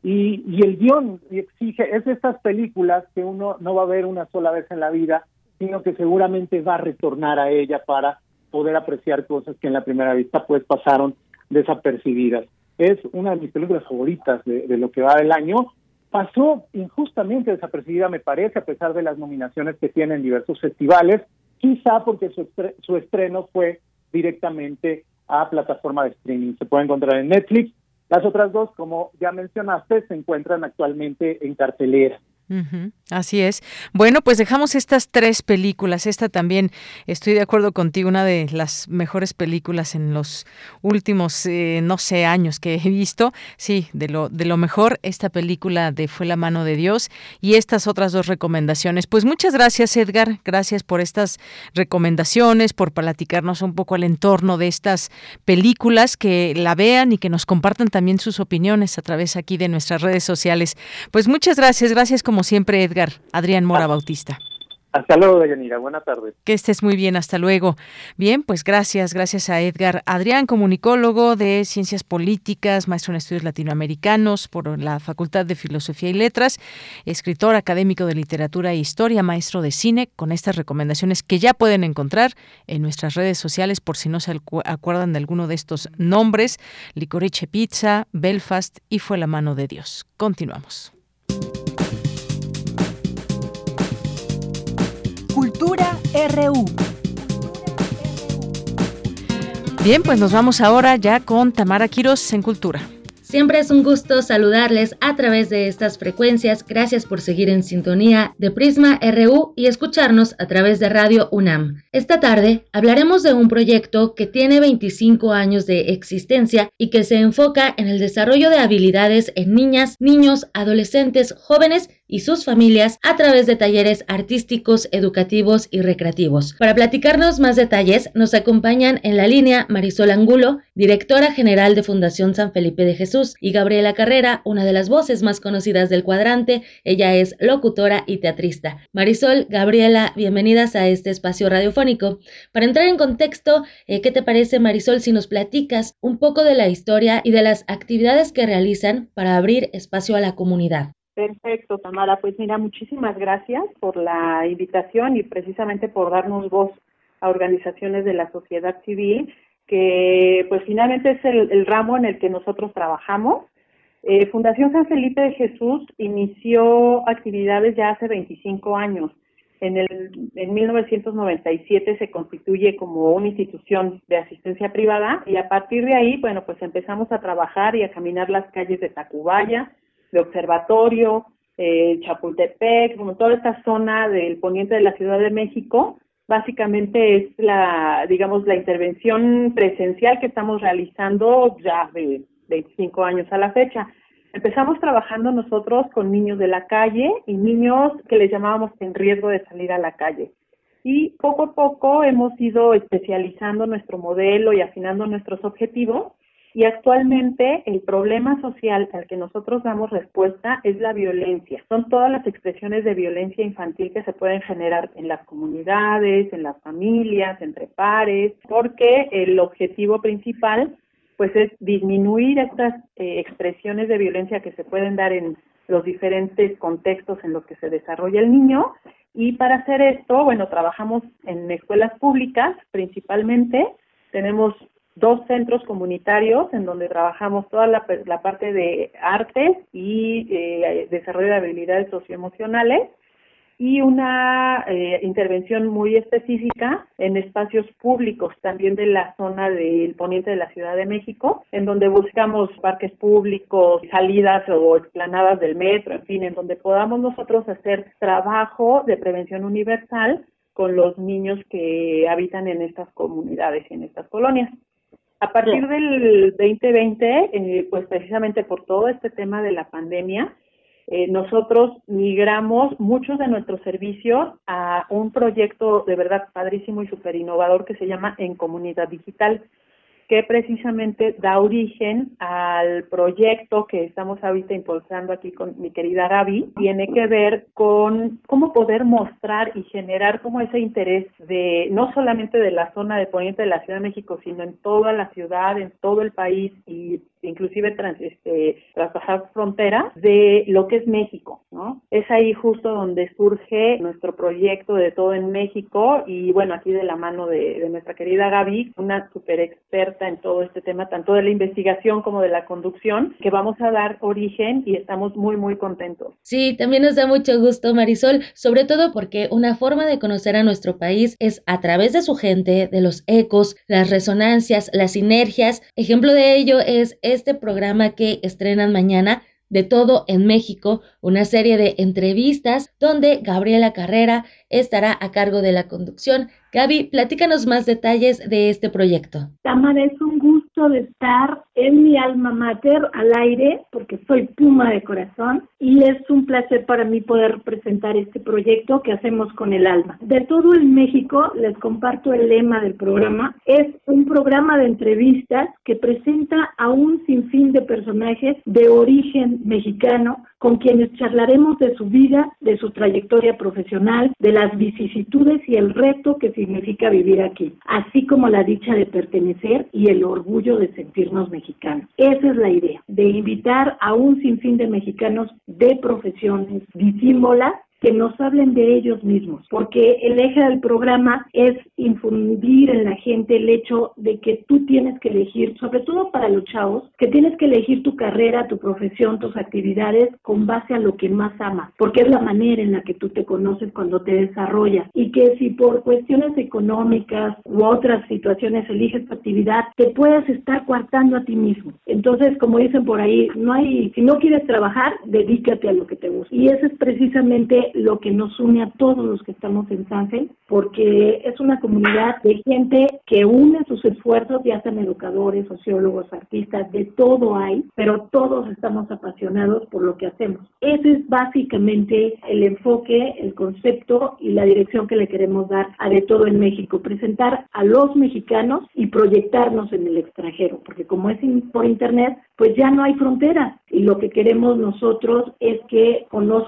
y, y el guion exige, es de estas películas que uno no va a ver una sola vez en la vida, sino que seguramente va a retornar a ella para poder apreciar cosas que en la primera vista pues pasaron desapercibidas. Es una de mis películas favoritas de, de lo que va del año. Pasó injustamente desapercibida, me parece, a pesar de las nominaciones que tiene en diversos festivales quizá porque su, estreno fue directamente a plataforma de streaming. Se puede encontrar en Netflix. Las otras dos, como ya mencionaste, se encuentran actualmente en cartelera. Así es. Bueno, pues dejamos estas tres películas. Esta también, estoy de acuerdo contigo, una de las mejores películas en los últimos, eh, no sé, años que he visto. Sí, de lo, de lo mejor, esta película de Fue la mano de Dios y estas otras dos recomendaciones. Pues muchas gracias, Edgar. Gracias por estas recomendaciones, por platicarnos un poco al entorno de estas películas, que la vean y que nos compartan también sus opiniones a través aquí de nuestras redes sociales. Pues muchas gracias. Gracias como siempre, Edgar. Adrián Mora Bautista. Hasta luego, Dayanira. Buenas tardes. Que estés muy bien. Hasta luego. Bien, pues gracias. Gracias a Edgar Adrián, comunicólogo de Ciencias Políticas, maestro en Estudios Latinoamericanos por la Facultad de Filosofía y Letras, escritor académico de Literatura e Historia, maestro de cine, con estas recomendaciones que ya pueden encontrar en nuestras redes sociales por si no se acuerdan de alguno de estos nombres. Licorice Pizza, Belfast y Fue la mano de Dios. Continuamos. RU. Bien, pues nos vamos ahora ya con Tamara Quiros en Cultura. Siempre es un gusto saludarles a través de estas frecuencias. Gracias por seguir en sintonía de Prisma RU y escucharnos a través de Radio UNAM. Esta tarde hablaremos de un proyecto que tiene 25 años de existencia y que se enfoca en el desarrollo de habilidades en niñas, niños, adolescentes, jóvenes y sus familias a través de talleres artísticos, educativos y recreativos. Para platicarnos más detalles, nos acompañan en la línea Marisol Angulo, directora general de Fundación San Felipe de Jesús, y Gabriela Carrera, una de las voces más conocidas del cuadrante. Ella es locutora y teatrista. Marisol, Gabriela, bienvenidas a este espacio radiofónico. Para entrar en contexto, eh, ¿qué te parece, Marisol, si nos platicas un poco de la historia y de las actividades que realizan para abrir espacio a la comunidad? Perfecto, Tamara. Pues mira, muchísimas gracias por la invitación y precisamente por darnos voz a organizaciones de la sociedad civil, que pues finalmente es el, ramo en el que nosotros trabajamos. Eh, Fundación San Felipe de Jesús inició actividades ya hace 25 años. En, el, en 1997 se constituye como una institución de asistencia privada y a partir de ahí, bueno, pues empezamos a trabajar y a caminar las calles de Tacubaya, de Observatorio, eh, Chapultepec, como toda esta zona del poniente de la Ciudad de México, básicamente es la, digamos, la intervención presencial que estamos realizando ya de 25 años a la fecha. Empezamos trabajando nosotros con niños de la calle y niños que les llamábamos en riesgo de salir a la calle. Y poco a poco hemos ido especializando nuestro modelo y afinando nuestros objetivos Y actualmente el problema social al que nosotros damos respuesta es la violencia. Son todas las expresiones de violencia infantil que se pueden generar en las comunidades, en las familias, entre pares, porque el objetivo principal pues es disminuir estas eh, expresiones de violencia que se pueden dar en los diferentes contextos en los que se desarrolla el niño y para hacer esto, bueno, trabajamos en escuelas públicas principalmente, tenemos dos centros comunitarios en donde trabajamos toda la, parte de artes y eh, desarrollo de habilidades socioemocionales y una eh, intervención muy específica en espacios públicos también de la zona del poniente de la Ciudad de México, en donde buscamos parques públicos, salidas o explanadas del metro, en fin, en donde podamos nosotros hacer trabajo de prevención universal con los niños que habitan en estas comunidades y en estas colonias. A partir del 2020, eh, pues precisamente por todo este tema de la pandemia, eh, nosotros migramos muchos de nuestros servicios a un proyecto de verdad padrísimo y súper innovador que se llama En Comunidad Digital que precisamente da origen al proyecto que estamos ahorita impulsando aquí con mi querida Gaby, tiene que ver con cómo poder mostrar y generar como ese interés de no solamente de la zona de poniente de la Ciudad de México, sino en toda la ciudad, en todo el país y inclusive trans, este, traspasar fronteras de lo que es México, ¿no? Es ahí justo donde surge nuestro proyecto de todo en México y bueno, aquí de la mano de, de nuestra querida Gaby, una super experta en todo este tema, tanto de la investigación como de la conducción, que vamos a dar origen y estamos muy, muy contentos. Sí, también nos da mucho gusto, Marisol, sobre todo porque una forma de conocer a nuestro país es a través de su gente, de los ecos, las resonancias, las sinergias. Ejemplo de ello es este programa que estrenan mañana de todo en México, una serie de entrevistas donde Gabriela Carrera estará a cargo de la conducción. Gaby, platícanos más detalles de este proyecto. De estar en mi alma mater al aire, porque soy Puma de corazón, y es un placer para mí poder presentar este proyecto que hacemos con el alma. De todo el México, les comparto el lema del programa. Es un programa de entrevistas que presenta a un sinfín de personajes de origen mexicano con quienes charlaremos de su vida, de su trayectoria profesional, de las vicisitudes y el reto que significa vivir aquí, así como la dicha de pertenecer y el orgullo de sentirnos mexicanos. Esa es la idea, de invitar a un sinfín de mexicanos de profesiones disímbolas que nos hablen de ellos mismos, porque el eje del programa es infundir en la gente el hecho de que tú tienes que elegir, sobre todo para los chavos, que tienes que elegir tu carrera, tu profesión, tus actividades con base a lo que más amas, porque es la manera en la que tú te conoces cuando te desarrollas y que si por cuestiones económicas u otras situaciones eliges tu actividad, te puedes estar coartando a ti mismo. Entonces, como dicen por ahí, no hay, si no quieres trabajar, dedícate a lo que te gusta. Y eso es precisamente lo que nos une a todos los que estamos en Sanfe, porque es una comunidad de gente que une sus esfuerzos, ya sean educadores, sociólogos, artistas, de todo hay, pero todos estamos apasionados por lo que hacemos. Ese es básicamente el enfoque, el concepto y la dirección que le queremos dar a De Todo en México, presentar a los mexicanos y proyectarnos en el extranjero, porque como es por internet, pues ya no hay fronteras y lo que queremos nosotros es que,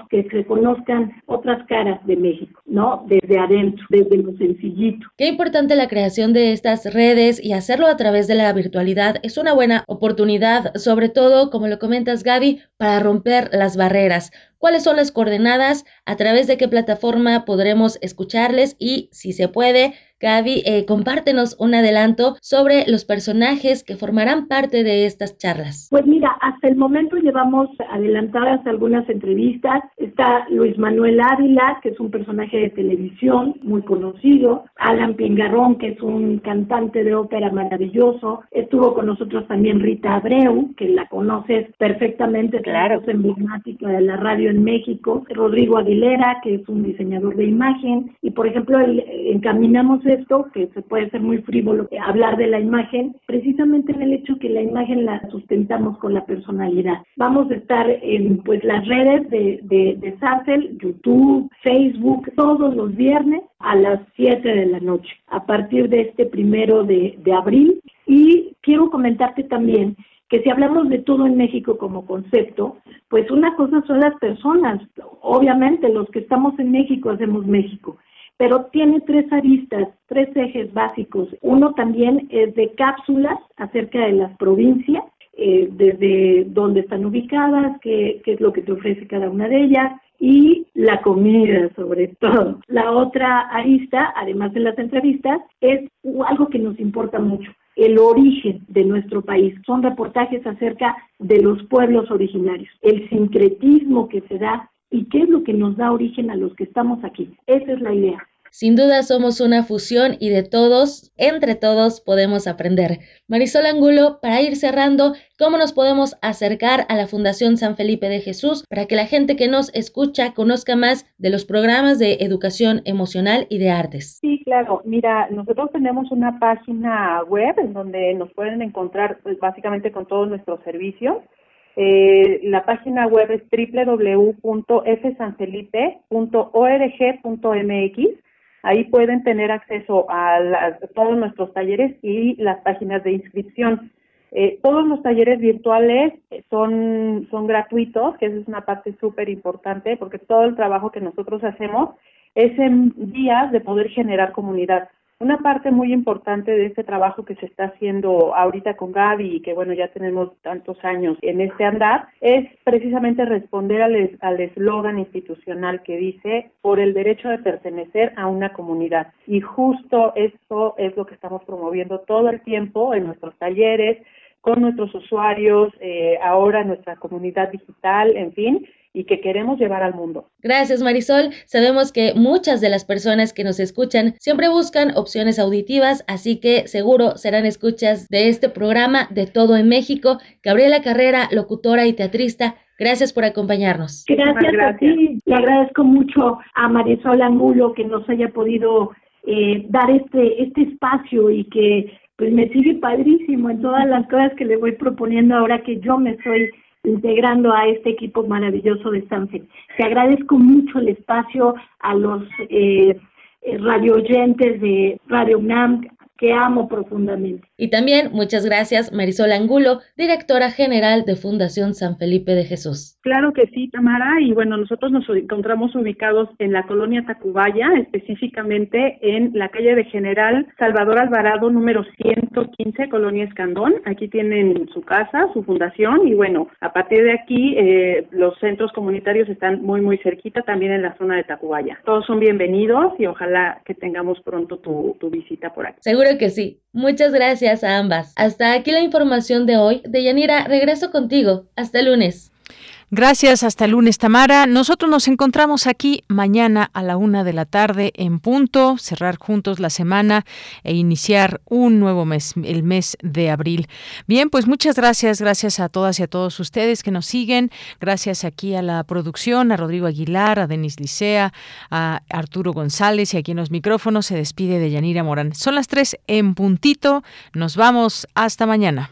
que se conozcan otras caras de México, ¿no? Desde adentro, desde lo sencillito. Qué importante la creación de estas redes y hacerlo a través de la virtualidad es una buena oportunidad, sobre todo, como lo comentas Gaby, para romper las barreras. ¿Cuáles son las coordenadas? ¿A través de qué plataforma podremos escucharles? Y si se puede, Gaby, eh, compártenos un adelanto sobre los personajes que formarán parte de estas charlas. Pues mira, hasta el momento llevamos adelantadas algunas entrevistas. Está Luis Manuel Ávila, que es un personaje de televisión muy conocido. Alan Pingarrón, que es un cantante de ópera maravilloso. Estuvo con nosotros también Rita Abreu, que la conoces perfectamente, claro, es emblemática de la radio en México. Rodrigo Aguilera, que es un diseñador de imagen. Y por ejemplo, encaminamos que se puede ser muy frívolo hablar de la imagen, precisamente en el hecho que la imagen la sustentamos con la personalidad. Vamos a estar en pues las redes de, de, de YouTube, Facebook, todos los viernes a las 7 de la noche, a partir de este primero de, de abril. Y quiero comentarte también que si hablamos de todo en México como concepto, pues una cosa son las personas, obviamente los que estamos en México hacemos México, pero tiene tres aristas, tres ejes básicos. Uno también es de cápsulas acerca de las provincias, eh, desde dónde están ubicadas, qué, qué es lo que te ofrece cada una de ellas, y la comida sobre todo. La otra arista, además de las entrevistas, es algo que nos importa mucho, el origen de nuestro país. Son reportajes acerca de los pueblos originarios, el sincretismo que se da y qué es lo que nos da origen a los que estamos aquí. Esa es la idea. Sin duda somos una fusión y de todos, entre todos, podemos aprender. Marisol Angulo, para ir cerrando, ¿cómo nos podemos acercar a la Fundación San Felipe de Jesús para que la gente que nos escucha conozca más de los programas de educación emocional y de artes? Sí, claro. Mira, nosotros tenemos una página web en donde nos pueden encontrar pues, básicamente con todos nuestros servicios. Eh, la página web es www.fsanfelipe.org.mx Ahí pueden tener acceso a, todos nuestros talleres y las páginas de inscripción. Eh, todos los talleres virtuales son, son gratuitos, que esa es una parte súper importante, porque todo el trabajo que nosotros hacemos es en días de poder generar comunidad. Una parte muy importante de este trabajo que se está haciendo ahorita con Gaby y que bueno, ya tenemos tantos años en este andar, es precisamente responder al eslogan institucional que dice por el derecho de pertenecer a una comunidad. Y justo eso es lo que estamos promoviendo todo el tiempo en nuestros talleres, con nuestros usuarios, eh, ahora nuestra comunidad digital, en fin, y que queremos llevar al mundo. Gracias Marisol. Sabemos que muchas de las personas que nos escuchan siempre buscan opciones auditivas, así que seguro serán escuchas de este programa de todo en México. Gabriela Carrera, locutora y teatrista, Gracias por acompañarnos. Gracias, a ti. Le agradezco mucho a Marisol Angulo que nos haya podido eh, dar este, este espacio y que pues me sigue padrísimo en todas las cosas que le voy proponiendo ahora que yo me estoy integrando a este equipo maravilloso de Stanford. Te agradezco mucho el espacio a los eh, eh radio oyentes de Radio UNAM, que amo profundamente. Y también muchas gracias Marisol Angulo, directora general de Fundación San Felipe de Jesús. Claro que sí, Tamara, y bueno, nosotros nos encontramos ubicados en la colonia Tacubaya, específicamente en la calle de General Salvador Alvarado número 115, Colonia Escandón. Aquí tienen su casa, su fundación, y bueno, a partir de aquí eh, los centros comunitarios están muy, muy cerquita también en la zona de Tacubaya. Todos son bienvenidos y ojalá que tengamos pronto tu, tu visita por aquí. Seguro que sí. Muchas gracias a ambas. Hasta aquí la información de hoy. Deyanira, regreso contigo. Hasta el lunes. Gracias, hasta el lunes, Tamara. Nosotros nos encontramos aquí mañana a la una de la tarde en punto, cerrar juntos la semana e iniciar un nuevo mes, el mes de abril. Bien, pues muchas gracias, gracias a todas y a todos ustedes que nos siguen. Gracias aquí a la producción, a Rodrigo Aguilar, a Denis Licea, a Arturo González y aquí en los micrófonos se despide de Yanira Morán. Son las tres en puntito. Nos vamos hasta mañana.